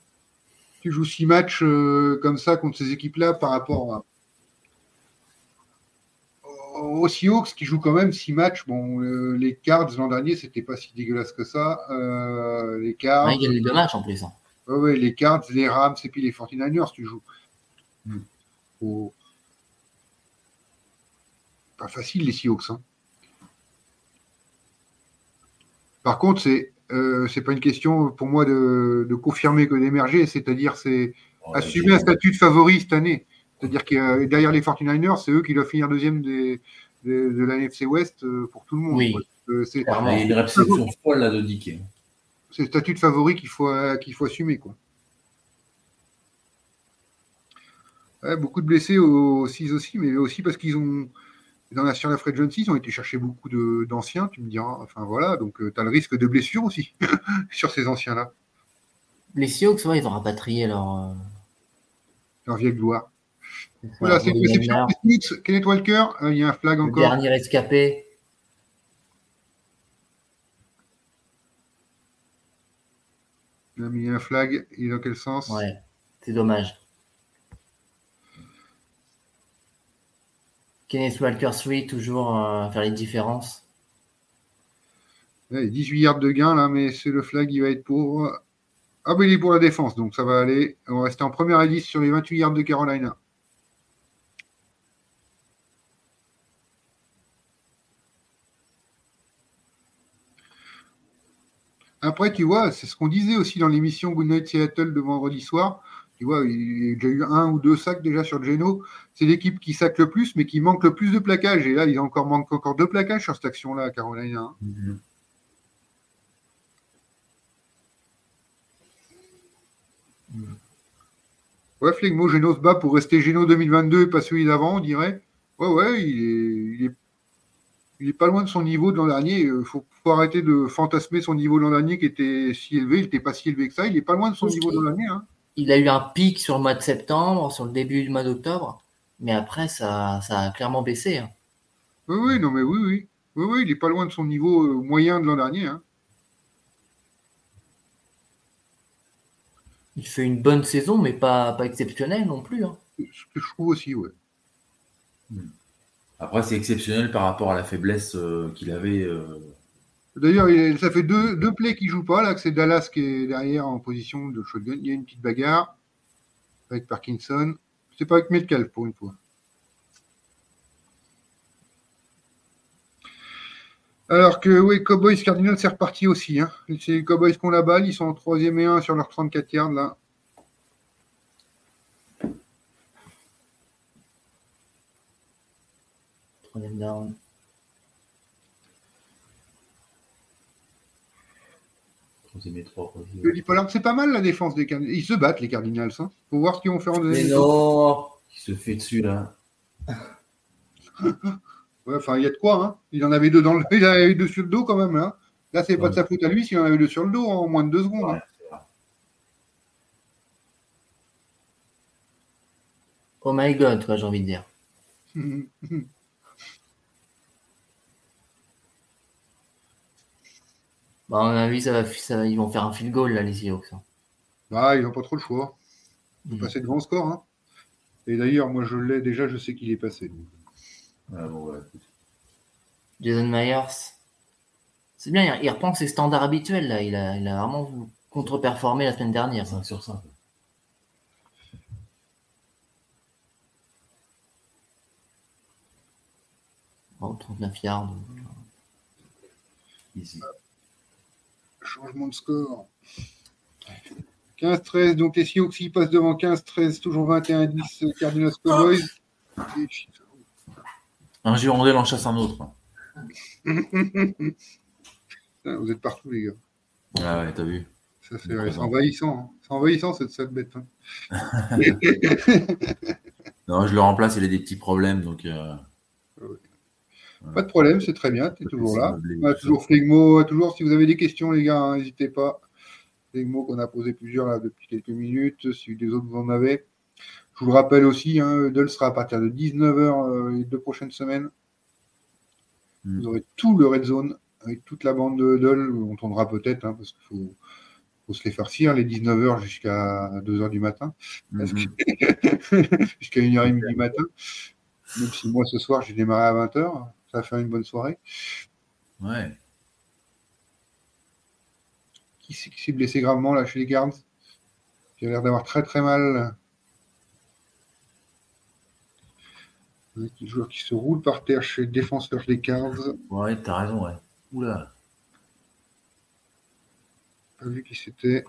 Tu joues six matchs euh, comme ça contre ces équipes-là par rapport à, aux Seahawks qui jouent quand même six matchs. Bon, euh, les Cards l'an dernier, c'était pas si dégueulasse que ça. Euh, les Cards, Ouais, les deux matchs en plus. hein. ouais, ouais, les Cards, les Rams et puis les 49ers, tu joues. Hmm. Pas facile les Seahawks. hein. Par contre, c'est euh, c'est pas une question pour moi de, de confirmer que d'émerger, c'est-à-dire c'est Oh, assumer un statut de favori cette année. C'est-à-dire que derrière les 49ers, c'est eux qui doivent finir deuxième des, des- de la NFC West euh, pour tout le monde. Oui. Euh, c'est Clairement. Il y a une réception folle là de Dick. c'est le statut de favori qu'il faut, qu'il faut assumer. Quoi. Ouais, beaucoup de blessés aux 6 aussi, mais aussi parce qu'ils ont, dans la Fred Jones, ils ont été chercher beaucoup d'anciens, tu me diras. Enfin voilà, donc tu as le risque de blessure aussi [LAUGHS] sur ces anciens-là, Les Seahawks, ouais, ils ont rapatrié leur. euh, leur vieille gloire. Voilà, c'est une réception. Kenneth Walker, euh, il y a un flag Le encore. dernier escapé. Il a mis un flag, il est dans quel sens? Ouais, c'est dommage. Kenneth Walker 3, toujours euh, faire les différences. Ouais, 18 yards de gain là, mais c'est le flag, il va être pour. Ah, ben il est pour la défense, donc ça va aller. On va rester en première 10 sur les 28 yards de Carolina. Après, tu vois, c'est ce qu'on disait aussi dans l'émission Good Night Seattle de vendredi soir. Tu vois, il y a déjà eu un ou deux sacs déjà sur Geno. C'est l'équipe qui sac le plus, mais qui manque le plus de plaquages. Et là, il encore manque encore deux plaquages sur cette action-là à Carolina. hein. Mhm. Ouais, Flegmo, Geno se bat pour rester Geno 2022 et pas celui d'avant, on dirait. Ouais, ouais, il est, il est, il est pas loin de son niveau de l'an dernier. Il faut, faut arrêter de fantasmer son niveau de l'an dernier qui était si élevé. Il n'était pas si élevé que ça. Il est pas loin de son niveau de l'an dernier. Hein. Il a eu un pic sur le mois de septembre, sur le début du mois d'octobre, mais après, ça, ça a clairement baissé. hein. Oui, oui, non, mais oui, oui. Oui, oui, il est pas loin de son niveau euh, moyen de l'an dernier. Hein. Il fait une bonne saison, mais pas, pas exceptionnelle non plus. hein. Ce que je trouve aussi, ouais. Après, c'est exceptionnel par rapport à la faiblesse euh, qu'il avait. euh, D'ailleurs, il- ça fait deux, deux plays qui jouent pas, là, que c'est Dallas qui est derrière en position de shotgun. Il y a une petite bagarre avec Parkinson. C'est pas avec Metcalf pour une fois. Alors que, oui, Cowboys Cardinals, c'est reparti aussi. Hein. C'est les Cowboys qui ont la balle. Ils sont en troisième et un sur leurs 34 yards, là. Troisième down. Et trois, quoi. Je dis Pollard, c'est pas mal la défense des Cardinals. Ils se battent, les Cardinals. Hein. Faut voir ce qu'ils vont faire en Mais deuxième. non Qui se fait dessus, là. [LAUGHS] Ouais, enfin, il y a de quoi. Hein. Il en avait deux dans le... [LAUGHS] Il en avait deux sur le dos quand même. Hein. Là, c'est pas de sa faute à lui s'il en avait deux sur le dos en moins de deux secondes. hein. Oh my god, quoi, j'ai envie de dire. [LAUGHS] Bah, à mon avis, ça va, ça va- ils vont faire un field goal, là, les Seahawks. hein. bah, ils n'ont pas trop le choix. Ils vont Mm. passer devant le score. Hein. Et d'ailleurs, moi, je l'ai déjà, je sais qu'il est passé. Bon, ouais. Jason Myers. C'est bien, il, reprend ses standards habituels, là. Il a, il a vraiment contre-performé la semaine dernière. 5 sur 5. Oh, 39 yards. Ici. Changement de score. 15-13, donc les Seahawks ils passent devant 15-13, toujours 21-10, Cardinals Cowboys. Et- Un Girondel en chasse un autre. Putain, [LAUGHS] Vous êtes partout, les gars. Ah ouais, t'as vu. Ça, c'est envahissant. hein. C'est envahissant, cette, cette bête. hein. [LAUGHS] [LAUGHS] Non, je le remplace, il a des petits problèmes, donc. euh, Pas de problème, c'est très bien, tu es toujours là. On a toujours. Flegmo, toujours si vous avez des questions, les gars, hein, n'hésitez pas. Flegmo qu'on a posé plusieurs là, depuis quelques minutes, si des autres vous en avez. Je vous le rappelle aussi, hein, sera à partir de 19h les deux prochaines semaines. Mm. Vous aurez tout le Red Zone avec toute la bande de Huddle. On tournera peut-être, hein, parce qu'il faut, faut se les farcir, les 19h jusqu'à 2h du matin, Mhm. [LAUGHS] jusqu'à 1h30 du matin. Même si moi ce soir j'ai démarré à 20h, ça va faire une bonne soirée. Ouais. Qui s'est blessé gravement là chez les Guards Qui a l'air d'avoir très très mal. Un petit joueur qui se roule par terre chez le défenseur des Cards. Ouais, t'as raison, ouais. Oula. Pas vu qui c'était.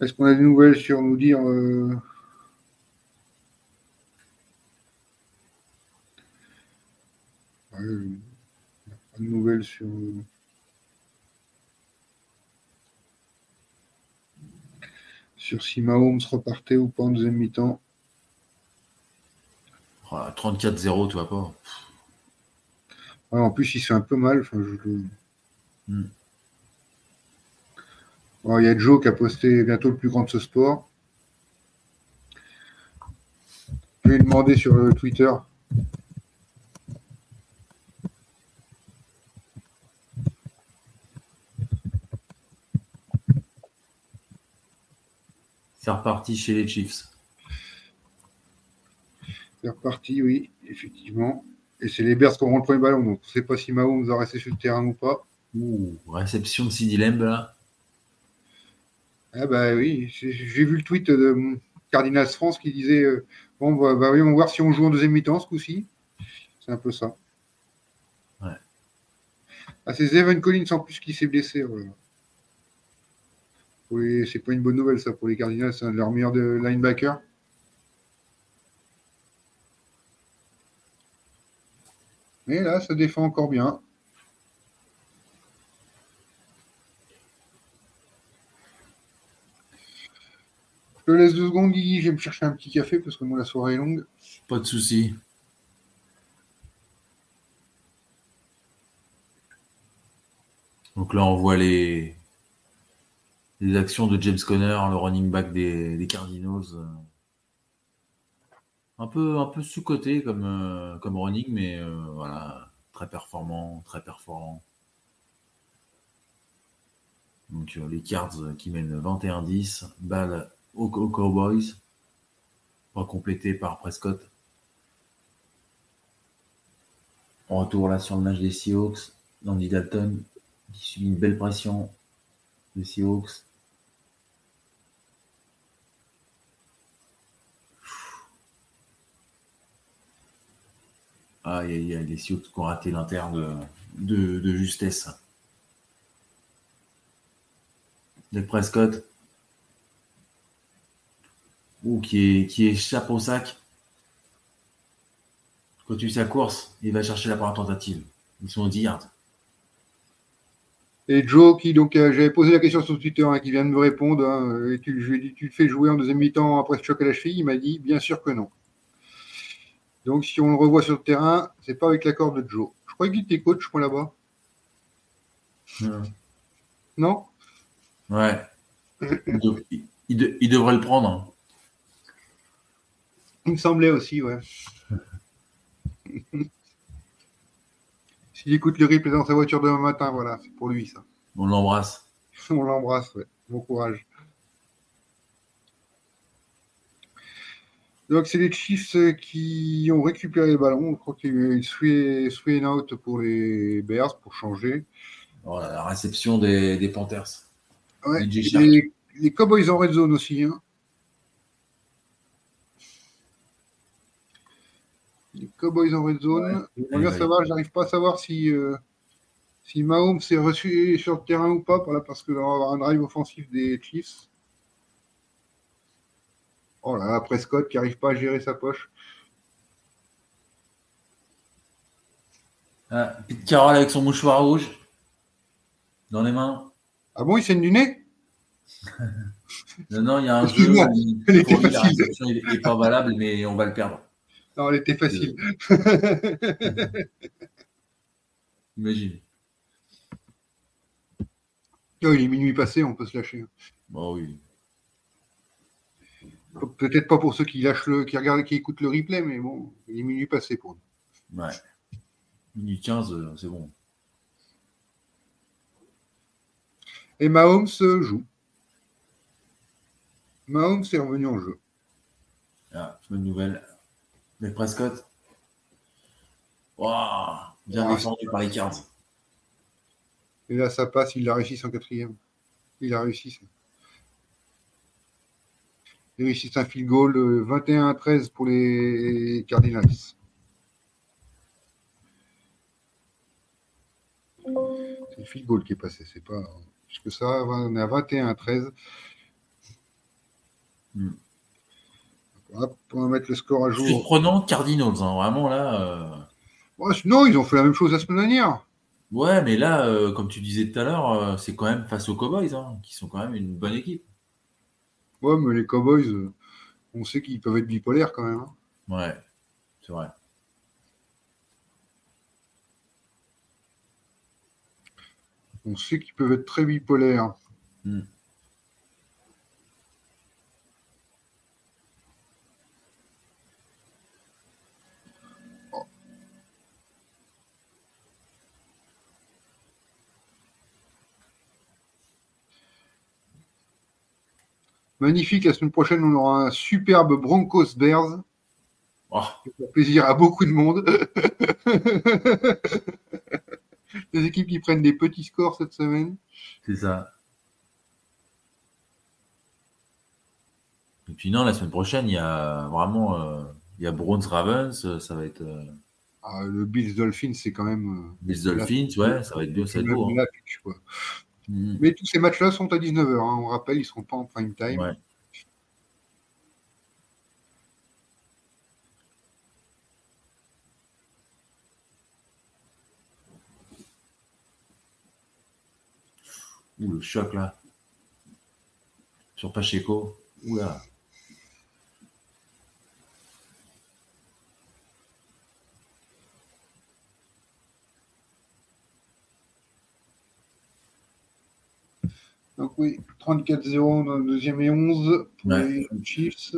Est-ce qu'on a des nouvelles sur nous dire euh, ouais, euh, pas de nouvelles sur euh, sur si Mahomes repartait ou pas en deuxième mi-temps. Oh, 34-0, tu vois pas. Ouais, en plus, il se fait un peu mal. Enfin, je le- Hmm. Il y a Joe qui a posté bientôt le plus grand de ce sport. Je vais lui demander sur euh, Twitter. C'est reparti chez les Chiefs. C'est reparti, oui, effectivement. Et c'est les Bears qui auront le premier ballon, donc on ne sait pas si Mahomes va rester sur le terrain ou pas. Ouh, réception de Lamb là. Ah bah oui, j'ai vu le tweet de Cardinals France qui disait euh, bon bah, bah oui, on va voir si on joue en deuxième mi-temps ce coup-ci. C'est un peu ça. Ouais. Ah, c'est Evan Collins en plus qui s'est blessé. voilà. Oui, c'est pas une bonne nouvelle ça pour les Cardinals, c'est un de leurs meilleurs de linebacker. Mais là, ça défend encore bien. Te laisse deux secondes, Guigui, je vais me chercher un petit café parce que moi la soirée est longue. Pas de souci. Donc là, on voit les, les actions de James Conner, le running back des, Cardinals. euh, Un peu, un peu sous-coté comme, euh, comme running, mais euh, voilà, très performant, très performant. Donc les Cards qui mènent 21-10, balle aux, Cowboys, pas complété par Prescott. En retour là sur le match des Seahawks, Andy Dalton qui subit une belle pression des Seahawks. Aïe aïe aïe, les Seahawks qui ont raté l'inter de, de, justesse. Dak Prescott. Ou qui, est, qui échappe au sac. Continue sa course, il va chercher la première tentative. Ils sont au 10 yards. Et Joe, qui donc euh, j'avais posé la question sur Twitter, hein, qui vient de me répondre, hein, et tu, je lui ai dit tu le fais jouer en deuxième mi-temps après ce choc à la cheville, il m'a dit bien sûr que non. Donc si on le revoit sur le terrain, c'est pas avec l'accord de Joe. Je crois qu'il était coach moi là-bas. Non? Ouais. Il, dev- il- il de- il devrait le prendre. Il me semblait aussi, ouais. [LAUGHS] S'il écoute le replay dans sa voiture demain matin, voilà, c'est pour lui ça. On l'embrasse. [LAUGHS] On l'embrasse, ouais. Bon courage. Donc, c'est les Chiefs euh, qui ont récupéré les ballons. Je crois qu'il y a eu une swing swing out pour les Bears pour changer. Voilà, la réception des, des Panthers. Ouais. Les Cowboys en red zone aussi. hein. Les Cowboys en red zone. Bien Ouais. savoir, j'arrive pas à savoir si, euh, si Mahomes s'est reçu sur le terrain ou pas, voilà, parce que là, on va avoir un drive offensif des Chiefs. Oh là là, Prescott qui n'arrive pas à gérer sa poche. Ah, Pete Carroll avec son mouchoir rouge dans les mains. Ah bon, il saigne du nez? [LAUGHS] Non, non, il y a un jeu. Où n'est pas valable, mais on va le perdre. Non, elle était facile. [LAUGHS] Imagine. Oh, il est minuit passé, on peut se lâcher. Bon, oui. Peut-être pas pour ceux qui lâchent le, qui regardent, qui écoutent le replay, mais bon, il est minuit passé pour nous. Ouais. Minute 15, euh, c'est bon. Et Mahomes euh, joue. Mahomes est revenu en jeu. Ah, bonne nouvelle. Mais Prescott. Waouh, bien Ah, défendu par les Cards. Et là, ça passe, il l'a réussi en quatrième. Il a réussi ça. Il réussit un field goal euh, 21-13 pour les Cardinals. C'est le field goal qui est passé, c'est pas. Puisque ça, on est à 21-13. Hmm. Hop, on va mettre le score à jour. Surprenant Cardinals, hein, vraiment là. euh, Ouais, non, ils ont fait la même chose la semaine dernière. Ouais, mais là, euh, comme tu disais tout à l'heure, euh, c'est quand même face aux Cowboys, hein, qui sont quand même une bonne équipe. Ouais, mais les Cowboys, euh, on sait qu'ils peuvent être bipolaires quand même. hein. Ouais, c'est vrai. On sait qu'ils peuvent être très bipolaires. Hmm. Magnifique. La semaine prochaine, on aura un superbe Broncos Bears. Oh, Ça fait plaisir à beaucoup de monde. [LAUGHS] Des équipes qui prennent des petits scores cette semaine. c'est ça. Et puis non, la semaine prochaine, il y a vraiment euh, il y a Browns Ravens, euh, ça va être euh, Ah, le Bills Dolphins, c'est quand même. les Dolphins, ouais, ça va être bien, ça c'est va être beau. même hein. quoi. Mhm. Mais tous ces matchs-là sont à 19h. On rappelle, ils ne seront pas en prime time. Ouais. Ouh, le choc là. Sur Pacheco. Oula. Donc oui, 34-0 dans le deuxième et 11 pour Ouais. les Chiefs.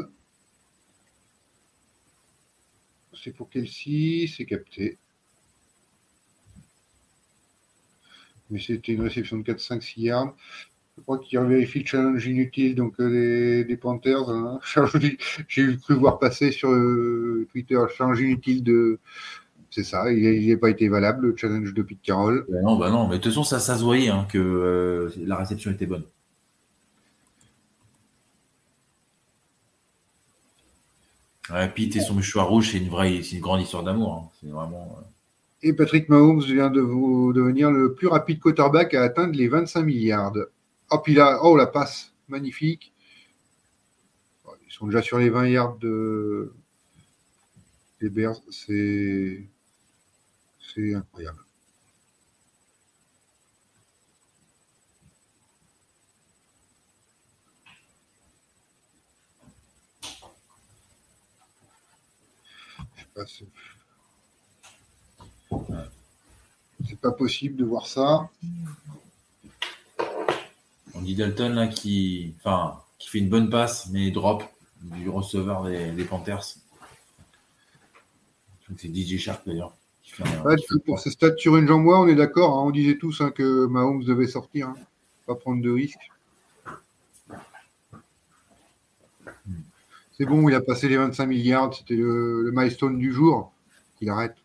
C'est pour Kelsey, c'est capté. Mais c'était une réception de 4-5-6 yards. Je crois qu'il vérifie le challenge inutile donc euh, des, des Panthers. hein. [LAUGHS] J'ai cru voir passer sur euh, Twitter challenge inutile de. C'est ça, il n'a pas été valable, le challenge de Pete Carroll. Bah non, bah non, mais de toute façon, ça, ça se voyait hein, que euh, la réception était bonne. Ouais, Pete et son mouchoir rouge, c'est une vraie, c'est une grande histoire d'amour. hein. C'est vraiment. euh, Et Patrick Mahomes vient de vous devenir le plus rapide quarterback à atteindre les 25 milliards. Oh, puis là, oh, la passe, magnifique. Ils sont déjà sur les 20 yards de... des Bears. C'est c'est incroyable. C'est- pas possible de voir ça. On dit Dalton là qui, enfin, qui fait une bonne passe, mais drop du receveur des, des Panthers. C'est DJ Shark d'ailleurs. Ouais, pour ces stats sur une jambe, on est d'accord. hein, on disait tous hein, que Mahomes devait sortir, hein, pas prendre de risques. C'est bon, il a passé les 25 milliards, c'était le, le milestone du jour. Il arrête.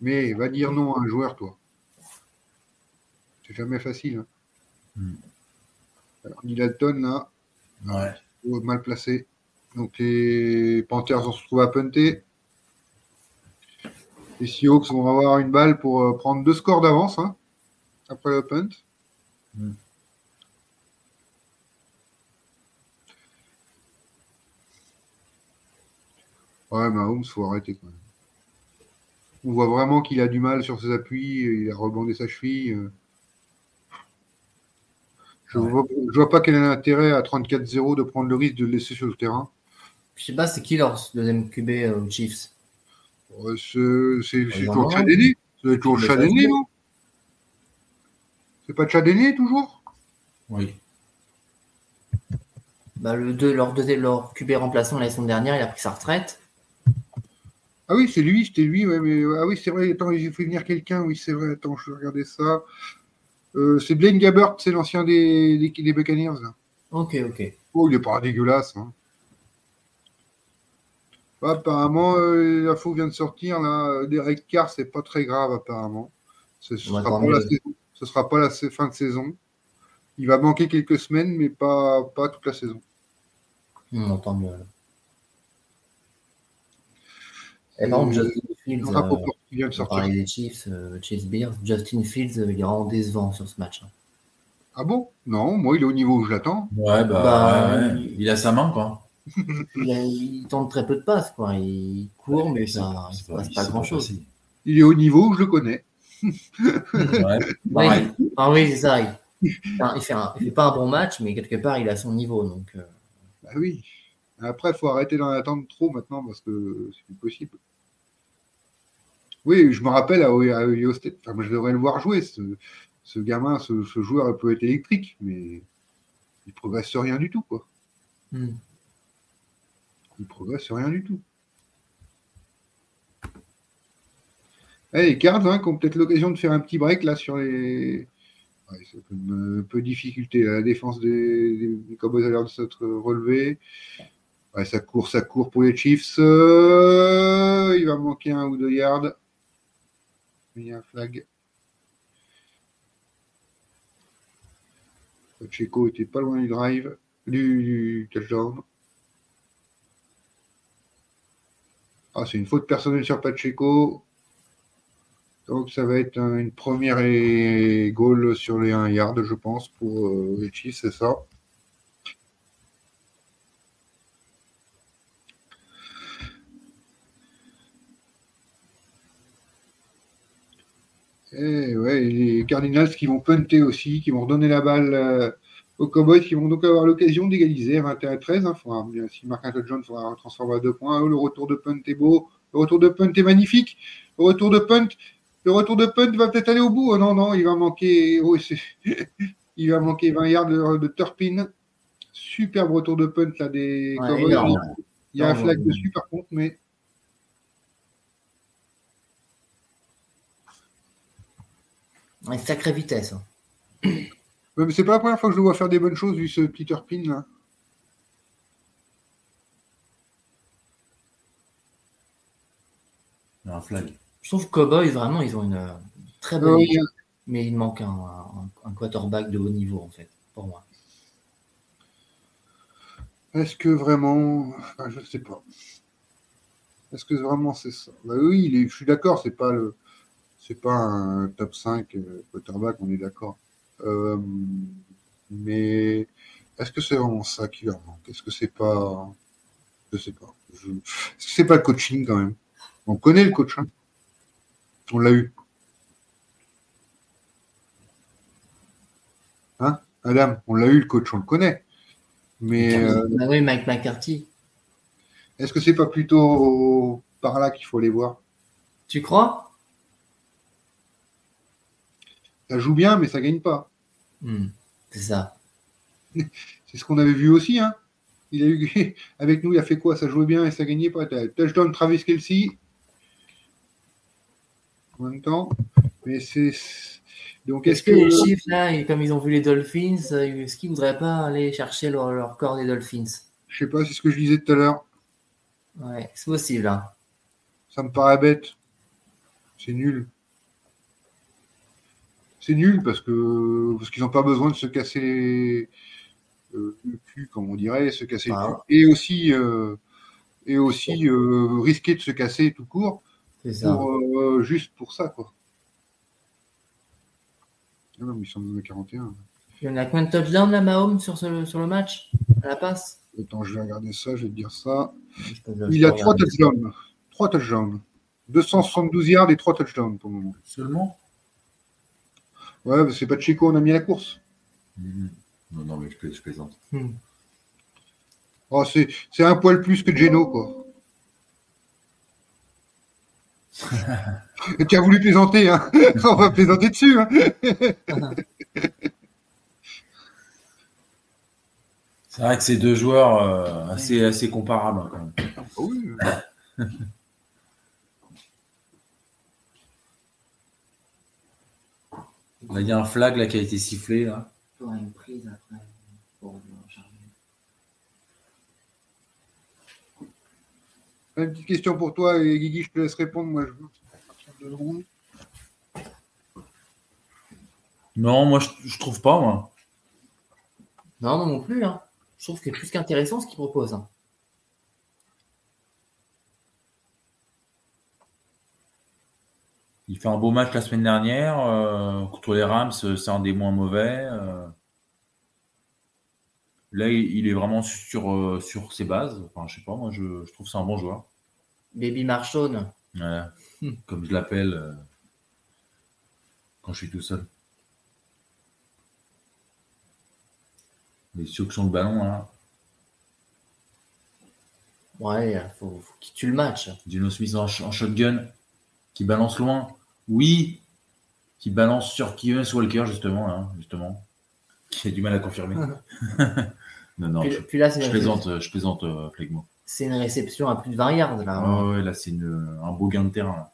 Mais va dire non à un joueur, toi. C'est jamais facile. Hmm. Alors, Neil Dalton, là, Ouais. Oh, mal placé. Donc les Panthers vont se retrouver à punter. Les Seahawks vont avoir une balle pour euh, prendre deux scores d'avance hein, après le punt. Mm. Ouais, Mahomes, faut arrêter quand même. On voit vraiment qu'il a du mal sur ses appuis, il a rebondé sa cheville. euh. Je Ouais. vois, je vois pas quel est l'intérêt à 34-0 de prendre le risque de le laisser sur le terrain. Je sais pas, c'est qui leur deuxième QB euh, aux Chiefs? C'est en toujours. Chadéné. C'est toujours ça, non? C'est pas Chadéné, toujours? Oui. bah, le deux, leur, deuxième, leur QB remplaçant la saison dernière, il a pris sa retraite. Ah oui, c'est lui, c'était lui, ouais, mais ah oui, c'est vrai, attends, j'ai fait venir quelqu'un, oui, c'est vrai, attends, je vais regarder ça. Euh, c'est Blaine Gabbert, c'est l'ancien des, des, des Buccaneers. là. Ok, ok. Oh, il est pas dégueulasse. Hein. Bah, apparemment, euh, l'info vient de sortir, là, Derek Carr, c'est pas très grave, apparemment. Ce ne Ouais, sera, pas la saison- ce sera pas la fin de saison. Il va manquer quelques semaines, mais pas, pas toute la saison. On entend mieux. là. Et par contre, Euh, Justin Fields, euh, des Chiefs, euh, Chiefs Bears, Justin Fields, euh, il est vraiment décevant sur ce match. hein. Ah bon? Non, moi, il est au niveau où je l'attends. Ouais, bah, Bah, il a sa main quoi. Il, a- il tente très peu de passes, quoi. Il court, mais ça ne passe pas c'est grand chose. facile. Il est au niveau où je le connais. Ouais. [LAUGHS] Oui, Pareil. ah oui, c'est ça. Il, enfin, il fait, un- il fait pas un bon match, mais quelque part, il a son niveau. Donc, euh, Bah oui. Après, il faut arrêter d'en attendre trop maintenant parce que c'est plus possible. Oui, je me rappelle à, à State, enfin, moi, je devrais le voir jouer. Ce, ce gamin, ce, ce joueur peut être électrique, mais il progresse rien du tout. Quoi. hmm. Il progresse rien du tout. Les Cards hein, qui ont peut-être l'occasion de faire un petit break là sur les un peu de difficulté. La défense des, des Cowboys a l'air de s'être relevée. Ouais, ça court, ça court pour les Chiefs. Euh, il va manquer un ou deux yards. Il y a un flag. Pacheco était pas loin du drive, du, du touchdown. Ah, c'est une faute personnelle sur Pacheco. Donc ça va être un- une première et goal sur les 1 yard, je pense, pour euh, les Chiefs, c'est ça. Et ouais, les Cardinals qui vont punter aussi, qui vont redonner la balle euh, aux Cowboys, qui vont donc avoir l'occasion d'égaliser 21 à 13. Hein, faudra, si un touchdown, il faudra transformer à deux points. Le retour de punt est beau. Le retour de punt est magnifique. Le retour de punt, le retour de punt va peut-être aller au bout. Oh non, non, il va manquer. [LAUGHS] oh, il va manquer 20 yards de, de Turpin. Superbe retour de punt là des Ouais, Cowboys. énorme. Il y a un flag non. dessus par contre, mais Ouais, sacrée vitesse. hein. Mais c'est pas la première fois que je le vois faire des bonnes choses vu ce petit Turpin là. Flag. Je trouve que Cowboys, vraiment, ils ont une euh, très bonne mais il manque un, un- un quarterback de haut niveau, en fait, pour moi. Est-ce que vraiment. Enfin, je sais pas. Est-ce que vraiment c'est ça? Bah oui, il est- je suis d'accord, c'est pas le. C'est pas un top 5 euh, quarterback, on est d'accord. Euh, mais est-ce que c'est vraiment ça qui leur manque? Est-ce que c'est pas. Je sais pas. Je- Est-ce que c'est pas le coaching quand même? On connaît le coach. hein. On l'a eu. Hein Adam, on l'a eu le coach, on le connaît. Mais. euh, Bah oui, Mike McCarthy. Est-ce que c'est pas plutôt par là qu'il faut aller voir? Tu crois? Ça joue bien, mais ça gagne pas. Hmm, C'est ça. C'est ce qu'on avait vu aussi. Hein. Il a eu [LAUGHS] avec nous, il a fait quoi? Ça jouait bien et ça gagnait pas. Touchdown Travis Kelsey. En même temps, mais c'est donc Est-ce est-ce que les Chiefs, là, et comme ils ont vu les Dolphins, est-ce qu'ils voudraient pas aller chercher leur, leur corps des Dolphins? Je sais pas, c'est ce que je disais tout à l'heure. Ouais, c'est possible. Hein. Ça me paraît bête. C'est nul. C'est nul parce que parce qu'ils n'ont pas besoin de se casser euh, le cul, comme on dirait, se casser Ah. le cul, et aussi euh, et aussi euh, risquer de se casser tout court C'est ça. pour, euh, juste pour ça quoi. Ah non, mais ils sont dans le 41. Il y en a combien de touchdowns, là, Mahomes, sur, ce- sur le match À la passe? Attends, je vais regarder ça, je vais te dire ça. Je peux- je Il a trois touchdowns. Trois touchdowns. 272 yards et trois touchdowns pour le moment. Seulement? Ouais, mais c'est pas de Chico, on a mis la course. Mhm. Non, non, mais je, plais- je plaisante. Oh, c'est c'est un poil plus que Geno, quoi. [LAUGHS] Et tu as voulu plaisanter, hein [LAUGHS] On va plaisanter dessus, hein C'est vrai que c'est deux joueurs euh, assez, assez comparables hein, quand même. Oui. [LAUGHS] il y a un flag là, qui a été sifflé. Là. Il y aura une prise après. pour le charger. Une petite question pour toi, et Guigui, je te laisse répondre. Moi, je veux partir de secondes. Non, moi, je, je trouve pas, moi. Non, non, non plus. Hein. Je trouve que c'est plus qu'intéressant ce qu'il propose. hein. Il fait un beau match la semaine dernière. euh, contre les Rams, c'est un des moins mauvais. euh. Là, il est vraiment sur, euh, sur ses bases. Enfin, je sais pas, moi, je, je trouve c'est un bon joueur. Baby Marshone. Ouais. Hmm. Comme je l'appelle quand je suis tout seul. Les sont le ballon, là. Ouais, il faut, faut qu'il tue le match. Geno Smith en shotgun, qui balance loin. Oui, qui balance sur Kevin Walker, justement, là, justement. Qui a du mal à confirmer. [LAUGHS] non, non, puis, je, puis là, c'est je plaisante, euh, je plaisante, euh, Flegmo. c'est une réception à plus de 20 yards. Là. Ah ouais, là, c'est un beau gain de terrain. là.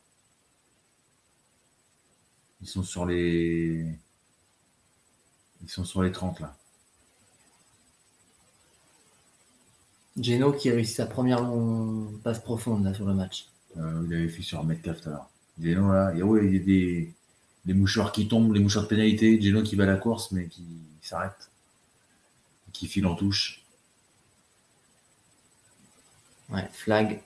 Ils sont sur les Ils sont sur les 30 là. Geno qui réussit sa première long- passe profonde là, sur le match. Euh, il avait fait sur Metcalf tout à l'heure. Geno là, il y a, ouais, il y a des, des mouchoirs qui tombent, les mouchoirs de pénalité. Geno qui va à la course mais qui s'arrête. Qui file en touche. Ouais, flag,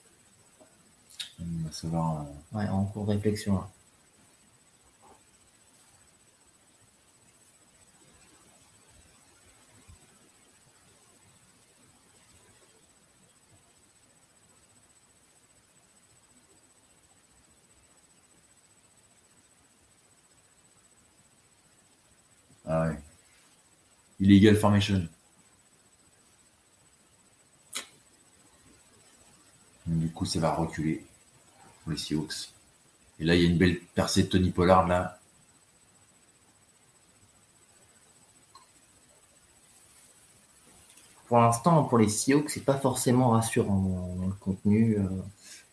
On va savoir. euh, ouais, en cours de réflexion. là. Ah ouais. Illegal formation. Du coup, ça va reculer pour les Seahawks. Et là, il y a une belle percée de Tony Pollard là. Pour l'instant, pour les Seahawks, c'est pas forcément rassurant dans le contenu. euh.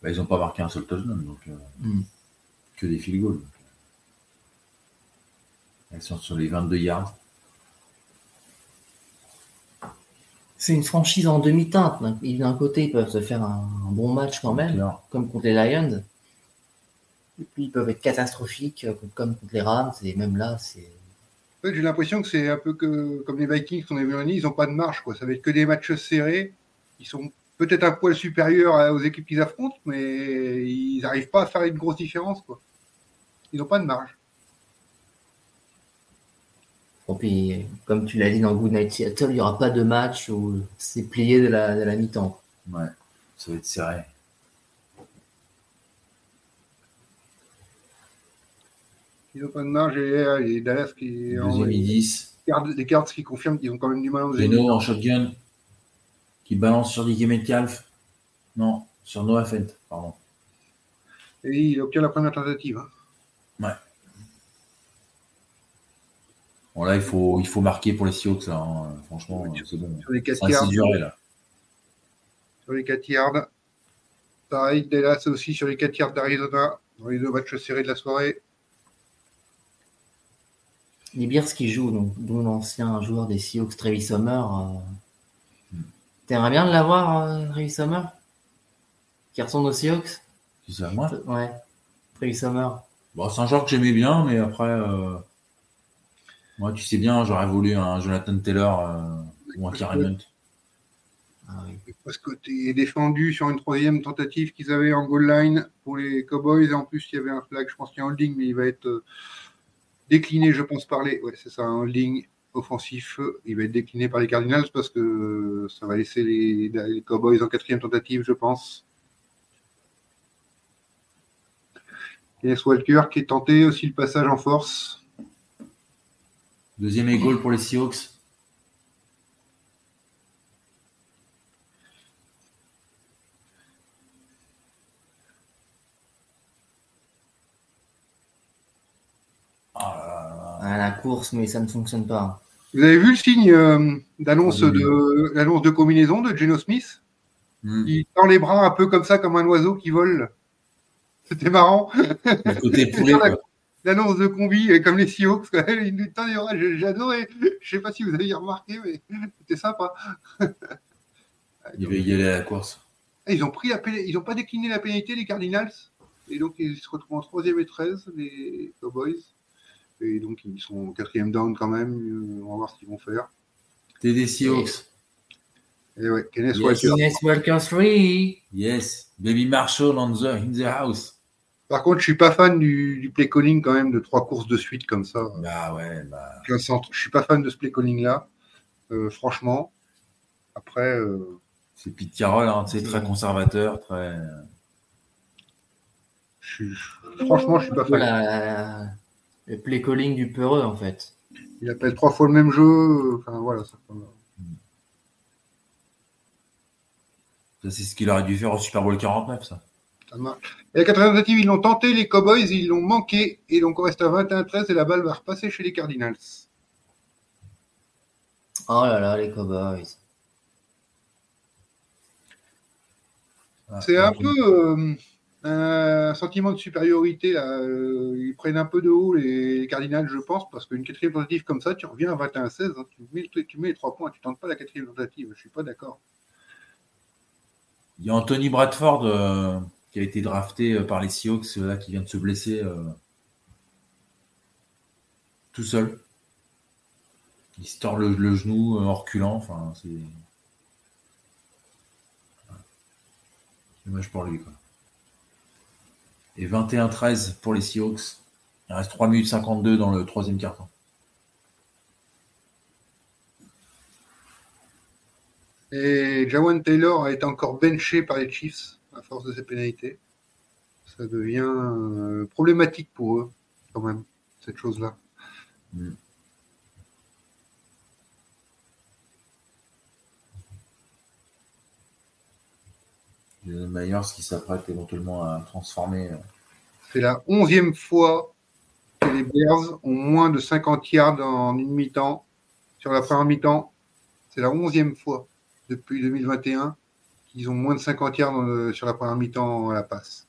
Bah, ils n'ont pas marqué un seul touchdown, donc euh, Hmm. que des field goals. Elles sont sur les 22 yards. C'est une franchise en demi-teinte. D'un d'un côté, ils peuvent se faire un, un bon match quand même, Claire. comme contre les Lions. Et puis, ils peuvent être catastrophiques, euh, comme contre les Rams. Et même là, c'est. En fait, j'ai l'impression que c'est un peu que, comme les Vikings qu'on a vu en ils n'ont pas de marge. Quoi. Ça va être que des matchs serrés. Ils sont peut-être un poil supérieurs à- aux équipes qu'ils affrontent, mais ils n'arrivent pas à faire une grosse différence. Quoi. Ils n'ont pas de marge. Bon, puis, comme tu l'as dit dans Good Night Seattle, il n'y aura pas de match où c'est plié de la, de la mi-temps. Ouais, ça va être serré. Ils n'ont pas de marge. Et, et Dallas qui Deuxième et 10. Cards- les cards qui confirment qu'ils ont quand même du mal deuxième Geno en shotgun. Qui balance sur DK Metcalf. Non, sur Noah Fent, pardon. Et il obtient la première tentative. hein. Bon, là, il faut, il faut marquer pour les Seahawks, là. hein. Franchement, c'est bon. Sur les 4 Ça yards. duré, là. Sur les 4 yards. Pareil, Dallas aussi sur les 4 yards d'Arizona. Dans les deux matchs serrés de la soirée. Les Bears qui jouent, donc, dont l'ancien joueur des Seahawks, Travis Summer. euh, T'aimerais bien de l'avoir, euh, Travis Summer Qui ressemble aux Seahawks? C'est ça, moi? Ouais, Travis Summer. Bon, c'est un joueur que j'aimais bien, mais après, euh, moi, tu sais bien, j'aurais voulu un Jonathan Taylor euh, ou un Karen Hunt. Ah oui. Parce que tu es défendu sur une troisième tentative qu'ils avaient en goal line pour les Cowboys. Et en plus, il y avait un flag, je pense qu'il y a un holding, mais il va être euh, décliné, je pense, par les. Ouais, c'est ça, un holding offensif. Il va être décliné par les Cardinals parce que euh, ça va laisser les, les Cowboys en quatrième tentative, je pense. Kenneth Walker qui est tenté aussi le passage en force. Deuxième et goal pour les Seahawks. Ah À la course, mais ça ne fonctionne pas. Vous avez vu le signe euh, d'annonce Ah oui. de l'annonce de combinaison de Geno Smith? Hmm. Il tend les bras un peu comme ça, comme un oiseau qui vole. C'était marrant. Le côté [LAUGHS] poulet, quoi. L'annonce de combi, et comme les [LAUGHS] tend les bras. J'ai j'ai adoré. Je sais pas si vous avez remarqué, mais [LAUGHS] c'était sympa. [LAUGHS] Il va y aller à la course. Ils ont pris la pénalité- ils ont pas décliné la pénalité, les Cardinals. Et donc, ils se retrouvent en troisième et 13, les Cowboys. Et donc, ils sont au quatrième down quand même. Euh, On va voir ce qu'ils vont faire. TD Seahawks. Et ouais, Kenneth Yes. Walker. Guinness Walker 3 Yes. Baby Marshall on the, in the house. Par contre, je suis pas fan du, du play calling quand même de trois courses de suite comme ça. Bah ouais, bah. Je suis pas fan de ce play calling là, euh, franchement. Après, euh, C'est Pete Carroll, hein, sais, très conservateur, très. je suis- franchement, je suis pas fan. Le play calling du peureux en fait. Il appelle trois fois le même jeu. Enfin voilà. ça- Ça, c'est ce qu'il aurait dû faire au Super Bowl 49, ça. Et la quatrième tentative, ils l'ont tenté, les Cowboys, ils l'ont manqué. Et donc on reste à 21-13 et la balle va repasser chez les Cardinals. Oh là là, les Cowboys. C'est un peu, euh, un sentiment de supériorité. Là. euh, Ils prennent un peu de haut les Cardinals, je pense, parce qu'une quatrième tentative comme ça, tu reviens à 21-16, hein, tu, mets, tu mets les trois points, tu tentes pas la quatrième tentative. Je suis pas d'accord. Il y a Anthony Bradford euh, qui a été drafté euh, par les Seahawks, euh, là, qui vient de se blesser euh, tout seul. Il se tord le, genou en reculant. Enfin, c'est. Dommage pour lui. Et 21-13 pour les Seahawks. Il reste 3 minutes 52 dans le troisième quart-temps. Et Jawan Taylor a été encore benché par les Chiefs à force de ses pénalités. Ça devient euh, problématique pour eux, quand même, cette chose-là. Mm. Jason Myers qui s'apprête éventuellement à transformer. euh, C'est la onzième fois que les Bears ont moins de 50 yards en une mi-temps. Sur la première mi-temps, c'est la onzième fois depuis 2021 qu'ils ont moins de 50 yards dans le- sur la première mi-temps à la passe.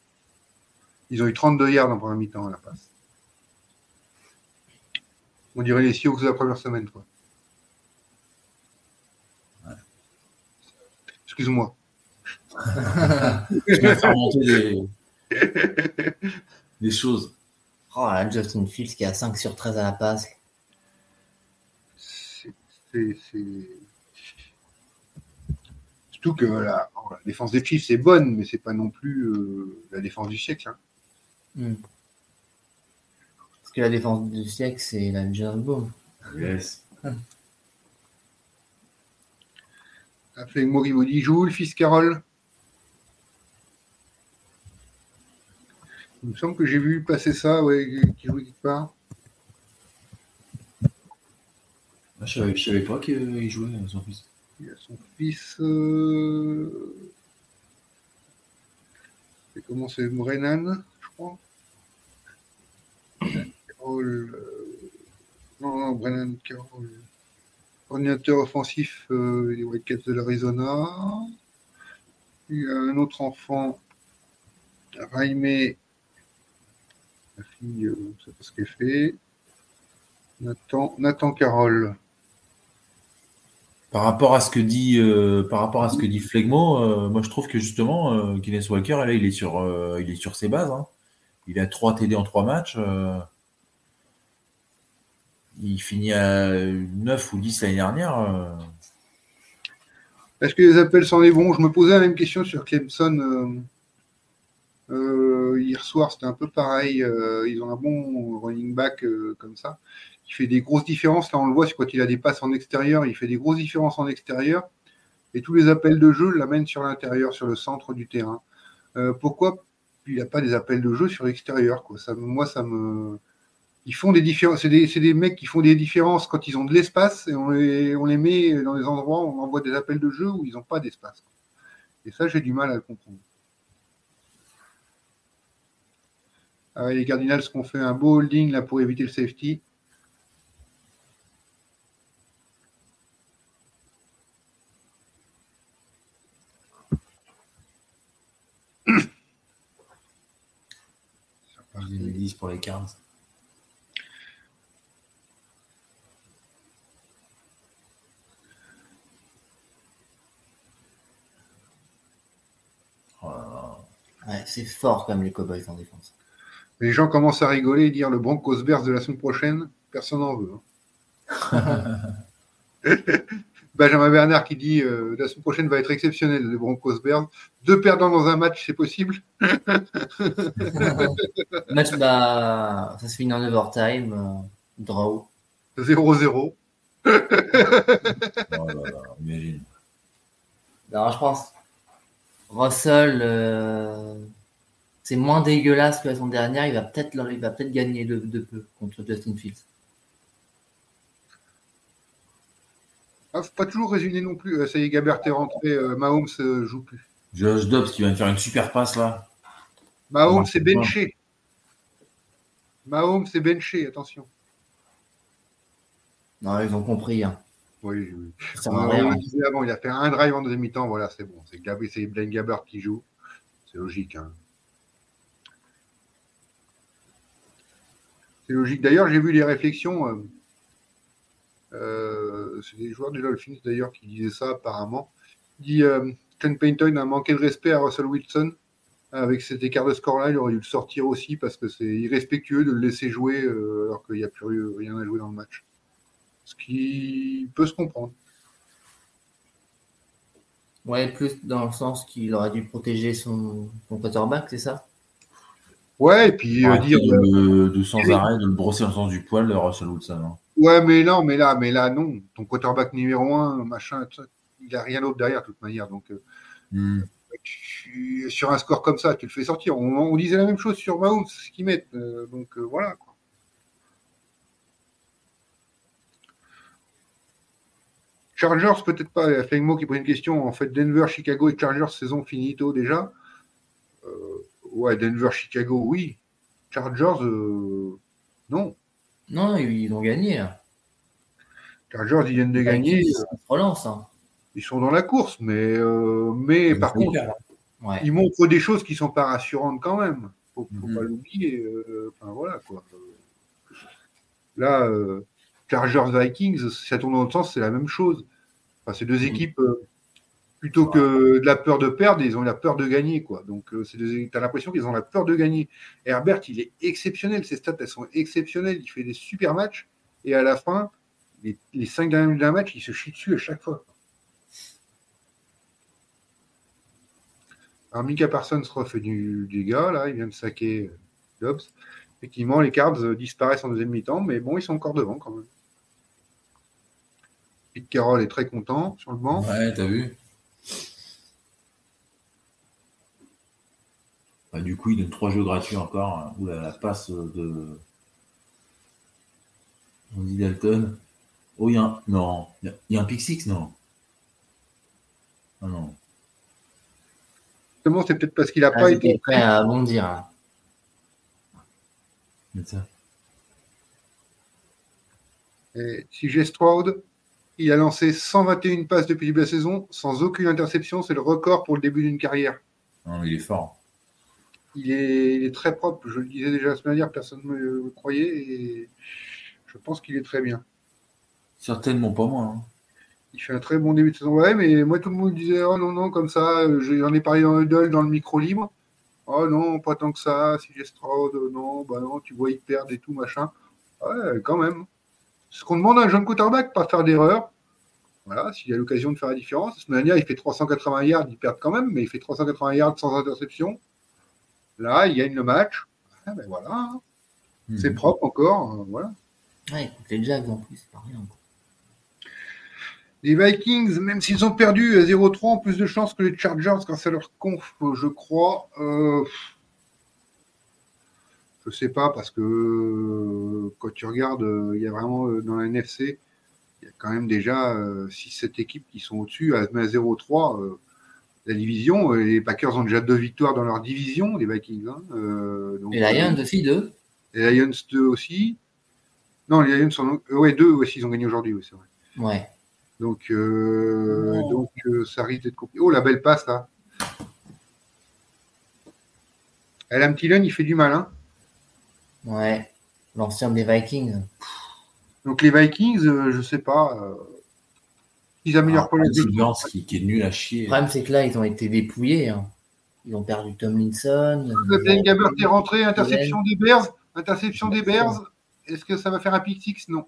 Ils ont eu 32 yards en première mi-temps à la passe. On dirait les Seahawks de la première semaine, quoi. Excuse-moi. [LAUGHS] Je vais faire monter des, des choses. Oh là, Justin Fields qui a 5 sur 13 à la passe. C'est- Surtout que la, la défense des Chiefs est bonne, mais c'est pas non plus euh, la défense du siècle. hein. Hmm. Parce que la défense du siècle, c'est la Boom. Yes. Appelé Moriwodi joue le fils Carole. Il me semble que j'ai vu passer ça, ouais, qui jouait quelque part. Ah, Je savais, je savais pas qu'il jouait son fils. Il y a son fils. Euh... Comment c'est Brennan, je crois. Carroll, euh, Non, non, Brennan Carroll. Coordinateur offensif euh, des Wildcats de l'Arizona. Il y a un autre enfant, Raimé. La fille, euh, je ne sais pas ce qu'elle fait. Nathan, Nathan Carroll. Par rapport à ce que dit, euh, par rapport à ce que dit Flegmo, euh, moi je trouve que justement, euh, Walker, là, il est sur, euh, il est sur ses bases. hein. Il a 3 TD en 3 matchs. il finit à 9 ou 10 l'année dernière. Est-ce que les appels sont les bons Je me posais la même question sur Clemson hier soir. C'était un peu pareil. ils ont un bon running back comme ça. Il fait des grosses différences. Là, on le voit, quand il a des passes en extérieur. Il fait des grosses différences en extérieur. Et tous les appels de jeu l'amènent sur l'intérieur, sur le centre du terrain. Euh, pourquoi il n'a pas des appels de jeu sur l'extérieur Moi, ça me. Ils font des différences. C'est des, mecs qui font des différences quand ils ont de l'espace et on les, met dans des endroits où on envoie des appels de jeu où ils n'ont pas d'espace. Et ça, j'ai du mal à le comprendre. Ah les Cardinals ont fait un beau holding là pour éviter le safety. Je dis 10 pour les Cards. Oh. Ouais, c'est fort comme les Cowboys en défense. Les gens commencent à rigoler et dire le Broncos Bears de la semaine prochaine, personne n'en veut. hein. [LAUGHS] Benjamin Bernard qui dit euh, la semaine prochaine va être exceptionnelle, les Broncos Bears. Deux perdants dans un match, c'est possible? [LAUGHS] Match, bah, ça se finit en overtime. euh, draw. 0-0. Oh là là, imagine. Alors, je pense, Russell, euh, c'est moins dégueulasse que la saison dernière. Il va peut-être il va peut-être gagner de, de peu contre Justin Fields. Ah, pas toujours résumé non plus. Euh, ça y est, Gabert est rentré. Euh, Mahomes ne joue plus. Josh Dobbs qui vient de faire une super passe là. Mahomes c'est benché. Mahomes c'est benché, attention. Non, ils ont compris. Hein. Oui, oui. Ça on, on disait avant, il a fait un drive en deuxième mi-temps, voilà, c'est bon. C'est Gab... Blaine Gabbert qui joue. C'est logique. Hein. C'est logique. D'ailleurs, j'ai vu les réflexions euh, c'est des joueurs des Dolphins d'ailleurs qui disaient ça apparemment. Il dit euh, Ken Payton a manqué de respect à Russell Wilson. Avec cet écart de score-là, il aurait dû le sortir aussi parce que c'est irrespectueux de le laisser jouer euh, alors qu'il n'y a plus rien à jouer dans le match. Ce qui peut se comprendre. Ouais, plus dans le sens qu'il aurait dû protéger son, son quarterback, c'est ça? Ouais, et puis euh, dire. de, de sans arrêt de le brosser dans le sens du poil de Russell Wilson. hein. Ouais, mais non, mais là, mais là, non. Ton quarterback numéro un, machin, il a rien d'autre derrière, de toute manière. Donc, euh, Hmm. tu- sur un score comme ça, tu le fais sortir. On, on disait la même chose sur Mahomes, ce qu'ils mettent. euh, donc, euh, voilà. quoi. Chargers, peut-être pas. Il y a Flegmo qui pose une question. En fait, Denver, Chicago et Chargers, saison finito déjà. Euh, ouais, Denver, Chicago, oui. Chargers, euh, non. Non, ils ont gagné. là. Chargers, ils viennent de gagner. Se relance. hein. Ils sont dans la course, mais, euh, mais par Ils ont contre, hein. Ouais. ils montrent des choses qui sont pas rassurantes quand même. Faut, faut Mhm. pas l'oublier. euh, enfin voilà quoi. Là, euh, Chargers Vikings, si ça tourne dans l'autre sens, c'est la même chose. Enfin, ces deux équipes, euh, plutôt que de la peur de perdre, ils ont la peur de gagner quoi. Donc, euh, deux- t'as l'impression qu'ils ont la peur de gagner. Herbert, il est exceptionnel. Ses stats, elles sont exceptionnelles. Il fait des super matchs et à la fin, les, cinq dernières minutes d'un match, il se chie dessus à chaque fois. Alors, Mika Parsons refait du dégât, là, il vient de saquer euh, Dobbs. Effectivement, les Cards euh, disparaissent en deuxième mi-temps, mais bon, ils sont encore devant quand même. Pete Carroll est très content sur le banc. Ouais, t'as vu Du coup, il donne trois jeux gratuits encore. hein. Oula, la passe de. Andy Dalton. Oh, il y a un. Non. Il y a- un pick six, non Ah non. Justement, c'est peut-être parce qu'il n'a Ah, pas été. prêt à bondir. Mais ça. Et CJ Stroud, il a lancé 121 passes depuis le début de la saison, sans aucune interception. C'est le record pour le début d'une carrière. Non, mais il est fort. Il est, il est très propre. Je le disais déjà la semaine dernière, personne ne me le croyait. Et je pense qu'il est très bien. Certainement pas moi. hein. Il fait un très bon début de saison. Ouais, mais moi, tout le monde disait Oh non, non, comme ça, euh, j'en ai parlé dans Huddle, dans le micro libre. Oh non, pas tant que ça. Si j'ai Stroud, euh, non, bah non, tu vois, ils perdent et tout, machin. Ouais, quand même. Ce qu'on demande à un jeune quarterback, pas faire d'erreur. Voilà, s'il a l'occasion de faire la différence. La semaine dernière, il fait 380 yards, il perd quand même, mais il fait 380 yards sans interception. Là, il gagne le match. Ah, ben voilà, hein. c'est propre encore. euh, voilà. Ouais, contre les Jags en plus, c'est pas rien. quoi. Les Vikings, même s'ils ont perdu à 0-3, ont plus de chances que les Chargers grâce à leur conf, je crois. Euh, je sais pas, parce que euh, quand tu regardes, euh, il y a vraiment euh, dans la NFC, il y a quand même déjà 6-7 équipes qui sont au-dessus. À, à 0-3, euh, la division, euh, les Packers ont déjà deux victoires dans leur division, les Vikings. hein, euh, donc, Et Lions aussi, deux. Les Lions 2 aussi. Non, les Lions sont. euh, ouais, deux aussi, ils ont gagné aujourd'hui, oui, c'est vrai. Ouais. Donc, euh, Oh. donc euh, ça risque d'être compliqué. Oh, la belle passe là. Adam Thielen, il fait du mal. Hein. Ouais. L'ancien des Vikings. Donc les Vikings, euh, je sais pas. Euh, ils améliorent Ah, pas les Silvers qui, qui est nul à chier. Le problème, c'est que là, ils ont été dépouillés. hein. Ils ont perdu Tomlinson. Ben Gabbert est rentré, interception des Bears. Interception des Bears. Est-ce que ça va faire un pick six? Non.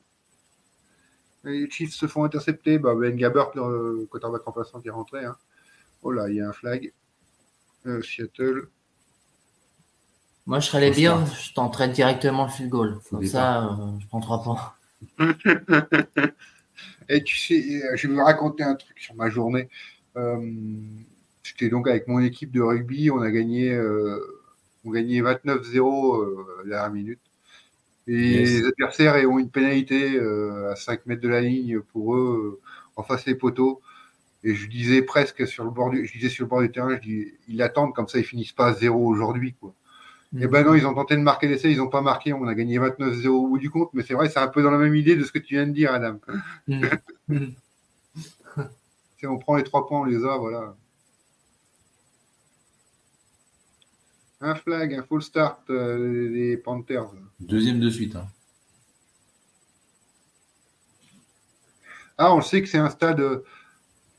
Les Chiefs se font intercepter. Bah, ben Gabbert, le quarterback remplaçant qui est rentré. hein. Oh là, il y a un flag. Euh, Seattle. Moi, je serais les Bears, je t'entraîne directement le field goal. Comme ça, euh, je prends trois [LAUGHS] points. Et tu sais, euh, je vais vous raconter un truc sur ma journée. Euh, J'étais donc avec mon équipe de rugby, on a gagné, euh, on gagnait 29-0 euh, la dernière minute. Et Yes. les adversaires ont une pénalité à 5 mètres de la ligne pour eux, en face des poteaux. Et je disais presque sur le bord du, je disais sur le bord du terrain, je dis, ils attendent comme ça, ils finissent pas à zéro aujourd'hui, quoi. Et ben non, ils ont tenté de marquer l'essai, ils n'ont pas marqué, on a gagné 29-0 au bout du compte, mais c'est vrai, c'est un peu dans la même idée de ce que tu viens de dire, Adam. Mm. Mm. [LAUGHS] Si on prend les trois points, on les a, voilà. Un flag, un full start euh, des Panthers. Deuxième de suite. hein. Ah, on sait que c'est un stade euh,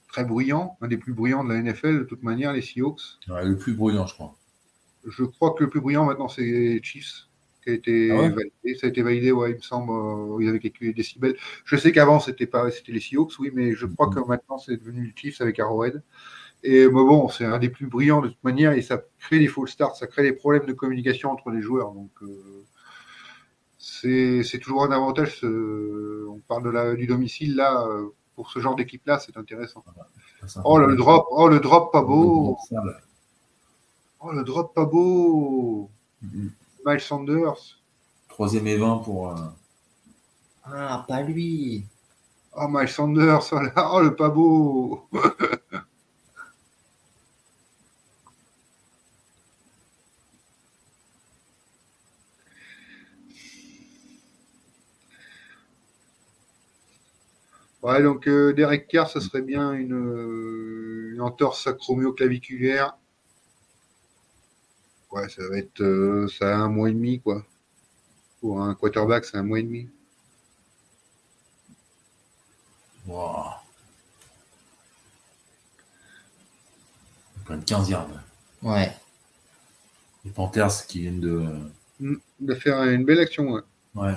très bruyant, un des plus bruyants de la NFL, de toute manière, les Seahawks. Ouais, le plus bruyant, je crois. Je crois que le plus bruyant maintenant, c'est Chiefs, qui a été Ah ouais validé. Ça a été validé, ouais, il me semble, euh, ils avaient calculé les décibels. Je sais qu'avant, c'était pas, c'était les Seahawks, oui, mais je crois Mhm. que maintenant, c'est devenu les Chiefs avec Arrowhead. Et mais bon, c'est un des plus brillants de toute manière, et ça crée des false starts, ça crée des problèmes de communication entre les joueurs. Donc, euh, c'est toujours un avantage. ce- on parle de la, du domicile, là, euh, pour ce genre d'équipe-là, c'est intéressant. Ça, Oh, le drop, oh, le drop pas beau. Oh, le drop pas beau. Mhm. Miles Sanders. Troisième et 20 pour. euh, Ah, pas lui. Oh, Miles Sanders. Oh, là, oh, le pas beau. [LAUGHS] Ouais, donc euh, Derek Carr, ça serait bien une, euh, une entorse sacromyo-claviculaire. Ouais, ça va être euh, ça a un mois et demi, quoi. Pour un quarterback, c'est un mois et demi. Wow. Quand même 15 yards. Ouais. Les Panthers qui viennent de. Mm, De faire une belle action, ouais. Ouais.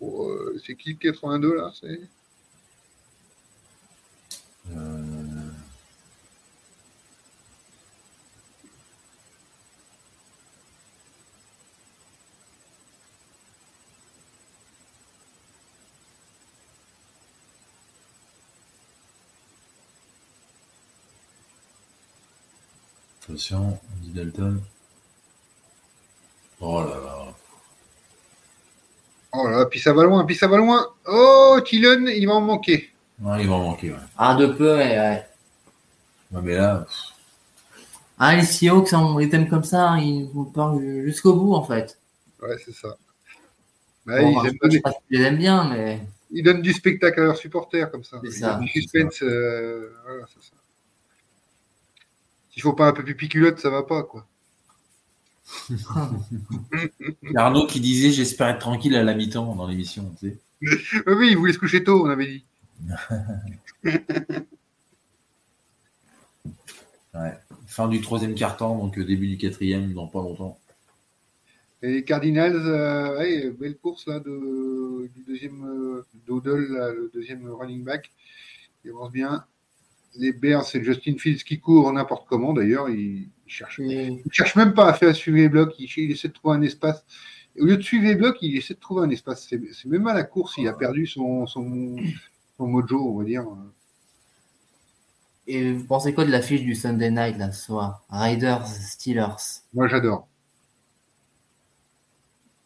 Bon, euh, c'est qui le 82 là c'est... Euh, Attention, Andy Dalton. Oh là là. Oh là, puis ça va loin, puis ça va loin. Oh, Tillon, il va en manquer. Ouais, il va en manquer, ouais. Ah, de peu, ouais. ouais. Ouais, mais là, pff, Ah, les Seahawks, on les aime comme ça, hein, ils vous parlent jusqu'au bout, en fait. Ouais, c'est ça. Ouais, Bon, ils, bah, aiment je sais donner- pas si je les aime bien, mais ils donnent du spectacle à leurs supporters comme ça. C'est ça, du suspense. euh, voilà, c'est ça. S'il faut pas un peu pipi culotte, ça va pas, quoi. [LAUGHS] Arnaud qui disait j'espère être tranquille à la mi-temps dans l'émission. Tu sais. [LAUGHS] Oui, il voulait se coucher tôt, on avait dit. [LAUGHS] Ouais. Fin du troisième quart-temps, donc euh, début du quatrième, dans pas longtemps. Et les Cardinals, euh, ouais, belle course là de, du deuxième euh, le deuxième running back. Il avance bien. Les Bears, c'est Justin Fields qui court n'importe comment d'ailleurs. Il, il cherche, il cherche même pas à faire suivre les blocs. Il, il essaie de trouver un espace. Au lieu de suivre les blocs, il essaie de trouver un espace. C'est c'est même à la course, il a perdu son, son, son mojo, on va dire. Et vous pensez quoi de l'affiche du Sunday night, là, ce soir? Riders, Steelers. Moi, j'adore.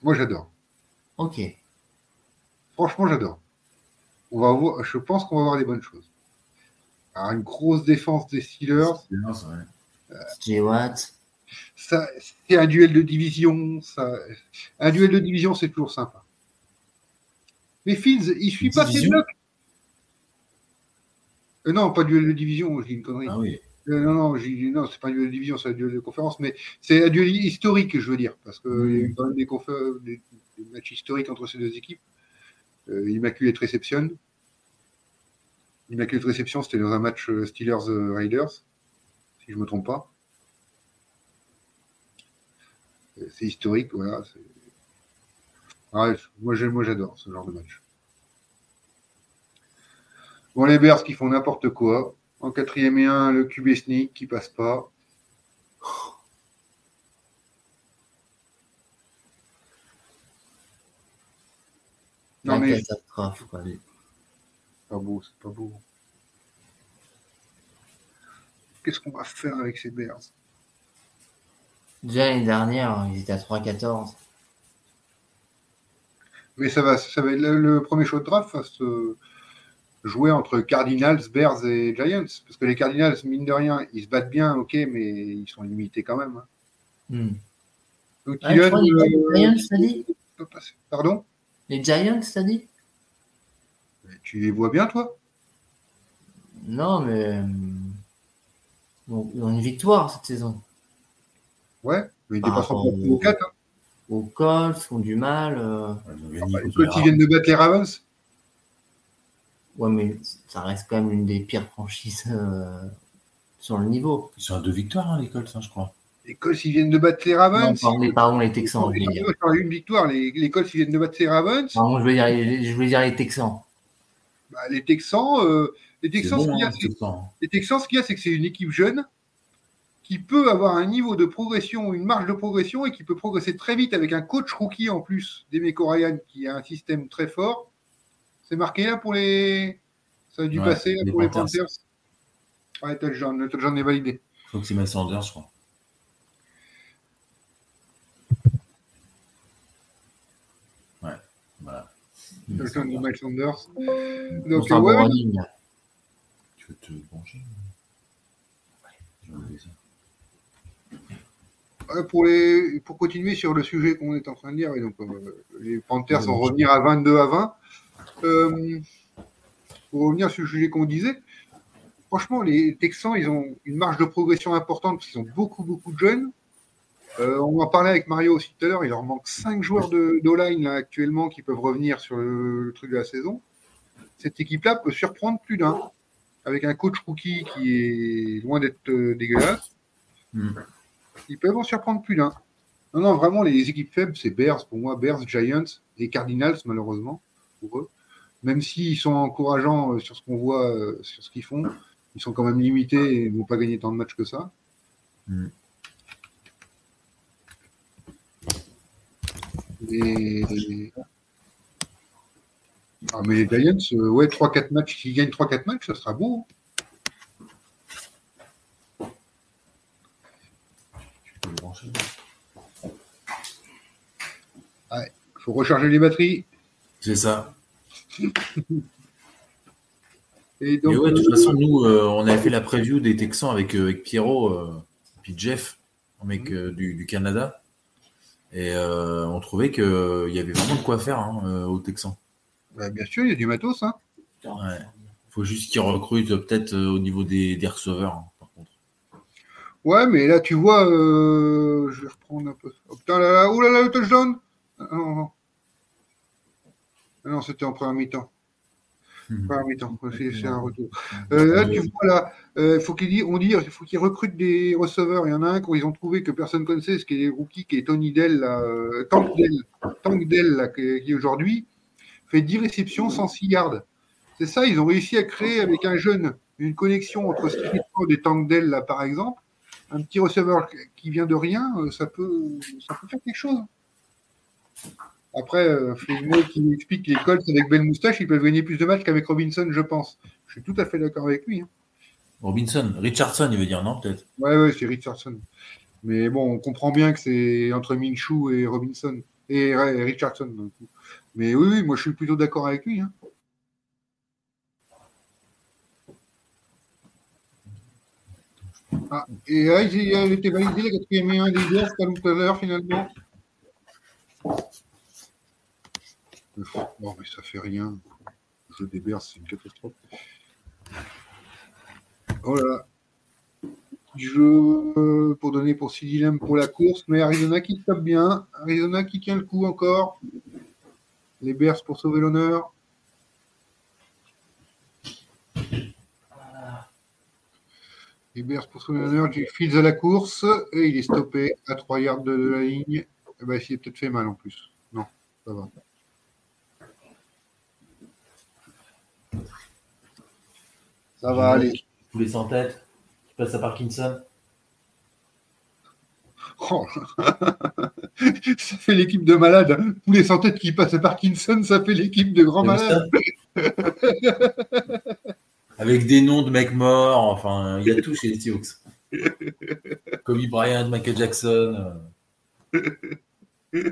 Moi, j'adore. Ok. Franchement, j'adore. On va voir, je pense qu'on va voir des bonnes choses. Alors, une grosse défense des Steelers. C'est ouais. Ça, un duel de division. Ça, un duel de division, c'est toujours sympa. Mais Fields, il suit pas ses Division blocs. Euh, non, pas duel de division, j'ai une connerie. Ah oui. Euh, non, non, non, c'est pas un duel de division, c'est un duel de conférence, mais c'est un duel historique, je veux dire, parce qu'il y a eu quand même des, confé- des- des matchs historiques entre ces deux équipes. Euh, Immaculate Reception. Immaculate Reception, c'était dans un match euh, Steelers-Raiders, si je ne me trompe pas. Euh, C'est historique, voilà. c'est- Ouais, moi, j'adore ce genre de match. Bon, les Bears qui font n'importe quoi. En quatrième et un, le QB sneak qui passe pas. Non La mais c'est catastrophe, quoi. Pas beau, c'est pas beau. Qu'est-ce qu'on va faire avec ces Bears? Déjà l'année dernière, ils étaient à 3-14. Mais ça va, ça va être le, le premier show de draft va se jouer entre Cardinals, Bears et Giants. Parce que les Cardinals, mine de rien, ils se battent bien, ok, mais ils sont limités quand même. hein. Hmm. Donc, les euh, Giants, t'as dit? Pardon? Les Giants, t'as dit? Tu les vois bien, toi? Non, mais. Donc, ils ont une victoire cette saison. Ouais, mais ils rapport pas au- aux 4. Hein. Aux Colts, ont du mal. euh, Bah, les Colts, ils viennent de battre les Ravens. Ouais, mais ça reste quand même une des pires franchises euh, sur le niveau. Ils sont à deux victoires, hein, les Colts, hein, je crois. Les Colts, ils viennent de battre les Non, Ravens. pardon, les, pardon, les Texans, je Ils veux dire. ont une victoire. Les, les Colts, ils viennent de battre les Ravens. Pardon, je veux dire, les- je veux dire les Texans. Bah, les Texans, euh, les Texans, bon, hein, les Texans, ce qu'il y a, c'est que c'est une équipe jeune qui peut avoir un niveau de progression, une marge de progression et qui peut progresser très vite avec un coach rookie en plus, Demeco Ryan, qui a un système très fort. C'est marqué là pour les. Ça a dû Ouais, passer là, les pour les Panthers. Ouais, touchdown, le touchdown est validé. Je crois que c'est Miles Sanders, je crois. Ouais, voilà. De Miles Sanders. Donc, ouais, bon. Tu veux te brancher Ouais. Ouais, pour, les, pour continuer sur le sujet qu'on est en train de dire, et donc, euh, les Panthers Ouais, vont revenir à 22 à 20. Euh, pour revenir sur le sujet qu'on disait, franchement, les Texans, ils ont une marge de progression importante parce qu'ils ont beaucoup, beaucoup de jeunes. Euh, on en parlait avec Mario aussi tout à l'heure, il leur manque 5 joueurs de d'O-line là, actuellement qui peuvent revenir sur le, le truc de la saison. Cette équipe-là peut surprendre plus d'un, avec un coach rookie qui est loin d'être euh, dégueulasse Hmm. ils peuvent en surprendre plus d'un. Non, non, vraiment, les équipes faibles, c'est Bears pour moi, Bears, Giants et Cardinals, malheureusement, pour eux. Même s'ils sont encourageants euh, sur ce qu'on voit, sur ce qu'ils font, ils sont quand même limités et ne vont pas gagner tant de matchs que ça. Mm. Et- Ah, mais les Giants, euh, ouais, 3-4 matchs, s'ils gagnent 3-4 matchs, ça sera beau. Brancher. Il faut recharger les batteries. C'est ça. [LAUGHS] Et donc, Et ouais, de toute euh, façon, nous, euh, on avait fait la preview des Texans avec, euh, avec Pierrot, euh, puis Jeff, un mec euh, du, du Canada. Et euh, on trouvait qu'il y avait vraiment de quoi faire hein, euh, aux Texans. bah, bien sûr, il y a du matos. Hein. Ouais. faut juste qu'ils recrutent peut-être euh, au niveau des, des receveurs, hein, par contre. Ouais, mais là, tu vois, euh, je vais reprendre un peu. Oh putain, là, là, oh là là, le touchdown Ah, Non, non. Ah non, c'était en première mi-temps. Mhm. Mi-temps, c'est un retour. Euh, là, tu vois, là, euh, faut qu'il dit, on dit, il faut qu'ils recrutent des receveurs. Il y en a un qu'ils ont trouvé que personne connaissait, ce qui est rookie, qui est Tony Dell, là, euh, Tank Dell, Tank Dell, là, qui, qui aujourd'hui fait 10 réceptions, 106 yards. C'est ça, ils ont réussi à créer avec un jeune une connexion entre Steve Ford et Tank Dell, là, par exemple. Un petit receveur qui vient de rien, euh, ça peut, ça peut faire quelque chose. Après, euh, Flegmo qui explique que les Colts avec belle moustache, ils peuvent gagner plus de matchs qu'avec Robinson, je pense. Je suis tout à fait d'accord avec lui. hein. Robinson, Richardson, il veut dire non, peut-être? Ouais, ouais, c'est Richardson. Mais bon, on comprend bien que c'est entre Minshew et Robinson. Et Richardson. donc. Mais oui, oui, moi je suis plutôt d'accord avec lui. hein. Ah, et là, il il était validé la quatrième et un des tout à l'heure finalement. Non, mais ça fait rien. Des Bears, c'est une catastrophe. Oh là là. Jeu euh, pour donner pour Sidi Lamb pour la course, mais Arizona qui tape bien. Arizona qui tient le coup encore. Les Bears pour sauver l'honneur. Les Bears pour sauver l'honneur. Jay Fields à la course et il est stoppé à 3 yards de, de la ligne. Eh ben, il s'est peut-être fait mal en plus. Non, ça va. Ça va aller. Poulet sans tête, qui passe à Parkinson. Oh. [LAUGHS] ça fait l'équipe de malades. hein. Poulet sans tête qui passe à Parkinson, ça fait l'équipe de grands malades. Avec des noms de mecs morts, enfin, il y a tout chez les Seahawks. Kobe Bryant, Michael Jackson. euh.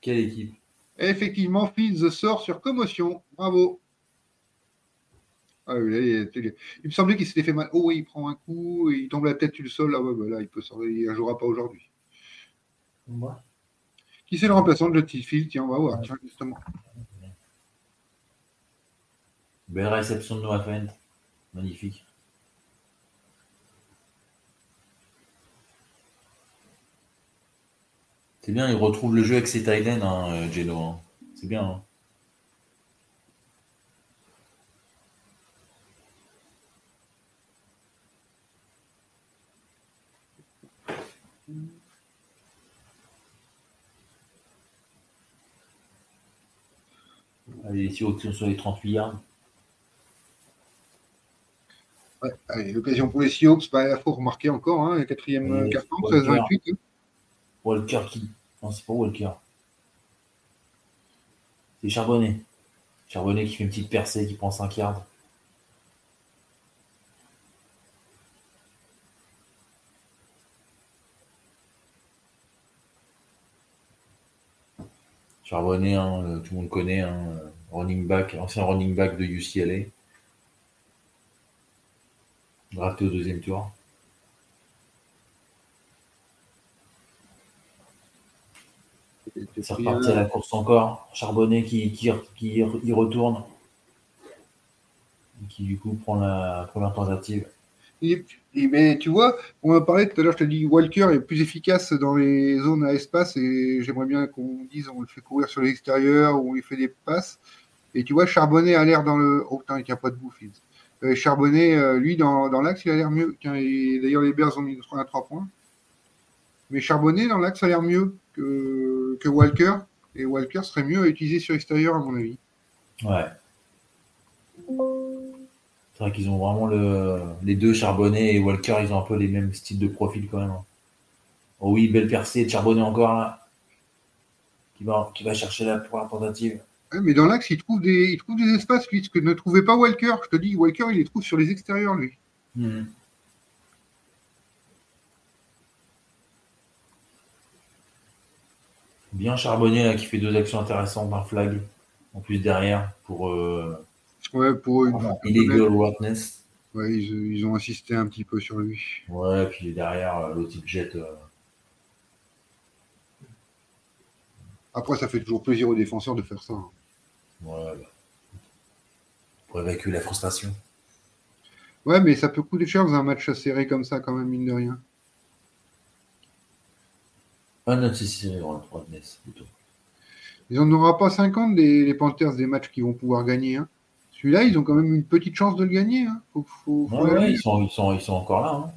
Quelle équipe effectivement, Fields sort sur commotion. Bravo. Ah, il, me semblait qu'il s'était fait mal. Oh, oui, il prend un coup, il tombe la tête sur le sol. Ah, ouais, là, il peut sortir. Il jouera pas aujourd'hui. Qui c'est le remplaçant de Lottifield Tiens, on va voir. Tiens, justement. Belle réception de Noah Fent. Magnifique. C'est bien, il retrouve le jeu avec ses Thailand, hein, euh, Geno. Hein. C'est bien. Hein. Allez, sont sur les 38 yards. Ouais, allez, l'occasion pour les Seahawks, bah, il faut remarquer encore, hein, quatrième Ouais, euh, carton, Walker. 16-28. hein. Walker qui? Non, c'est pas Walker. C'est Charbonnet. Charbonnet qui fait une petite percée, qui prend 5 yards. Charbonnet, hein, euh, tout le monde connaît, hein, euh, running back, ancien running back de UCLA. Drafté au deuxième tour. C'est reparti à la course encore. Charbonnet qui, qui, qui y retourne. Et qui du coup prend la première tentative. Mais tu vois, on a parlé tout à l'heure, je te dis, Walker est plus efficace dans les zones à espace et j'aimerais bien qu'on dise on le fait courir sur l'extérieur on lui fait des passes. Et tu vois, Charbonnet a l'air dans le. Oh putain, il n'y a pas de bouffe. Euh, Charbonnet, euh, lui, dans, dans l'axe, il a l'air mieux. D'ailleurs, les Bears ont mis 3 à 3 points. Mais Charbonnet, dans l'axe, a l'air mieux que, que Walker. Et Walker serait mieux à utiliser sur l'extérieur, à mon avis. Ouais. C'est vrai qu'ils ont vraiment le, les deux, Charbonnet et Walker, ils ont un peu les mêmes styles de profil quand même. hein. Oh oui, belle percée de Charbonnet encore là. Qui va, qui va chercher la première tentative. Mais dans l'axe, il trouve des, il trouve des espaces, lui, ce que ne trouvait pas Walker. Je te dis, Walker, il les trouve sur les extérieurs, lui. Mhm. Bien Charbonnet là, qui fait deux actions intéressantes, un flag en plus derrière pour euh, Ouais, pour une vraiment illegal roughness. Ouais, ils, ils ont insisté un petit peu sur lui. Ouais, puis derrière euh, l'autre il jette. euh, Après, ça fait toujours plaisir aux défenseurs de faire ça. hein. Bah, pour évacuer la frustration. Ouais, mais ça peut coûter cher dans un match serré comme ça, quand même, mine de rien. Unnecessary roughness plutôt. Ils n'en aura pas 50 des les Panthers des matchs qu'ils vont pouvoir gagner. hein. Celui-là, ils ont quand même une petite chance de le gagner. hein. Faut- faut- faut Ouais, aller. ouais, ils, sont, ils, sont, ils sont encore là. hein.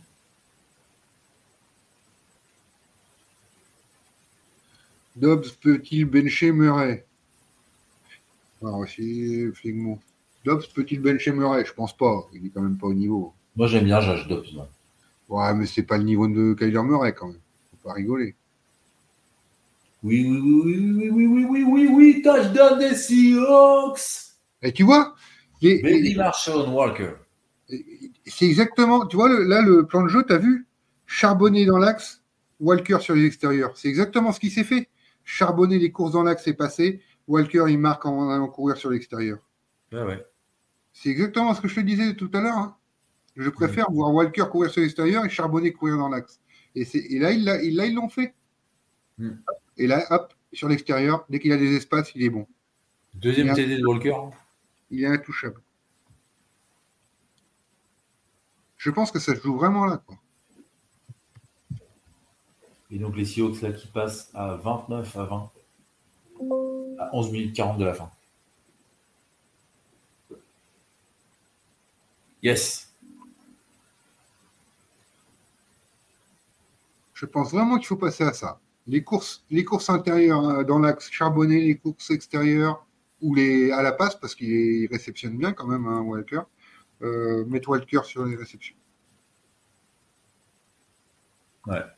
Dobbs peut-il bencher Murray? Alors, c'est Flegmo. Dobbs peut-il bencher Murray Je pense pas. Il est quand même pas au niveau. Moi j'aime bien Josh Dobbs. moi. Ouais, mais c'est pas le niveau de Kyler Murray quand même. Faut pas rigoler. Oui, oui, oui, oui, oui, oui, oui, oui, oui, touchdown des Seahawks. Et tu vois, les- Benny Marshall Walker. c'est exactement, tu vois, le- là, le plan de jeu, tu as vu? Charbonner dans l'axe, Walker sur les extérieurs. C'est exactement ce qui s'est fait. Charbonner les courses dans l'axe est passé, Walker, il marque en allant courir sur l'extérieur. Ouais, ouais. C'est exactement ce que je te disais tout à l'heure. hein. Je préfère voir Walker courir sur l'extérieur et Charbonner courir dans l'axe. Et, et là, là, ils l'ont fait. Mm. Et là, hop, sur l'extérieur, dès qu'il a des espaces, il est bon. Deuxième. TD de Walker. Il est intouchable. Je pense que ça se joue vraiment là. Quoi. Et donc les Seahawks là qui passent à 29 à 20. À 11 minutes 40 de la fin. Yes. Je pense vraiment qu'il faut passer à ça. Les courses, les courses intérieures euh, dans l'axe charbonné, les courses extérieures ou les à la passe, parce qu'il il réceptionne bien quand même, hein, Walker. Euh, mettre Walker sur les réceptions. Bah,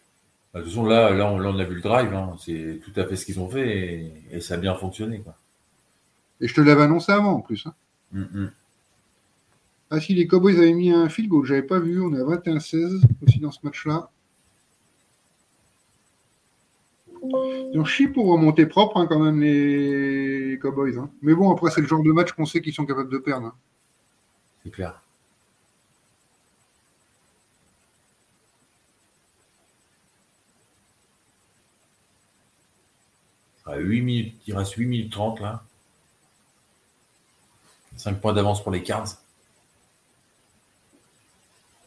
De toute façon, là, là, on, là, on a vu le drive. hein. C'est tout à fait ce qu'ils ont fait et, et ça a bien fonctionné. Quoi. Et je te l'avais annoncé avant en plus. hein. Mm, mm. Ah si, les Cowboys avaient mis un field goal, j'avais pas vu. On est à 21-16 aussi dans ce match-là. Ils ont chié pour remonter propre hein, quand même les Cowboys. hein. Mais bon, après c'est le genre de match qu'on sait qu'ils sont capables de perdre. hein. C'est clair. À 8 minutes, il reste 8 minutes 30 là. 5 points d'avance pour les Cards.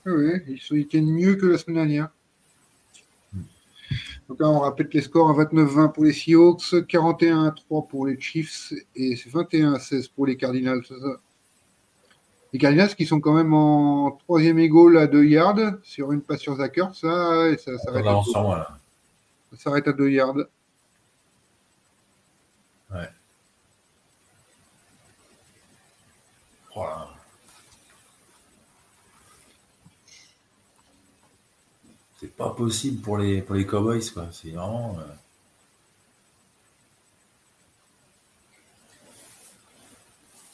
Ouais, ils, tiennent mieux que la semaine dernière. Donc là, on rappelle les scores 29-20 pour les Seahawks, 41-3 pour les Chiefs et 21-16 pour les Cardinals. les Cardinals qui sont quand même en troisième égaux à 2 yards sur une passe sur Zucker, ça, ça ça s'arrête à 2 yards. Oh là. C'est pas possible pour les, pour les Cowboys, quoi. C'est vraiment. euh,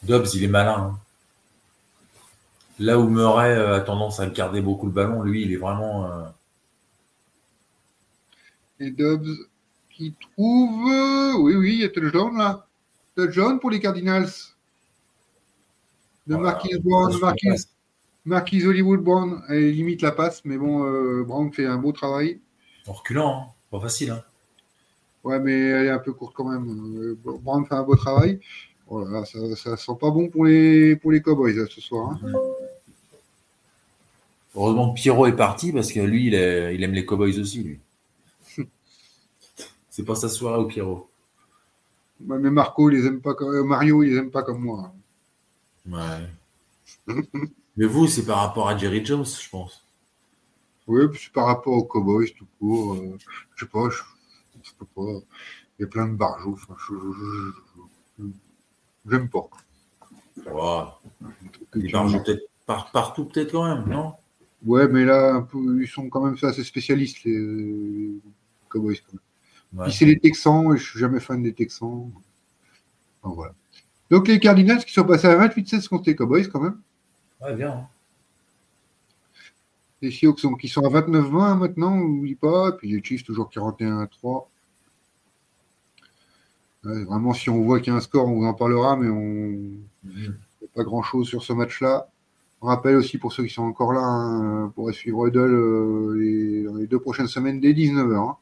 Dobbs, il est malin. hein. Là où Murray euh, a tendance à garder beaucoup le ballon, lui, il est vraiment. euh, Et Dobbs qui trouve. Oui, oui, il y a touchdown là. Touchdown pour les Cardinals. De voilà, Marquis Brown, Marquis. Marquis Hollywood Brown. Elle limite la passe, mais bon, euh, Brown fait un beau travail. En reculant, hein. pas facile. Hein. Ouais, mais elle est un peu courte quand même. Euh, Brown fait un beau travail. Voilà, ça, ça sent pas bon pour les, pour les Cowboys là, ce soir. hein. Heureusement que Pierrot est parti parce que lui, il, est- il aime les Cowboys aussi, lui. [LAUGHS] C'est pas sa soirée au Pierrot. Mais Marco, il les aime pas comme... euh, Mario, il les aime pas comme moi. Ouais. [LAUGHS] Mais vous, c'est par rapport à Jerry Jones, je pense. Oui, c'est par rapport aux Cowboys tout court. euh, je sais pas, je, je peux pas. Il y a plein de barjots. Enfin, j'aime pas. Ouais. Il marche peut-être par- partout, peut-être quand même, non? Ouais, mais là, un peu, ils sont quand même assez spécialistes, les, les Cowboys. Quand même. Ouais. Puis c'est les Texans, et je suis jamais fan des Texans. Enfin, voilà. Donc les Cardinals qui sont passés à 28-16 contre les Cowboys quand même. Ouais, bien. hein. Les Seahawks sont, qui sont à 29-20 maintenant, n'oublie pas. Puis les Chiefs toujours 41-3. Ouais, vraiment, si on voit qu'il y a un score, on vous en parlera, mais on n'a pas grand-chose sur ce match-là. On rappelle aussi pour ceux qui sont encore là, hein, pour suivre Huddle euh, les, dans les deux prochaines semaines dès 19h. hein.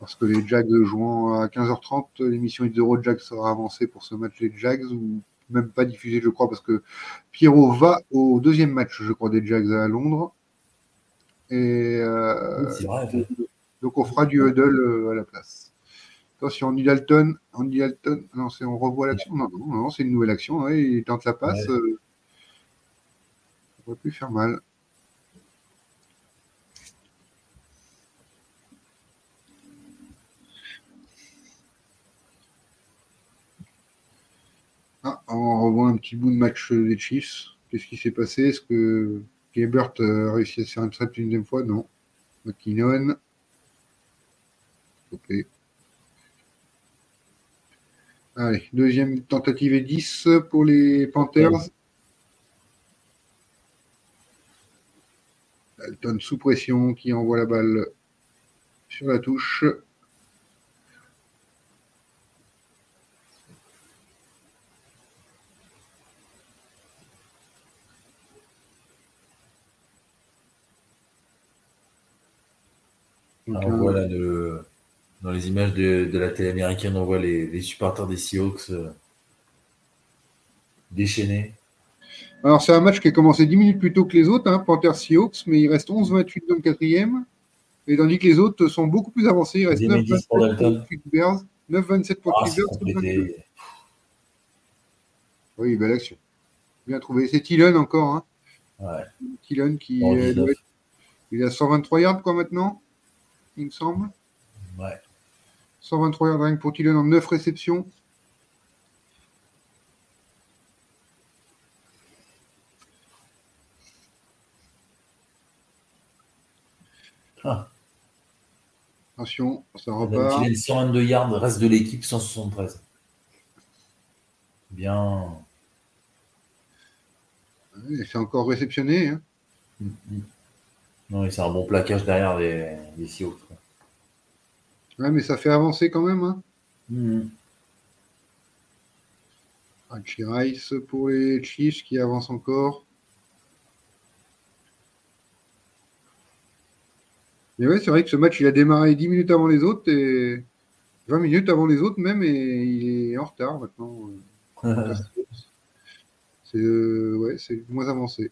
parce que les Jags jouant à 15h30, l'émission Euro Jags sera avancée pour ce match des Jags, ou même pas diffusée, je crois, parce que Pierrot va au deuxième match, je crois, des Jags à Londres. Et euh, Oui, donc on fera du huddle euh, à la place. Attention, Andy Dalton, Andy Dalton, non, c'est on revoit l'action. Non, non, non, c'est une nouvelle action. ouais, il tente la passe. Ouais. euh, ça aurait pu faire mal. Ah, on revoit un petit bout de match des Chiefs. Qu'est-ce qui s'est passé? Est-ce que Gebert a réussi à se faire une une deuxième fois? Non. McKinnon. Ok. Allez, deuxième tentative et 10 pour les Panthers. Dalton sous pression qui envoie la balle sur la touche. Donc, Alors, un- voilà, de- dans les images de, de la télé américaine, on voit les, les supporters des Seahawks euh, déchaînés. Alors, c'est un match qui a commencé 10 minutes plus tôt que les autres, hein, Panthers Seahawks, mais il reste 11-28 dans le quatrième. Et tandis que les autres sont beaucoup plus avancés. Il reste Deuxième et 10 pour 9-27 Dalton. pour les Bears. 9-27 pour Ah, les Bears. Oui, belle action. Bien trouvé. C'est Thielen encore. Hein. Ouais. Thielen qui En euh, 19. doit être- il a 123 yards quoi maintenant, il me semble. Ouais. 123 yards rien pour Thielen en 9 réceptions. Ah, Attention, ça repart. Thielen, 122 yards, reste de l'équipe 173. Bien. Ouais, C'est encore réceptionné. hein. Mm, mm. Non, et c'est un bon plaquage derrière les, les Seahawks. quoi. Ouais, mais ça fait avancer quand même. Hein. Archie Rice pour les Chiefs qui avancent encore. Mais ouais, c'est vrai que ce match, il a démarré 10 minutes avant les autres et 20 minutes avant les autres même et il est en retard maintenant. [LAUGHS] C'est euh, ouais, c'est moins avancé.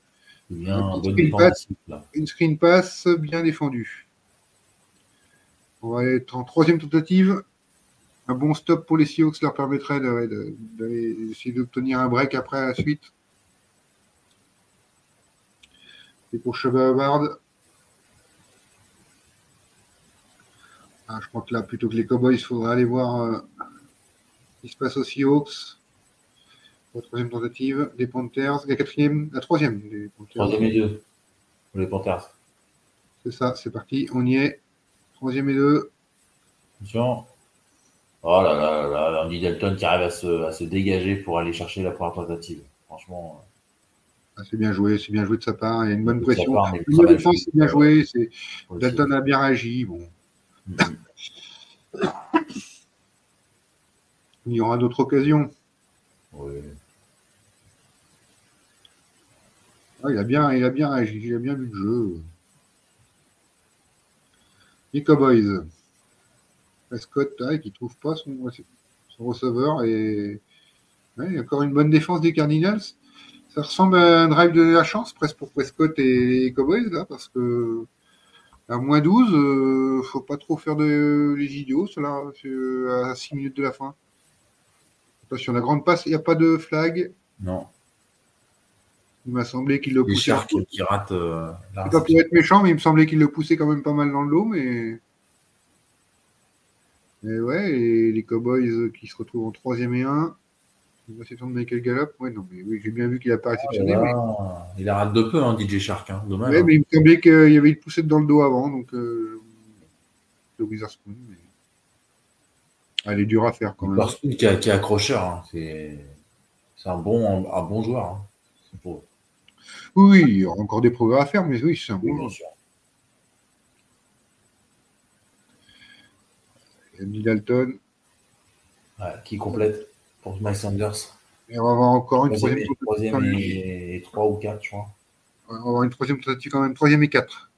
Un screen pass. là. Une screen pass bien défendue. On va être en troisième tentative. Un bon stop pour les Seahawks leur permettrait de- de- d'aller essayer d'obtenir un break après la suite. Et pour Hubbard. Ah, je crois que là, plutôt que les Cowboys, il faudra aller voir euh, ce qui se passe aux Seahawks. La troisième tentative des Panthers. La quatrième, la troisième des Panthers. Troisième et deux. Pour les Panthers. C'est ça, c'est parti, on y est. Troisième et deux. Attention. Oh là là là là, Andy Dalton qui arrive à se, à se dégager pour aller chercher la première tentative. Franchement, Ah, c'est bien joué, c'est bien joué de sa part. Il y a une bonne pression. part, mal défense, c'est bien joué. C'est... Dalton a bien réagi. Bon, Mhm. il y aura d'autres occasions. Oui. Ah, il, a bien, il a bien réagi, il a bien vu le jeu. Les Cowboys. Prescott, ah, qui ne trouve pas son, receveur. Et il y a encore une bonne défense des Cardinals. Ça ressemble à un drive de la chance, presque pour Prescott et les Cowboys, là, parce que à moins 12, euh, faut pas trop faire de les idiots, cela, euh, à 6 minutes de la fin. Attention, la grande passe, il n'y a pas de flag. Non. Il m'a semblé qu'il le poussait. Sharks qui ratent euh, la pas pour être méchant, mais il me semblait qu'il le poussait quand même pas mal dans le dos, mais. Mais ouais, et les Cowboys qui se retrouvent en troisième et un. Une réception de Michael Gallup. Ouais, non, mais oui, j'ai bien vu qu'il n'a pas réceptionné. mais... Ah, Il arrête de peu, hein, DJ Shark. Hein. Dommage. Ouais, hein. mais il me semblait qu'il y avait une poussette dans le dos avant, donc. Euh... Le Witherspoon, mais... Ah, Elle est dure à faire quand même. Witherspoon qui, est- qui est accrocheur. hein. C'est un bon, un bon joueur. hein. C'est pour- Oui, oui, il y aura encore des progrès à faire, mais oui, c'est un bon Oui. Andy Dalton. Ouais, qui complète pour Miles Sanders. Et on va avoir encore une Troisième, troisième, et- troisième et, et trois ou quatre, je crois. on va avoir une troisième tentative quand même, troisième et quatre.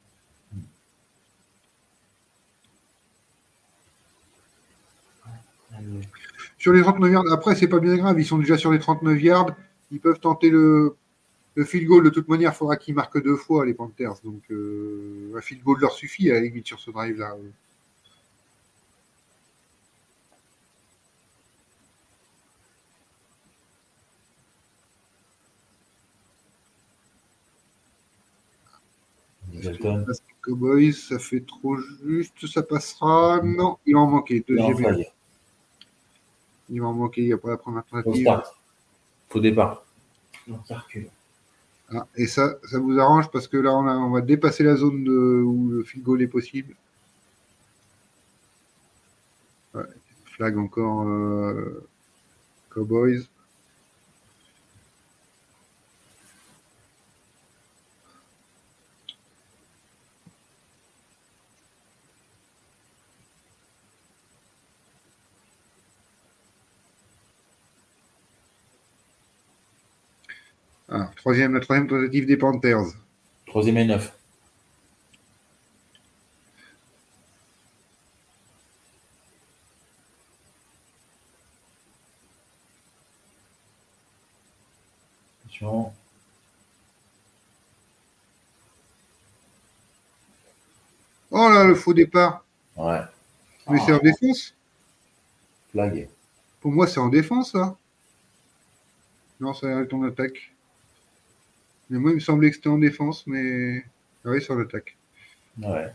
Sur les 39 yards, après, c'est pas bien grave, ils sont déjà sur les 39 yards, ils peuvent tenter le, le field goal. De toute manière, il faudra qu'ils marquent deux fois, les Panthers. Donc, euh, un field goal leur suffit à la limite sur ce drive-là. Ça, Cowboys, ça fait trop juste, ça passera. Non, il va en manquer. Il est en Deuxième, il va en manquer, il n'y a pas la première Au tentative. start. Faux départ. Donc, il recule. Ah, et ça, ça vous arrange parce que là, on, a- on va dépasser la zone de- où le field goal est possible. Flag encore euh, Cowboys. Ah, troisième, la troisième tentative des Panthers. Troisième et neuf. Attention. Oh là, le faux départ. Ouais. Mais c'est en défense. Flag. Pour moi, c'est en défense, là. Non, ça est en attaque. Mais moi, il me semblait que c'était en défense, mais. Ah oui, c'est en attaque. Ouais.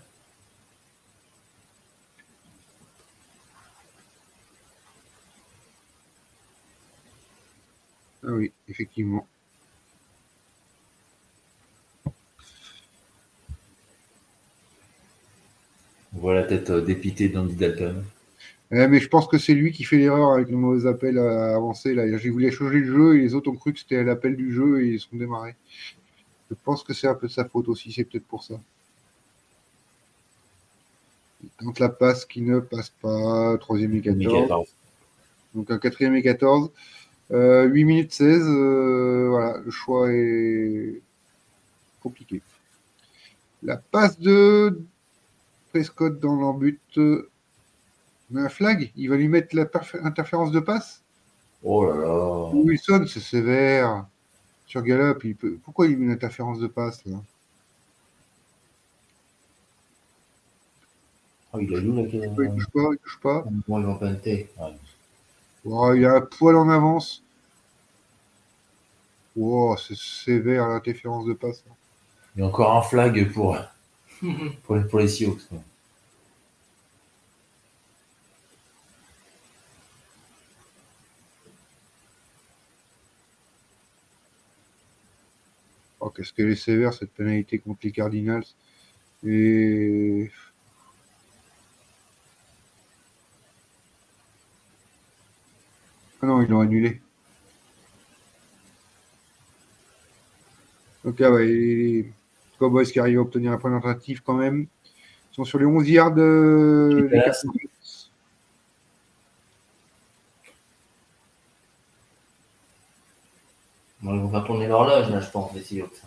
Ah oui, effectivement. On voit la tête euh, dépitée d'Andy Dalton. Eh, mais je pense que c'est lui qui fait l'erreur avec le mauvais appel à avancer. Là. J'ai voulu changer le jeu et les autres ont cru que c'était l'appel du jeu et ils sont démarrés. Je pense que c'est un peu de sa faute aussi, c'est peut-être pour ça. Il tente la passe qui ne passe pas. Troisième et 14. 14. Donc un quatrième et 14. Euh, 8 minutes 16. euh, voilà, le choix est compliqué. La passe de Prescott dans leur euh, Un flag Il va lui mettre l'interférence de passe? Oh là là. Wilson, c'est sévère. Sur Gallup, il peut... pourquoi il met l'interférence de passe là? Oh, il a où là Il touche pas, il touche pas. Oh, il a un poil en avance. Oh, c'est sévère l'interférence de passe. Il y a encore un flag [LAUGHS] pour, pour, les, pour les Seahawks. Oh, qu'est-ce qu'elle est sévère cette pénalité contre les Cardinals. Et Ah non, ils l'ont annulé. Donc là, ouais, les Cowboys qui arrivent à obtenir un point d'attractif quand même. Ils sont sur les 11 yards de Vont faire tourner l'horloge, là, je pense, les Seahawks.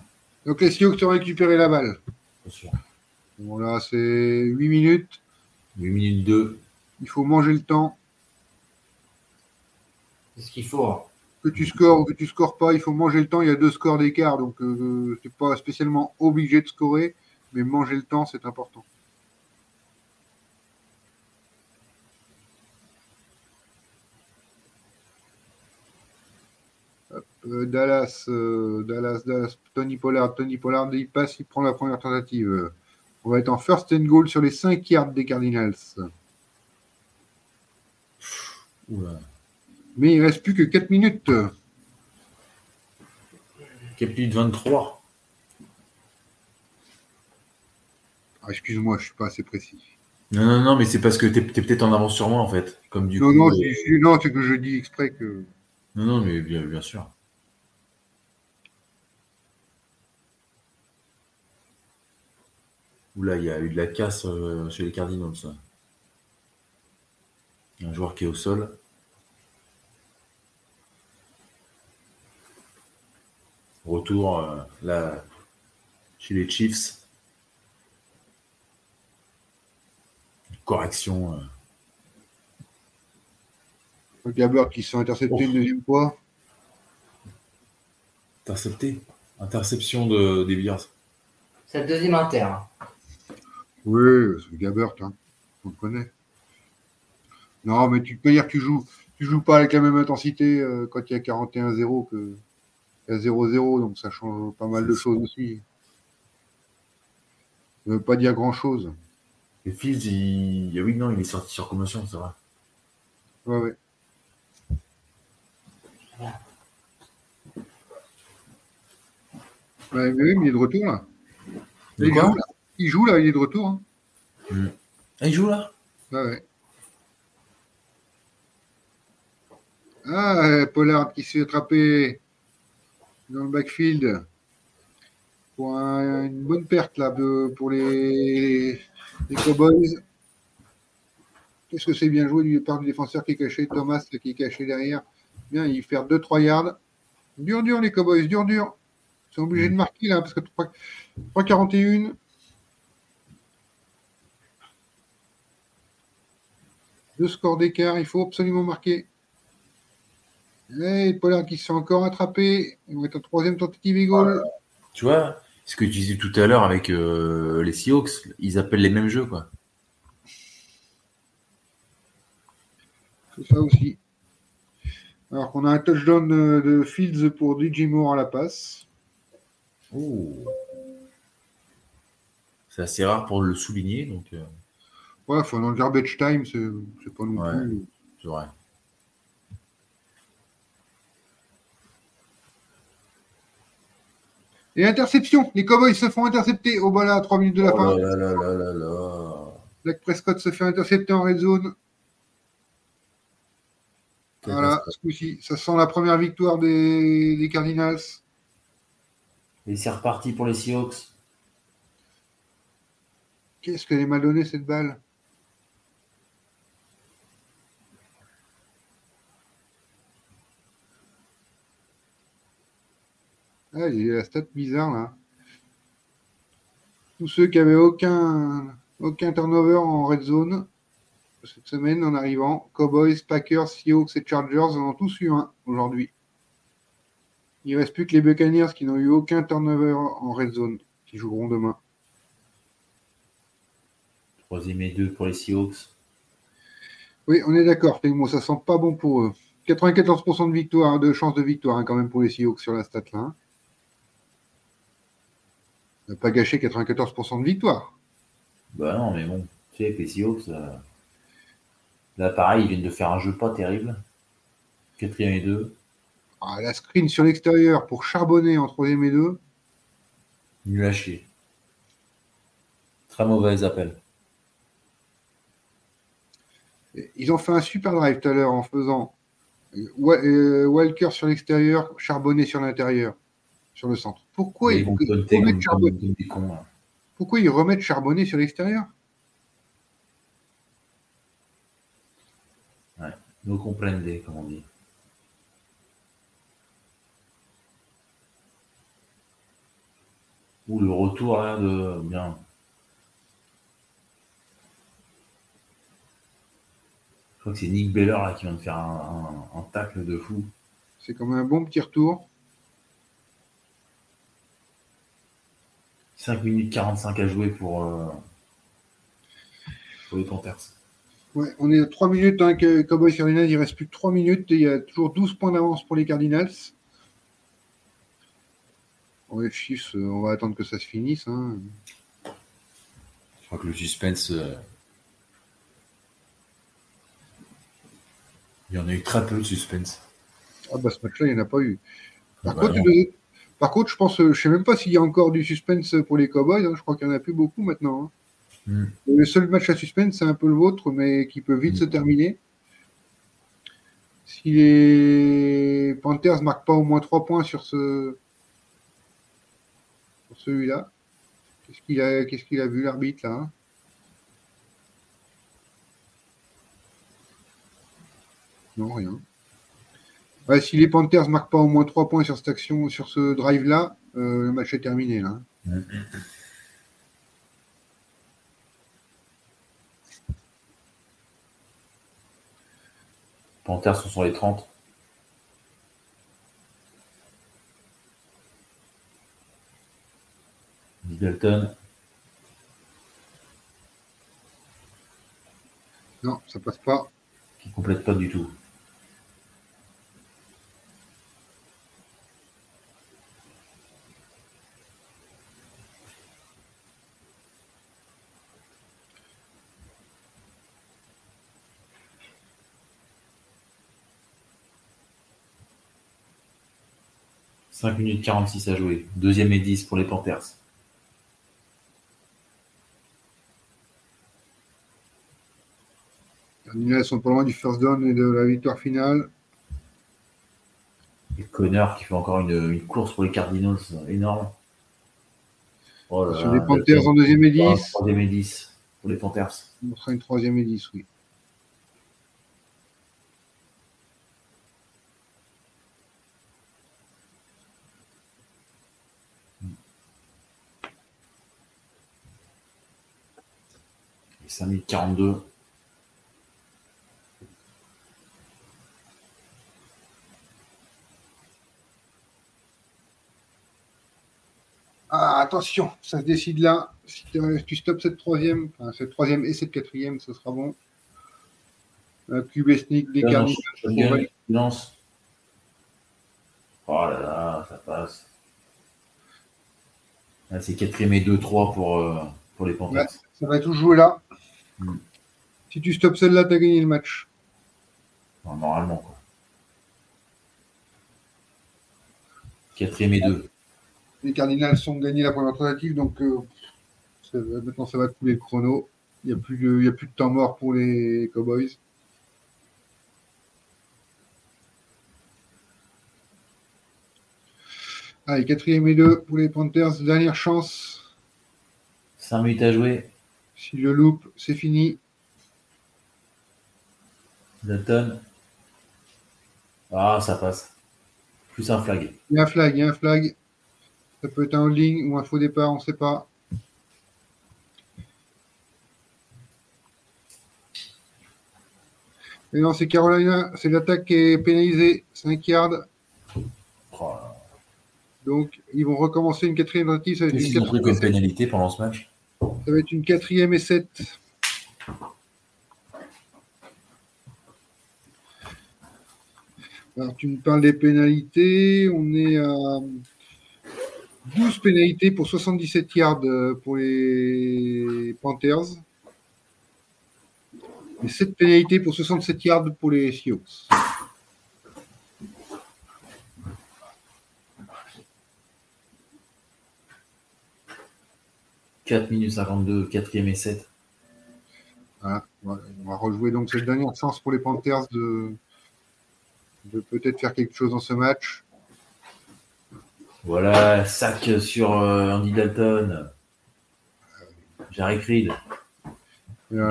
Donc les Seahawks ont récupéré la balle. bien sûr. Bon là, c'est 8 minutes. 8 minutes 2. Il faut manger le temps. C'est ce qu'il faut. hein? Que tu scores ou que tu scores pas, il faut manger le temps. Il y a deux scores d'écart, donc euh, tu n'es pas spécialement obligé de scorer, mais manger le temps, c'est important. Dallas, euh, Dallas, Dallas, Tony Pollard, Tony Pollard, il passe, il prend la première tentative. On va être en first and goal sur les 5 yards des Cardinals. Oula. Mais il reste plus que 4 minutes. Capli de 23. Ah, Excuse-moi, je suis pas assez précis. Non, non, non, mais c'est parce que t'es es, peut-être en avance sur moi, en fait. Comme du non, coup, non, euh, non, c'est que je dis exprès que. non, non, mais bien, bien sûr. Oula, il y a eu de la casse euh, chez les Cardinals. ça. Un joueur qui est au sol. Retour euh, là, chez les Chiefs. Correction. euh, Gabbert qui intercepter Oh. une deuxième fois. intercepté. Interception de, des Bears. C'est le deuxième inter. Oui, c'est Gabbert, hein. on le connaît. Non, mais tu peux dire que tu joues, tu joues pas avec la même intensité euh, quand il y a 41-0 que a 0-0, donc ça change pas mal de choses aussi. Ça veut pas dire grand-chose. Et Fields, il... ah oui, non, il est sorti sur commotion, c'est vrai. Ouais, ouais. Ouais, mais oui, mais il est de retour là. De il, là? Il joue là, il est de retour. hein. Ah, il joue là? Ouais. Ah, Pollard qui s'est attrapé dans le backfield pour un- une bonne perte là de- pour les, les Cowboys. Qu'est-ce que c'est bien joué du part du défenseur qui est caché, Thomas qui est caché derrière. Bien, il fait 2-3 yards. Dur, dur les Cowboys, dur, dur. Ils sont obligés de marquer là parce que 3, Deux scores d'écart, il faut absolument marquer. Et Pollard qui se fait encore attraper. Ils vont être en troisième tentative et goal. Tu vois, ce que tu disais tout à l'heure avec euh, les Seahawks, ils appellent les mêmes jeux, quoi. C'est ça aussi. Alors qu'on a un touchdown de, de Fields pour DJ Moore à la passe. Oh. C'est assez rare pour le souligner, donc euh, Ouais, enfin, dans le garbage time, c'est c'est pas non Ouais. plus. c'est vrai. Et interception Les Cowboys se font intercepter au bas là, à 3 minutes de la Oh fin. là là là là là. Dak Prescott se fait intercepter en red zone. Voilà, ce coup-ci, ça sent la première victoire des, des Cardinals. Et c'est reparti pour les Seahawks. Qu'est-ce qu'elle est mal donnée cette balle? Ah, il y a la stat bizarre là. Tous ceux qui avaient aucun, aucun turnover en red zone cette semaine en arrivant, Cowboys, Packers, Seahawks et Chargers en ont tous eu un aujourd'hui. Il ne reste plus que les Buccaneers qui n'ont eu aucun turnover en red zone, qui joueront demain. Troisième et deux pour les Seahawks. Oui, on est d'accord. Moi, ça sent pas bon pour eux. 94% de victoire, de chance de victoire hein, quand même pour les Seahawks sur la stat là. N'a pas gâché 94% de victoire. Bah non, mais bon, tu sais, les Seahawks, euh, là, pareil, ils viennent de faire un jeu pas terrible. Quatrième et deux. Ah, la screen sur l'extérieur pour charbonner en troisième et deux. Nul à chier. Très mauvais appel. Ils ont fait un super drive tout à l'heure en faisant euh, euh, Walker sur l'extérieur, charbonner sur l'intérieur, sur le centre. Pourquoi ils, remettent cons. là. pourquoi ils remettent sur l'extérieur? No comprende, comme on dit. Ou le retour de bien. Je crois que c'est Nick Beller là qui vient de faire un, un- un tacle de fou. C'est comme un bon petit retour. 5 minutes 45 à jouer pour, euh, pour les Panthers. Ouais, on est à 3 minutes, hein, que Cowboys Cardinals, il reste plus que 3 minutes et il y a toujours 12 points d'avance pour les Cardinals. On les Chiefs, euh, on va attendre que ça se finisse. hein. Je crois que le suspense. euh, Il y en a eu très peu de suspense. Ah bah ce match-là, il n'y en a pas eu. Par, Ah bah contre. Par contre, je pense, euh, je sais même pas s'il y a encore du suspense pour les Cowboys. hein. Je crois qu'il n'y en a plus beaucoup maintenant. hein. Hmm. Le seul match à suspense, c'est un peu le vôtre, mais qui peut vite Hmm. se terminer. Si les Panthers marquent pas au moins 3 points sur ce sur celui-là, qu'est-ce qu'il a, qu'est-ce qu'il a vu l'arbitre là hein? Non, rien. Ouais, si les Panthers marquent pas au moins 3 points sur cette action, sur ce drive-là, euh, le match est terminé là. hein. Panthers sont sur les 30. Middleton. Non, ça passe pas. qui complète pas du tout. Cinq minutes 46 à jouer. Deuxième et 10 pour les Panthers. Cardinals sont pas loin du first down et de la victoire finale. Et Connor qui fait encore une, une course pour les Cardinals énorme. Oh là Sur là, les Panthers en deuxième et Ah, 10. Troisième et 10 pour les Panthers. On sera une troisième et 10, oui. Et 5 minutes 42. Ah, attention, ça se décide là. Si tu- stoppes cette troisième, enfin cette troisième et cette quatrième, ce sera bon. La QB sneak des Là, non, Cardinals. shotgun, pour valider. il lance. Oh là là, ça passe. Là, c'est quatrième et 2-3 pour, euh, pour les Panthers. Ouais. Ça va tout jouer là. Hmm. Si tu stoppes celle-là, tu as gagné le match. Non, normalement, quoi. Quatrième et 2. Les Cardinals ont gagné la première tentative, donc euh, ça maintenant ça va couler le chrono. Il n'y a, plus de- il y a plus de temps mort pour les Cowboys. Allez, quatrième et deux pour les Panthers. Dernière chance. 5 minutes à jouer. Si je loupe, c'est fini. Dalton. Ah, ça passe. Plus un flag. Il y a un flag, il y a un flag. Ça peut être un holding ou un faux départ, on ne sait pas. Et non, c'est Carolina, c'est l'attaque qui est pénalisée, 5 yards. Oh. Donc, ils vont recommencer une quatrième tentative. Qu'est-ce qu'ils ont pris comme pénalité pendant ce match? Ça va être une quatrième et 7. Alors, tu me parles des pénalités. On est à 12 pénalités pour 77 yards euh, pour les Panthers. Et 7 pénalités pour 67 yards pour les Seahawks. « 4 minutes 52, 4e et 7. Voilà. On va rejouer donc cette dernière chance pour les Panthers de, de peut-être faire quelque chose dans ce match. Voilà, sac sur euh, Andy Dalton. Jarek Reed. Euh,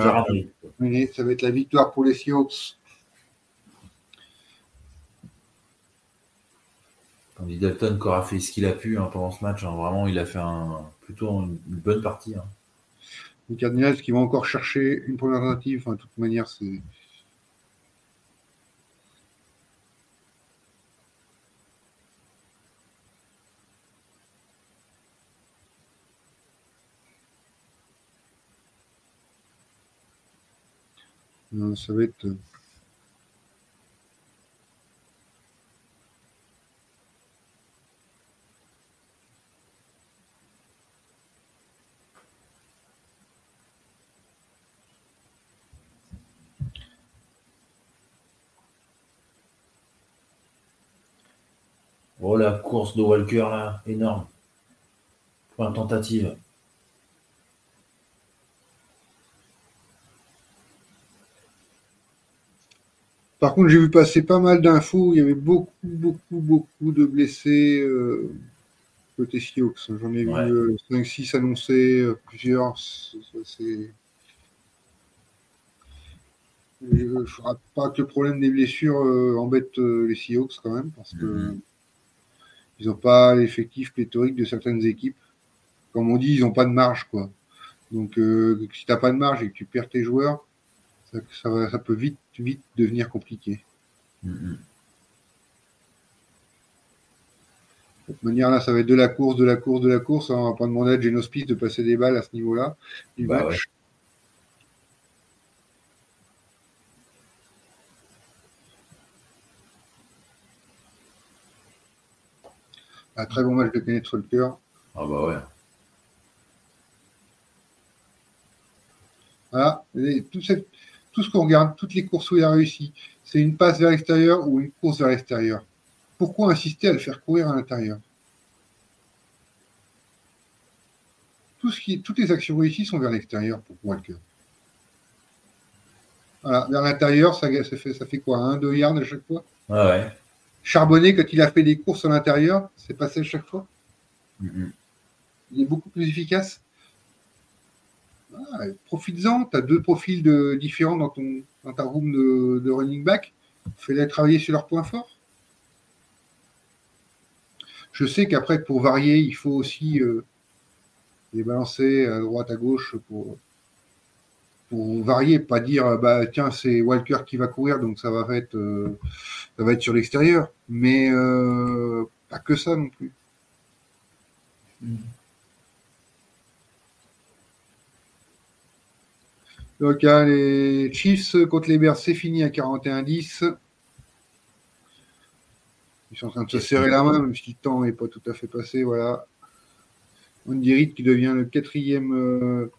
ça va être la victoire pour les Seahawks. Andy Dalton qui aura fait ce qu'il a pu hein, pendant ce match. hein. Vraiment, il a fait un, plutôt une, bonne partie. hein. Les Cardinals qui vont encore chercher une première tentative. De toute manière, c'est. Ça va être. Oh, la course de Walker, là, énorme. Première tentative. Par contre, j'ai vu passer pas mal d'infos. Il y avait beaucoup, beaucoup, beaucoup de blessés euh, côté Seahawks. J'en ai Ouais. vu 5-6 annoncés, euh, plusieurs. C'est- Je ne ferai pas que le problème des blessures euh, embête euh, les Seahawks quand même, parce que Mhm. Ils n'ont pas l'effectif pléthorique de certaines équipes. Comme on dit, ils n'ont pas de marge. quoi. Donc, euh, si tu n'as pas de marge et que tu perds tes joueurs, ça, ça va- ça peut vite, vite devenir compliqué. De toute manière, là, ça va être de la course, de la course, de la course. On va pas demander à Geno Smith de passer des balles à ce niveau-là. du Bah match. Un très bon match de Kenneth Walker. Ah bah ouais. Voilà. Et tout, cette- tout ce qu'on regarde, toutes les courses où il a réussi, c'est une passe vers l'extérieur ou une course vers l'extérieur? Pourquoi insister à le faire courir à l'intérieur? Tout ce qui, Toutes les actions réussies sont vers l'extérieur pour Walker. Voilà, vers l'intérieur, ça, ça fait, ça fait quoi? 1, 2 yards à chaque fois? Ouais, ouais. Charbonnet, quand il a fait des courses à l'intérieur, c'est passé à chaque fois Mhm. il est beaucoup plus efficace. Ah, Profites-en, tu as deux profils de, différents dans, ton, dans ta room de, de running back. Fais-les travailler sur leurs points forts. Je sais qu'après, pour varier, il faut aussi euh, les balancer à droite, à gauche pour, pour varier, pas dire euh, bah tiens, c'est Walker qui va courir, donc ça va être, euh, ça va être sur l'extérieur. Mais euh, pas que ça non plus. Donc, hein, les Chiefs contre les Bears, c'est fini à 41-10. Ils sont en train de se serrer la main, même si le temps n'est pas tout à fait passé. Voilà. Andy Reid qui devient le quatrième euh,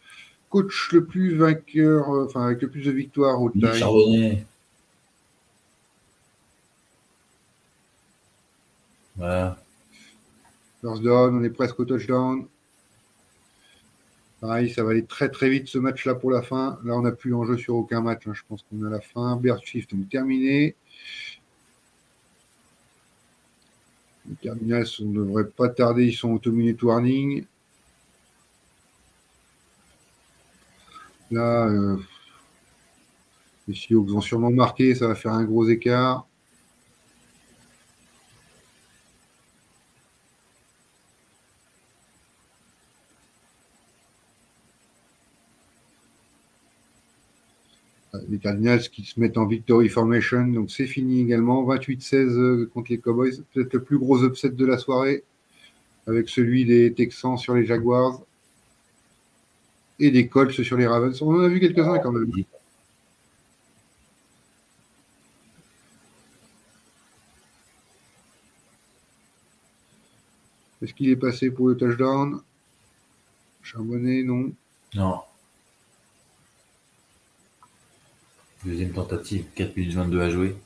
coach le plus vainqueur, euh, enfin avec le plus de victoires au time. Charbonnet. Voilà. First down, on est presque au touchdown. Pareil, ça va aller très très vite ce match-là pour la fin. Là, on n'a plus l'enjeu sur aucun match. hein. Je pense qu'on a la fin. Bears Chiefs, donc terminé. Les on ne devrait pas tarder. Ils sont au two-minute warning. Là, euh, les Seahawks vont sûrement marquer. Ça va faire un gros écart. les Cardinals qui se mettent en victory formation. Donc c'est fini également. 28-16 euh, contre les Cowboys. Peut-être le plus gros upset de la soirée avec celui des Texans sur les Jaguars. Et des Colts sur les Ravens. On en a vu quelques-uns quand même. Est-ce qu'il est passé pour le touchdown? Charbonnet, non. Non. Deuxième tentative, 4 minutes 22 à jouer.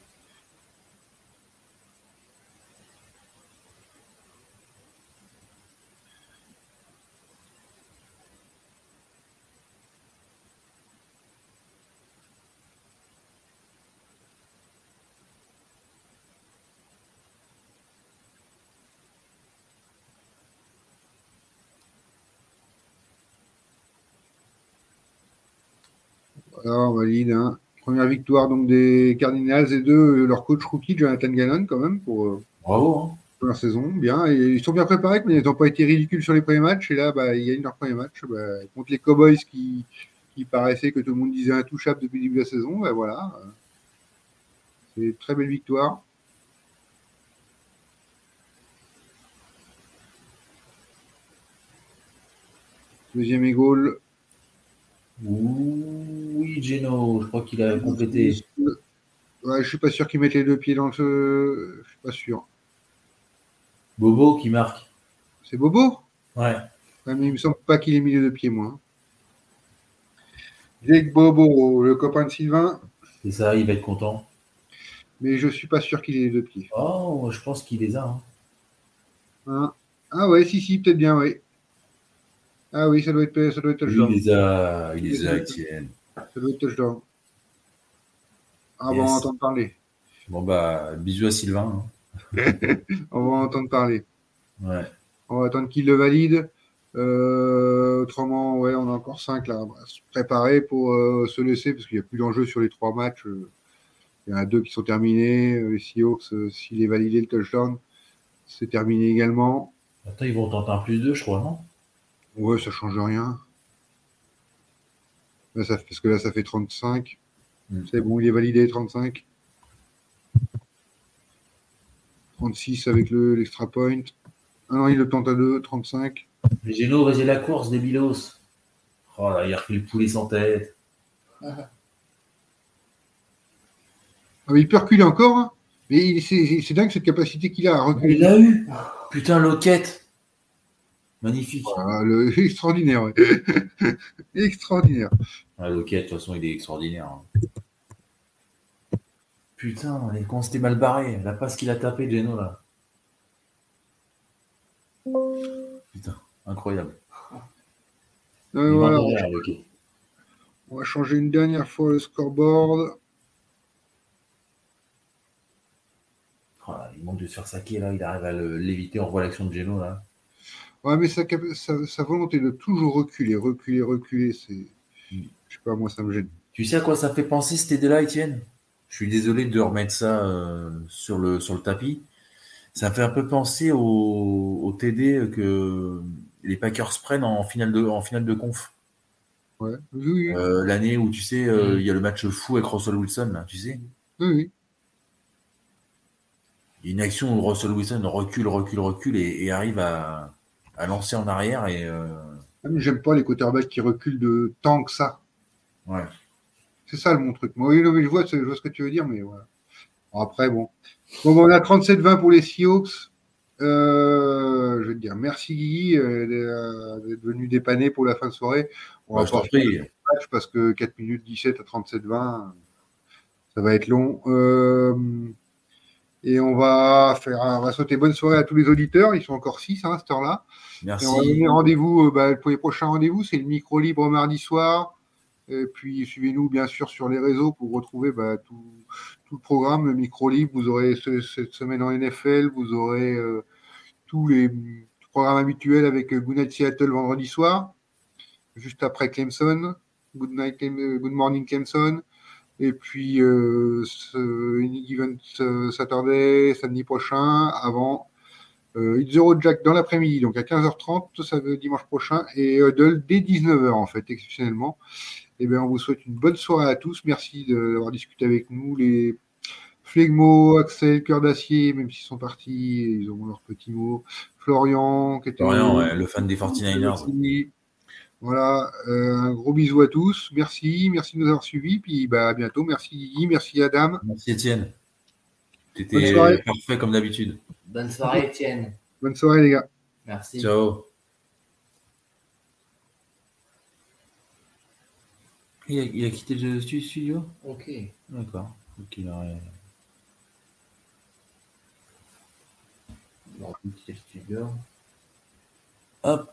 Voilà, on valide. hein. Première victoire donc des Cardinals et deux, euh, leur coach rookie, Jonathan Gannon, quand même, pour euh, Bravo. Hein. saison. Bien. Et ils sont bien préparés, mais ils n'ont pas été ridicules sur les premiers matchs. Et là, bah, ils gagnent leur premier match bah, contre les Cowboys qui, qui paraissaient que tout le monde disait intouchable depuis le début de la saison. Bah, voilà. C'est une très belle victoire. Deuxième et goal. Oui, Geno, je crois qu'il a complété. Ouais, je suis pas sûr qu'ils mettent les deux pieds dans le feu. Je suis pas sûr. Bobo qui marque. C'est Bobo? Ouais. Ouais, mais il me semble pas qu'il ait mis les deux pieds, moi. Jake Bobo, le copain de Sylvain, C'est ça, il va être content. mais je suis pas sûr qu'il ait les deux pieds. Oh, je pense qu'il les a. hein. Hein ah ouais, si, si, peut-être bien, oui. Ah oui, ça doit être, ça doit être touchdown. il les a, il les a, Étienne. Ça doit être touchdown. Ah, on va entendre parler. Bon, bah, bisous à Sylvain. hein. [LAUGHS] On va en entendre parler. Ouais. On va attendre qu'il le valide. Euh, autrement, ouais, on a encore 5 là. On va se préparer pour euh, se laisser parce qu'il n'y a plus d'enjeu sur les trois matchs. Euh, Il y en a deux qui sont terminés. Les Seahawks, euh, s'il est validé le touchdown, c'est terminé également. Attends, ils vont tenter un plus 2, je crois, non? Ouais, ça change rien. Là, ça, parce que là, ça fait 35. Mm. C'est bon, il est validé 35. 36 avec le- l'extra point. Ah non, il le tente à 2, 35. Mais Geno, vas-y la course, des Bilos. Oh là, il a le poulet sans tête. Ah, mais il peut reculer encore. hein. Mais c'est dingue cette capacité qu'il a à reculer. Il l'a eu Putain, Loquette Magnifique. Voilà, le- [LAUGHS] extraordinaire. ouais. [LAUGHS] extraordinaire. Ah, Loquette, de toute façon, il est extraordinaire. hein. Putain, et quand c'était mal barré, la passe qu'il a tapé, Geno, là. Putain, incroyable. Voilà, derrière, Loquette. on va changer une dernière fois le scoreboard. Oh là, il manque de se faire saquer, là. Il arrive à l'éviter. On revoit l'action de Geno, là. Ouais, mais sa, cap- sa- sa volonté de toujours reculer, reculer, reculer, c'est. Mm. Je sais pas, moi, ça me gêne. Tu sais à quoi ça fait penser cette idée-là, Étienne? Je suis désolé de remettre ça euh, sur, le, sur le tapis. Ça me fait un peu penser au, au TD que les Packers prennent en finale de, en finale de conf. Ouais. Oui, oui, Euh, L'année où, tu sais, euh, Mm. il y a le match fou avec Russell Wilson, là, tu sais. oui, oui. Il y a une action où Russell Wilson recule, recule, recule et, et arrive à, à lancer en arrière. Et, euh, Ah, J'aime pas les quarterbacks qui reculent de tant que ça. ouais. C'est ça le mon truc. Moi, je vois, je vois ce que tu veux dire, mais voilà. Bon, après, bon. Bon, on a 37-20 pour les Seahawks. Euh, je vais te dire merci Guigui euh, d'être venu dépanner pour la fin de soirée. On va le match parce que 4 minutes 17 à 37-20, ça va être long. Euh, et on va faire, on va souhaiter bonne soirée à tous les auditeurs. Ils sont encore 6 hein, à cette heure-là. Et Merci. on va donner rendez-vous euh, bah, pour les prochains rendez-vous. C'est le micro libre mardi soir. Et puis suivez-nous bien sûr sur les réseaux pour retrouver bah, tout, tout le programme, le micro libre. Vous aurez ce- cette semaine en NFL, vous aurez euh, tous les programmes habituels avec euh, Good Night Seattle vendredi soir, juste après Clemson, Good, Night, Clem- Good Morning Clemson. Et puis euh, ce Any Given euh, Saturday, samedi prochain, avant euh, It's Zero Jack dans l'après-midi, donc à 15h30, ça veut dimanche prochain, et Huddle dès 19h en fait, exceptionnellement. Eh bien, on vous souhaite une bonne soirée à tous. Merci d'avoir discuté avec nous. Les Flegmo, Axel, Cœur d'Acier, même s'ils sont partis, ils ont leurs petits mots. Florian, qui était Florian, ouais, le fan des 49ers. Voilà, euh, un gros bisou à tous. Merci, merci de nous avoir suivis. Puis bah, à bientôt. Merci Guigui, merci Adam. Merci Étienne. T'étais parfait comme d'habitude. Bonne soirée, Étienne. Bonne soirée les gars. Merci. Ciao. Il a, il a quitté le stu- studio? Ok. D'accord. Donc il aurait. Il aurait quitter le studio. Hop.